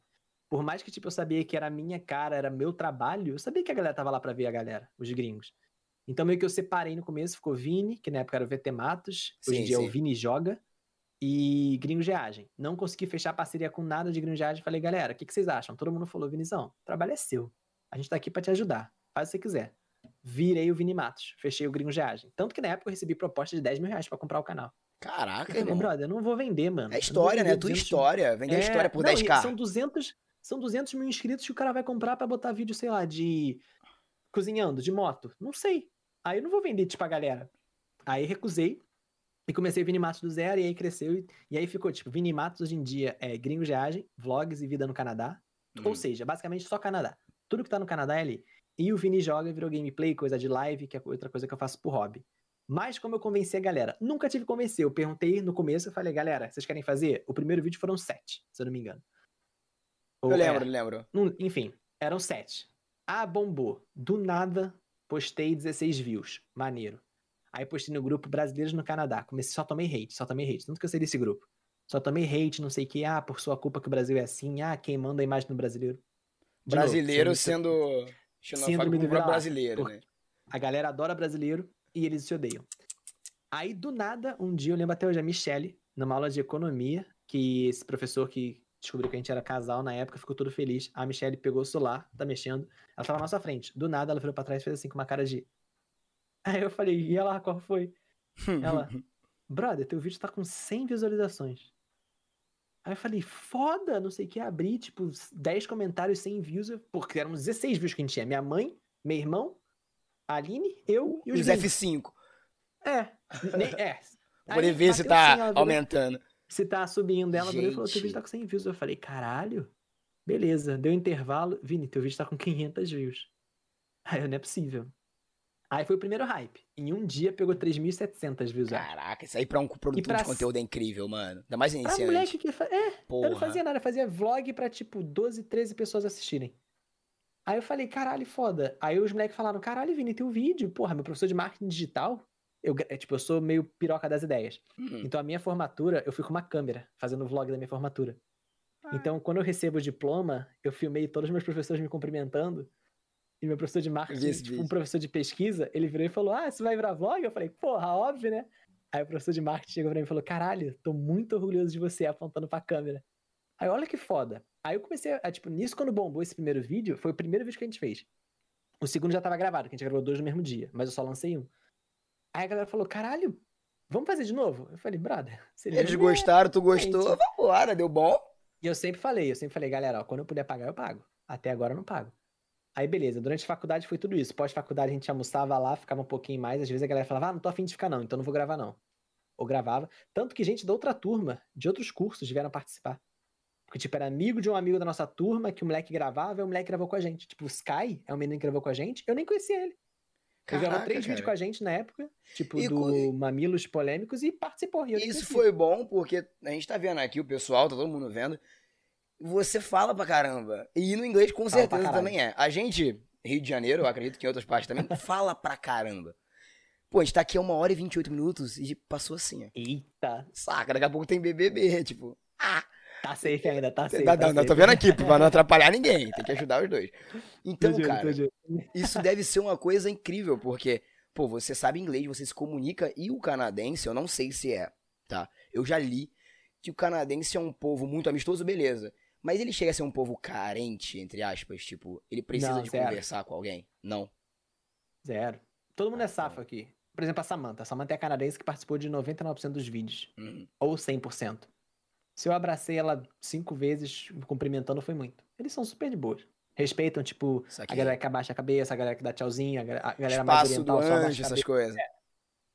Por mais que tipo eu sabia que era minha cara, era meu trabalho, eu sabia que a galera tava lá para ver a galera, os gringos. Então meio que eu separei no começo, ficou Vini, que na época era o VT Matos, hoje em dia sim. é o Vini Joga e Gringo Geagem. Não consegui fechar parceria com nada de Gringo Geagem. Falei, galera, o que, que, vocês acham? Todo mundo falou, Vinizão, o trabalho é seu. A gente tá aqui para te ajudar. Faz o que você quiser. Virei o Vini Matos. Fechei o Gringo Geagem. Tanto que na época eu recebi proposta de 10 mil reais pra comprar o canal. Caraca, eu falei, irmão. brother, eu não vou vender, mano. É história, né? Tua história. Vender é... história por não, 10k. São 200, são 200 mil inscritos que o cara vai comprar para botar vídeo, sei lá, de cozinhando, de moto. Não sei. Aí eu não vou vender, tipo, a galera. Aí recusei. E comecei Vini Matos do zero, e aí cresceu. E, e aí ficou, tipo, Vini Matos hoje em dia é gringo viagem, vlogs e vida no Canadá. Ou hum. seja, basicamente só Canadá. Tudo que tá no Canadá é ali. E o Vini joga, virou gameplay, coisa de live, que é outra coisa que eu faço por hobby. Mas como eu convenci a galera? Nunca tive que convencer. Eu perguntei no começo, eu falei, galera, vocês querem fazer? O primeiro vídeo foram sete, se eu não me engano. Ou, eu lembro, é, lembro. enfim, eram sete. Ah, bombou. Do nada, postei 16 views. Maneiro. Aí postei no grupo Brasileiros no Canadá. Comecei, só tomei hate, só tomei hate. Tanto que eu sei desse grupo. Só tomei hate, não sei o que. Ah, por sua culpa que o Brasil é assim. Ah, quem manda a imagem do brasileiro. De brasileiro novo, sendo síndrome do brasileiro, né? A galera adora brasileiro e eles se odeiam. Aí, do nada, um dia eu lembro até hoje a Michelle, numa aula de economia, que esse professor que descobriu que a gente era casal na época, ficou todo feliz. A Michelle pegou o celular, tá mexendo. Ela tava na nossa frente. Do nada, ela virou pra trás e fez assim, com uma cara de Aí eu falei, e ela, qual foi? Ela, brother, teu vídeo tá com 100 visualizações. Aí eu falei, foda, não sei o que, abri, tipo, 10 comentários, 100 views, porque eram 16 views que a gente tinha. Minha mãe, meu irmão, a Aline, eu e os, os F5. É, nem, é. Por ver se tá assim, aumentando. Se tá subindo. Ela gente. falou, teu vídeo tá com 100 views. Eu falei, caralho, beleza. Deu intervalo. Vini, teu vídeo tá com 500 views. Aí eu, não é possível. Aí foi o primeiro hype. Em um dia pegou 3.700 views. Caraca, isso aí pra um produtor pra... de conteúdo é incrível, mano. Ainda mais iniciante. Pra moleque que... Fa... É, Porra. eu não fazia nada. Eu fazia vlog pra, tipo, 12, 13 pessoas assistirem. Aí eu falei, caralho, foda. Aí os moleques falaram, caralho, Vini, tem um vídeo. Porra, meu professor de marketing digital... Eu, é, tipo, eu sou meio piroca das ideias. Uhum. Então a minha formatura, eu fui com uma câmera, fazendo o vlog da minha formatura. Ah. Então, quando eu recebo o diploma, eu filmei todos os meus professores me cumprimentando. E meu professor de marketing, tipo, um professor de pesquisa, ele virou e falou: Ah, você vai virar vlog? Eu falei, porra, óbvio, né? Aí o professor de marketing chegou pra mim e falou: Caralho, tô muito orgulhoso de você apontando pra câmera. Aí olha que foda. Aí eu comecei a, tipo, nisso quando bombou esse primeiro vídeo, foi o primeiro vídeo que a gente fez. O segundo já tava gravado, que a gente gravou dois no mesmo dia, mas eu só lancei um. Aí a galera falou: Caralho, vamos fazer de novo? Eu falei: Brother, seria Eles legal." gostaram, tu gostou, vambora, deu bom. E eu sempre falei, eu sempre falei, galera, ó, quando eu puder pagar, eu pago. Até agora eu não pago. Aí, beleza, durante a faculdade foi tudo isso. Pós-faculdade a gente almoçava lá, ficava um pouquinho mais. Às vezes a galera falava, ah, não tô afim de ficar não, então não vou gravar não. Ou gravava. Tanto que gente da outra turma, de outros cursos, vieram participar. Porque, tipo, era amigo de um amigo da nossa turma, que o moleque gravava, e o moleque gravou com a gente. Tipo, o Sky é um menino que gravou com a gente, eu nem conhecia ele. Ele gravou Caraca, três vídeos com cara. a gente na época, tipo, E do co- Mamilos Polêmicos, e participou. E Isso foi bom porque a gente tá vendo aqui, o pessoal, tá todo mundo vendo. Você fala pra caramba. E no inglês com Fala certeza também é. A gente, Rio de Janeiro, eu acredito que em outras partes também, fala pra caramba. Pô, a gente tá aqui há uma hora e 28 minutos e passou assim, ó. Eita, Saca, daqui a pouco tem BBB, tipo. Ah, tá safe ainda, tá safe. não, tá não, não, tô safe. vendo aqui, pra não atrapalhar ninguém. Tem que ajudar os dois. Então, Tô cara, isso deve ser uma coisa incrível, porque, pô, você sabe inglês, você se comunica, e o canadense, eu não sei se é, tá? Eu já li que o canadense é um povo muito amistoso, beleza. Mas ele chega a ser um povo carente, entre aspas, tipo, ele precisa Não, de zero. conversar com alguém? Não. Zero. Todo mundo é Ah, safo aqui. Por exemplo, a Samantha. A Samantha é a canadense que participou de 99% dos vídeos. Uhum. Ou 100%. Se eu abracei ela cinco vezes, cumprimentando, foi muito. Eles são super de boas. Respeitam, tipo, a galera que abaixa a cabeça, a galera que dá tchauzinho, a ga- a galera mais Espaço do oriental só abaixa anjo, essas coisas.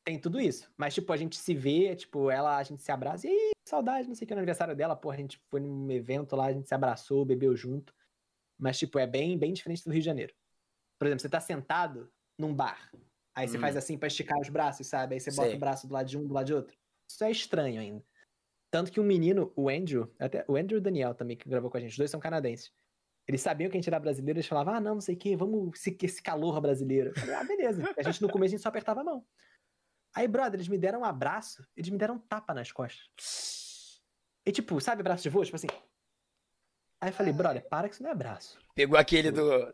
Tem tudo isso. Mas, tipo, a gente se vê, tipo, ela, a gente se abraça. E aí, saudade, não sei o que, no aniversário dela, porra, a gente foi num evento lá, a gente se abraçou, bebeu junto. Mas, tipo, é bem, bem diferente do Rio de Janeiro. Por exemplo, você tá sentado num bar. Aí você Hum. faz assim pra esticar os braços, sabe? Aí você bota Sei. o braço do lado de um, do lado de outro. Isso é estranho ainda. Tanto que um menino, o Andrew, até o Andrew e o Daniel também, que gravou com a gente, os dois são canadenses. Eles sabiam que a gente era brasileiro, eles falavam, ah, não, não sei o que, vamos esse, esse calor brasileiro. Falei, ah, beleza. A gente no começo a gente só apertava a mão. Aí, brother, eles me deram um abraço, eles me deram um tapa nas costas. E tipo, sabe abraço de vô? Tipo assim. Aí eu falei, brother, para que isso não é abraço. Pegou aquele do.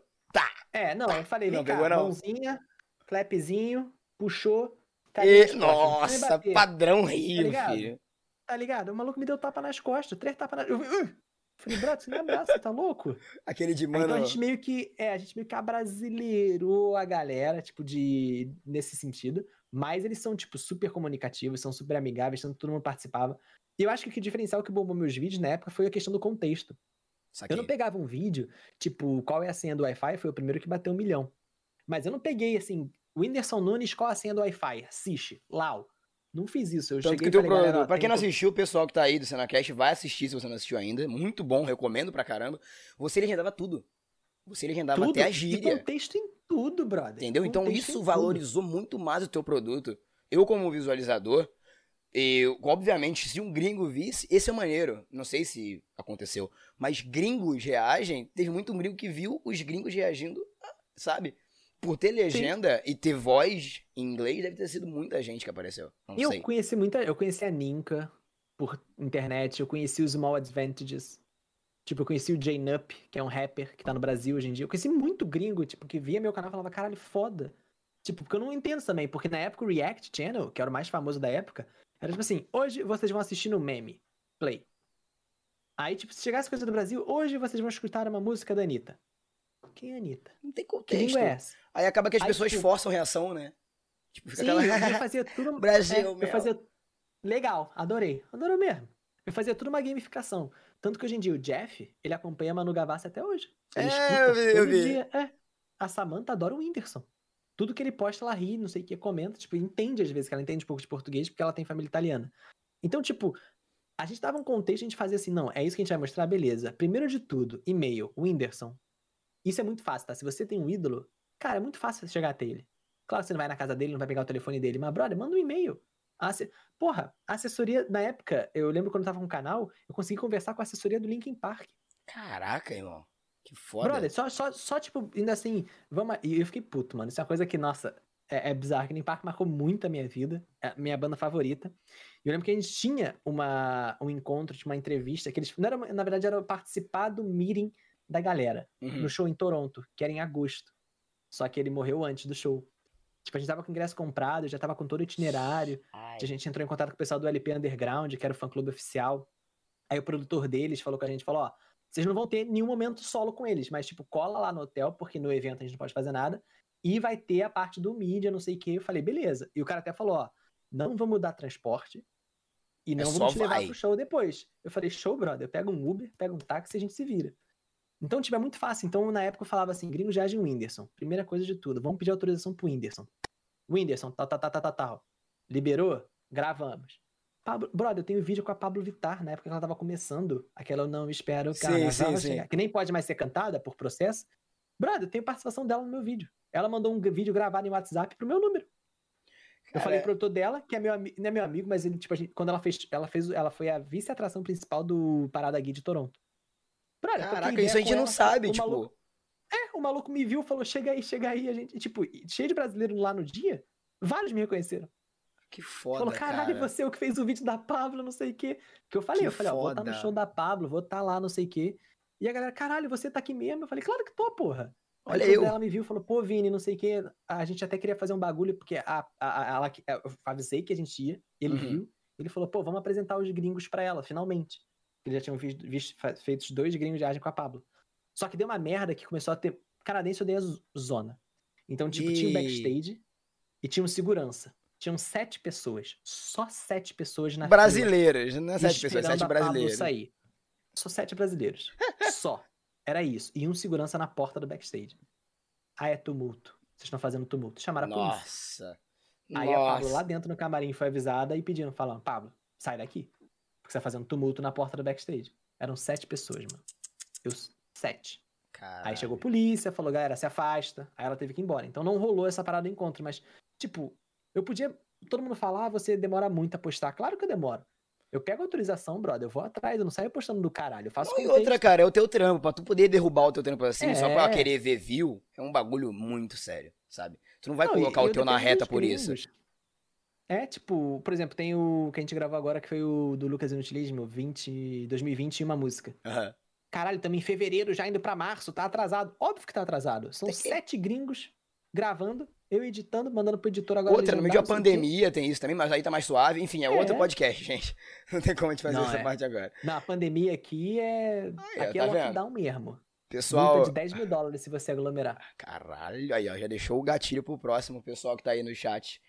É, não, eu falei, vem Não, cá, pegou não. mãozinha, clapzinho, puxou, carinha E... Nossa, bater, padrão Rio, ligado? filho. Tá ligado? O maluco me deu tapa nas costas, três tapas nas... Eu uh! falei, brother, isso não é abraço, você tá louco? Aquele de Aí, mano. Então a gente meio que, é, a gente meio que abrasileirou a galera, tipo, de, nesse sentido. Mas eles são, tipo, super comunicativos, são super amigáveis, tanto todo mundo participava. E eu acho que o que diferencial que bombou meus vídeos na época foi a questão do contexto. Saquei. Eu não pegava um vídeo, tipo, qual é a senha do Wi-Fi? Foi o primeiro que bateu um milhão. Mas eu não peguei, assim, Whindersson Nunes, qual a senha do Wi-Fi? Assiste, Lau. Não fiz isso. Eu Tanto cheguei que o falei, galera, Pra quem não assistiu, o pessoal que tá aí do Senacast vai assistir se você não assistiu ainda. Muito bom, recomendo pra caramba. Você legendava tudo. Você legendava tudo, até a e gíria. contexto em tudo, brother. Entendeu? Então Contexto isso tudo. valorizou muito mais o teu produto. Eu, como visualizador, eu, obviamente, se um gringo visse, esse é maneiro. Não sei se aconteceu. Mas gringos reagem. Teve muito um gringo que viu os gringos reagindo, sabe? Por ter legenda e ter voz em inglês, deve ter sido muita gente que apareceu. Não eu sei. conheci muita. Eu conheci a Ninka por internet, eu conheci os Small Advantages. Tipo, eu conheci o Jay Nup, que é um rapper que tá no Brasil hoje em dia. Eu conheci muito gringo, tipo, que via meu canal e falava, caralho, foda. Tipo, porque eu não entendo também, porque na época o React Channel, que era o mais famoso da época, era tipo assim, hoje vocês vão assistir no meme, play. Aí, tipo, se chegasse coisa do Brasil, hoje vocês vão escutar uma música da Anitta. Quem é a Anitta? Não tem contexto. língua é essa? Aí acaba que as Aí, pessoas tipo- forçam reação, né? Tipo, Sim, aquela. eu fazia tudo. Brasil, é, eu fazia. Legal, adorei. Adorou mesmo. Eu fazia tudo uma gamificação. Tanto que hoje em dia o Jeff, ele acompanha a Manu Gavassi até hoje. Ele É, eu vi, eu vi. dia. É. A Samantha adora o Whindersson. Tudo que ele posta, ela ri, não sei o que, comenta. Tipo, entende às vezes, que ela entende um pouco de português, porque ela tem família italiana. Então, tipo, a gente dava um contexto, a gente fazia assim, não, é isso que a gente vai mostrar, beleza. Primeiro de tudo, e-mail, Whindersson. Isso é muito fácil, tá? Se você tem um ídolo, cara, é muito fácil chegar até ele. Claro que você não vai na casa dele, não vai pegar o telefone dele, mas, brother, manda um e-mail. Asse- Porra, a assessoria, na época, eu lembro quando eu tava com o canal, eu consegui conversar com a assessoria do Linkin Park. Caraca, irmão. Que foda. Brother, só, só, só, tipo, ainda assim, vamos. E eu fiquei puto, mano. Isso é uma coisa que, nossa, é, é bizarro. Linkin Park marcou muito a minha vida. É a minha banda favorita. E eu lembro que a gente tinha uma, um encontro, tinha uma entrevista, que eles. Não era, na verdade, era participar do meeting da galera. Uhum. No show em Toronto, que era em agosto. Só que ele morreu antes do show. Tipo, a gente tava com o ingresso comprado, já tava com todo o itinerário. Ai, A gente entrou em contato com o pessoal do LP Underground, que era o fã-clube oficial. Aí o produtor deles falou com a gente, falou, ó, vocês não vão ter nenhum momento solo com eles, mas, tipo, cola lá no hotel, porque no evento a gente não pode fazer nada, e vai ter a parte do mídia, não sei o quê. Eu falei, beleza. E o cara até falou, ó, não vamos dar transporte e não É vamos te levar vai. pro show depois. Eu falei, show, brother, pega um Uber, pega um táxi e a gente se vira. Então, tipo, é muito fácil. Então, na época eu falava assim, gringo já o Whindersson. Primeira coisa de tudo, vamos pedir autorização pro Whindersson. Whindersson, tal, tal, tal, tal, tal, tal. Liberou? Gravamos. Pablo, brother, eu tenho vídeo com a Pablo Vittar, na época que ela tava começando. Aquela eu não espero Sim, carnaval sim, sim. chegar. Que nem pode mais ser cantada por processo. Brother, eu tenho participação dela no meu vídeo. Ela mandou um vídeo gravado em WhatsApp pro meu número. Eu Cara, falei pro produtor dela, que é meu amigo, não é meu amigo, mas ele, tipo, a gente- quando ela fez, ela fez, ela foi a vice-atração principal do Parada Gui de Toronto. Brother, Caraca, isso a gente com não ela, sabe, o tipo. maluco- é, o maluco me viu, falou, chega aí, chega aí, a gente, tipo, cheio de brasileiro lá no dia, vários me reconheceram. Que foda, falou, caralho, cara. você é o que fez o vídeo da Pablo, não sei o quê. Que eu falei, Que eu falei, ó, vou estar no foda. show da Pablo, vou estar lá, não sei o quê. E a galera, caralho, você tá aqui mesmo? Eu falei, claro que tô, porra. Olha eu. Ela me viu falou, pô, Vini, não sei o quê. A gente até queria fazer um bagulho, porque a, a, a- ela, eu avisei que a gente ia, ele Uhum. viu. Ele falou, pô, vamos apresentar os gringos pra ela, finalmente. Eles já tinham visto, visto, feito dois gringos de viagem com a Pablo. Só que deu uma merda que começou a ter. Canadense odeia zo- zona. Então, tipo, tinha o E- backstage e tinha um segurança. Tinham sete pessoas. Só sete pessoas na fila Brasileiras, não é sete pessoas, sete brasileiros. sair. Só sete brasileiros. Só. Era isso. E um segurança na porta do backstage. Ah, é tumulto. Vocês estão fazendo tumulto. Chamaram a polícia. Nossa. Aí a Pablo Nossa. lá dentro no camarim foi avisada e pedindo, falando, Pablo, sai daqui. Porque você tá fazendo tumulto na porta do backstage. Eram sete pessoas, mano. Eu, sete. Caralho. Aí chegou a polícia, falou, galera, se afasta. Aí ela teve que ir embora. Então não rolou essa parada do encontro, mas, tipo, eu podia. Todo mundo falar, ah, você demora muito a postar. Claro que eu demoro. Eu pego autorização, brother, eu vou atrás, eu não saio postando do caralho. Eu faço Não, e outra, cara, é o teu trampo. Pra tu poder derrubar o teu trampo assim, só pra É. querer ver view, é um bagulho muito sério, sabe? Tu não vai Não, colocar o eu teu na reta por isso. É, tipo, por exemplo, tem o que a gente gravou agora, que foi o do Lucas Inutilismo, 20, 2020 e uma música. Aham. Caralho, também em fevereiro, já indo pra março, tá atrasado. Óbvio que tá atrasado. São Tem que- sete gringos gravando, eu editando, mandando pro editor agora. Outra, no meio quê. pandemia tem isso também, mas aí tá mais suave. Enfim, é, outro É. podcast, gente. Não tem como a gente fazer Não, essa é. parte agora. Não, a pandemia aqui é. Ó, aqui tá é vendo? lockdown mesmo. Pessoal, Multa de 10 mil dólares se você aglomerar. caralho, aí ó, já deixou o gatilho pro próximo pessoal que tá aí no chat.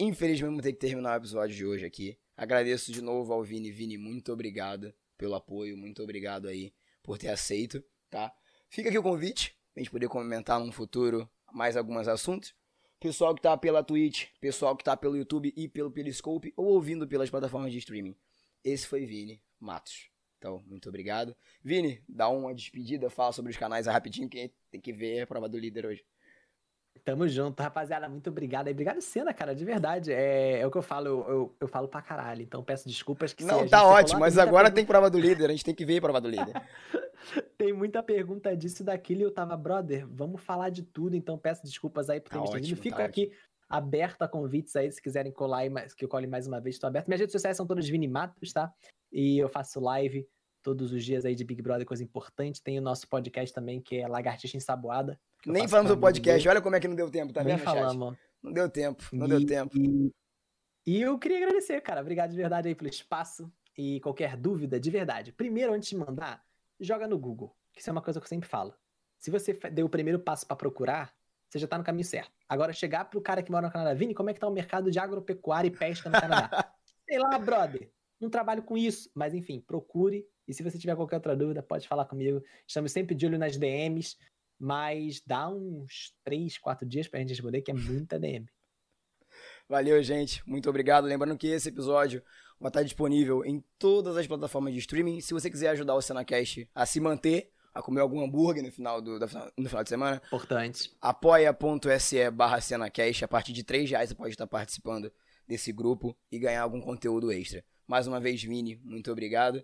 Infelizmente vamos ter que terminar o episódio de hoje aqui. Agradeço de novo ao Vini. Vini, muito obrigado pelo apoio, muito obrigado aí por ter aceito, tá? Fica aqui o convite, pra gente poder comentar num futuro mais alguns assuntos. Pessoal que tá pela Twitch, pessoal que tá pelo YouTube e pelo Periscope ou ouvindo pelas plataformas de streaming. Esse foi Vini Matos. Então, muito obrigado. Vini, dá uma despedida, fala sobre os canais rapidinho, que tem que ver a prova do líder hoje. Tamo junto, rapaziada. Muito obrigado. Obrigado, Cena, cara, de verdade. É, é o que eu falo, eu, eu, eu falo pra caralho. Então peço desculpas que Não, tá ótimo, "Ah, mas agora pergunta- tem prova do líder, a gente tem que ver a prova do líder. Tem muita pergunta disso e daquilo e eu tava, brother, vamos falar de tudo, então peço desculpas aí por ter Tá me ótimo, Fico tá aqui aberto a convites aí, se quiserem colar aí, que eu cole mais uma vez, tô aberto. Minhas redes sociais são todas Vini Matos, tá? E eu faço live todos os dias aí de Big Brother, coisa importante. Tem o nosso podcast também, que é Lagartixa Ensaboada. Nem falamos do podcast, olha como é que não deu tempo, tá Nem vendo, chat? falamos. Não deu tempo, não E- deu tempo. E, e eu queria agradecer, cara. Obrigado de verdade aí pelo espaço. E qualquer dúvida, de verdade. Primeiro, antes de mandar, joga no Google. Que isso é uma coisa que eu sempre falo. Se você deu o primeiro passo pra procurar, você já tá no caminho certo. Agora, chegar pro cara que mora no Canadá, Vini, como é que tá o mercado de agropecuária e pesca no Canadá? Sei lá, brother. Não trabalho com isso. Mas enfim, procure. E se você tiver qualquer outra dúvida, pode falar comigo. Estamos sempre de olho nas DMs. Mas dá uns 3, 4 dias pra gente responder, que é muita DM. Valeu, gente. Muito obrigado. Lembrando que esse episódio vai estar disponível em todas as plataformas de streaming. Se você quiser ajudar o Cenacast a se manter, a comer algum hambúrguer no final, do, no final de semana, Importante. apoia.se barra Cenacast. A partir de 3 reais você pode estar participando desse grupo e ganhar algum conteúdo extra. Mais uma vez, Vini, muito obrigado.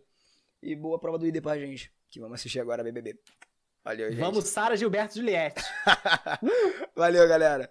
E boa prova do ID pra gente, que vamos assistir agora a BBB. Valeu, gente. Vamos, Sara Gilberto Juliette. Valeu, galera.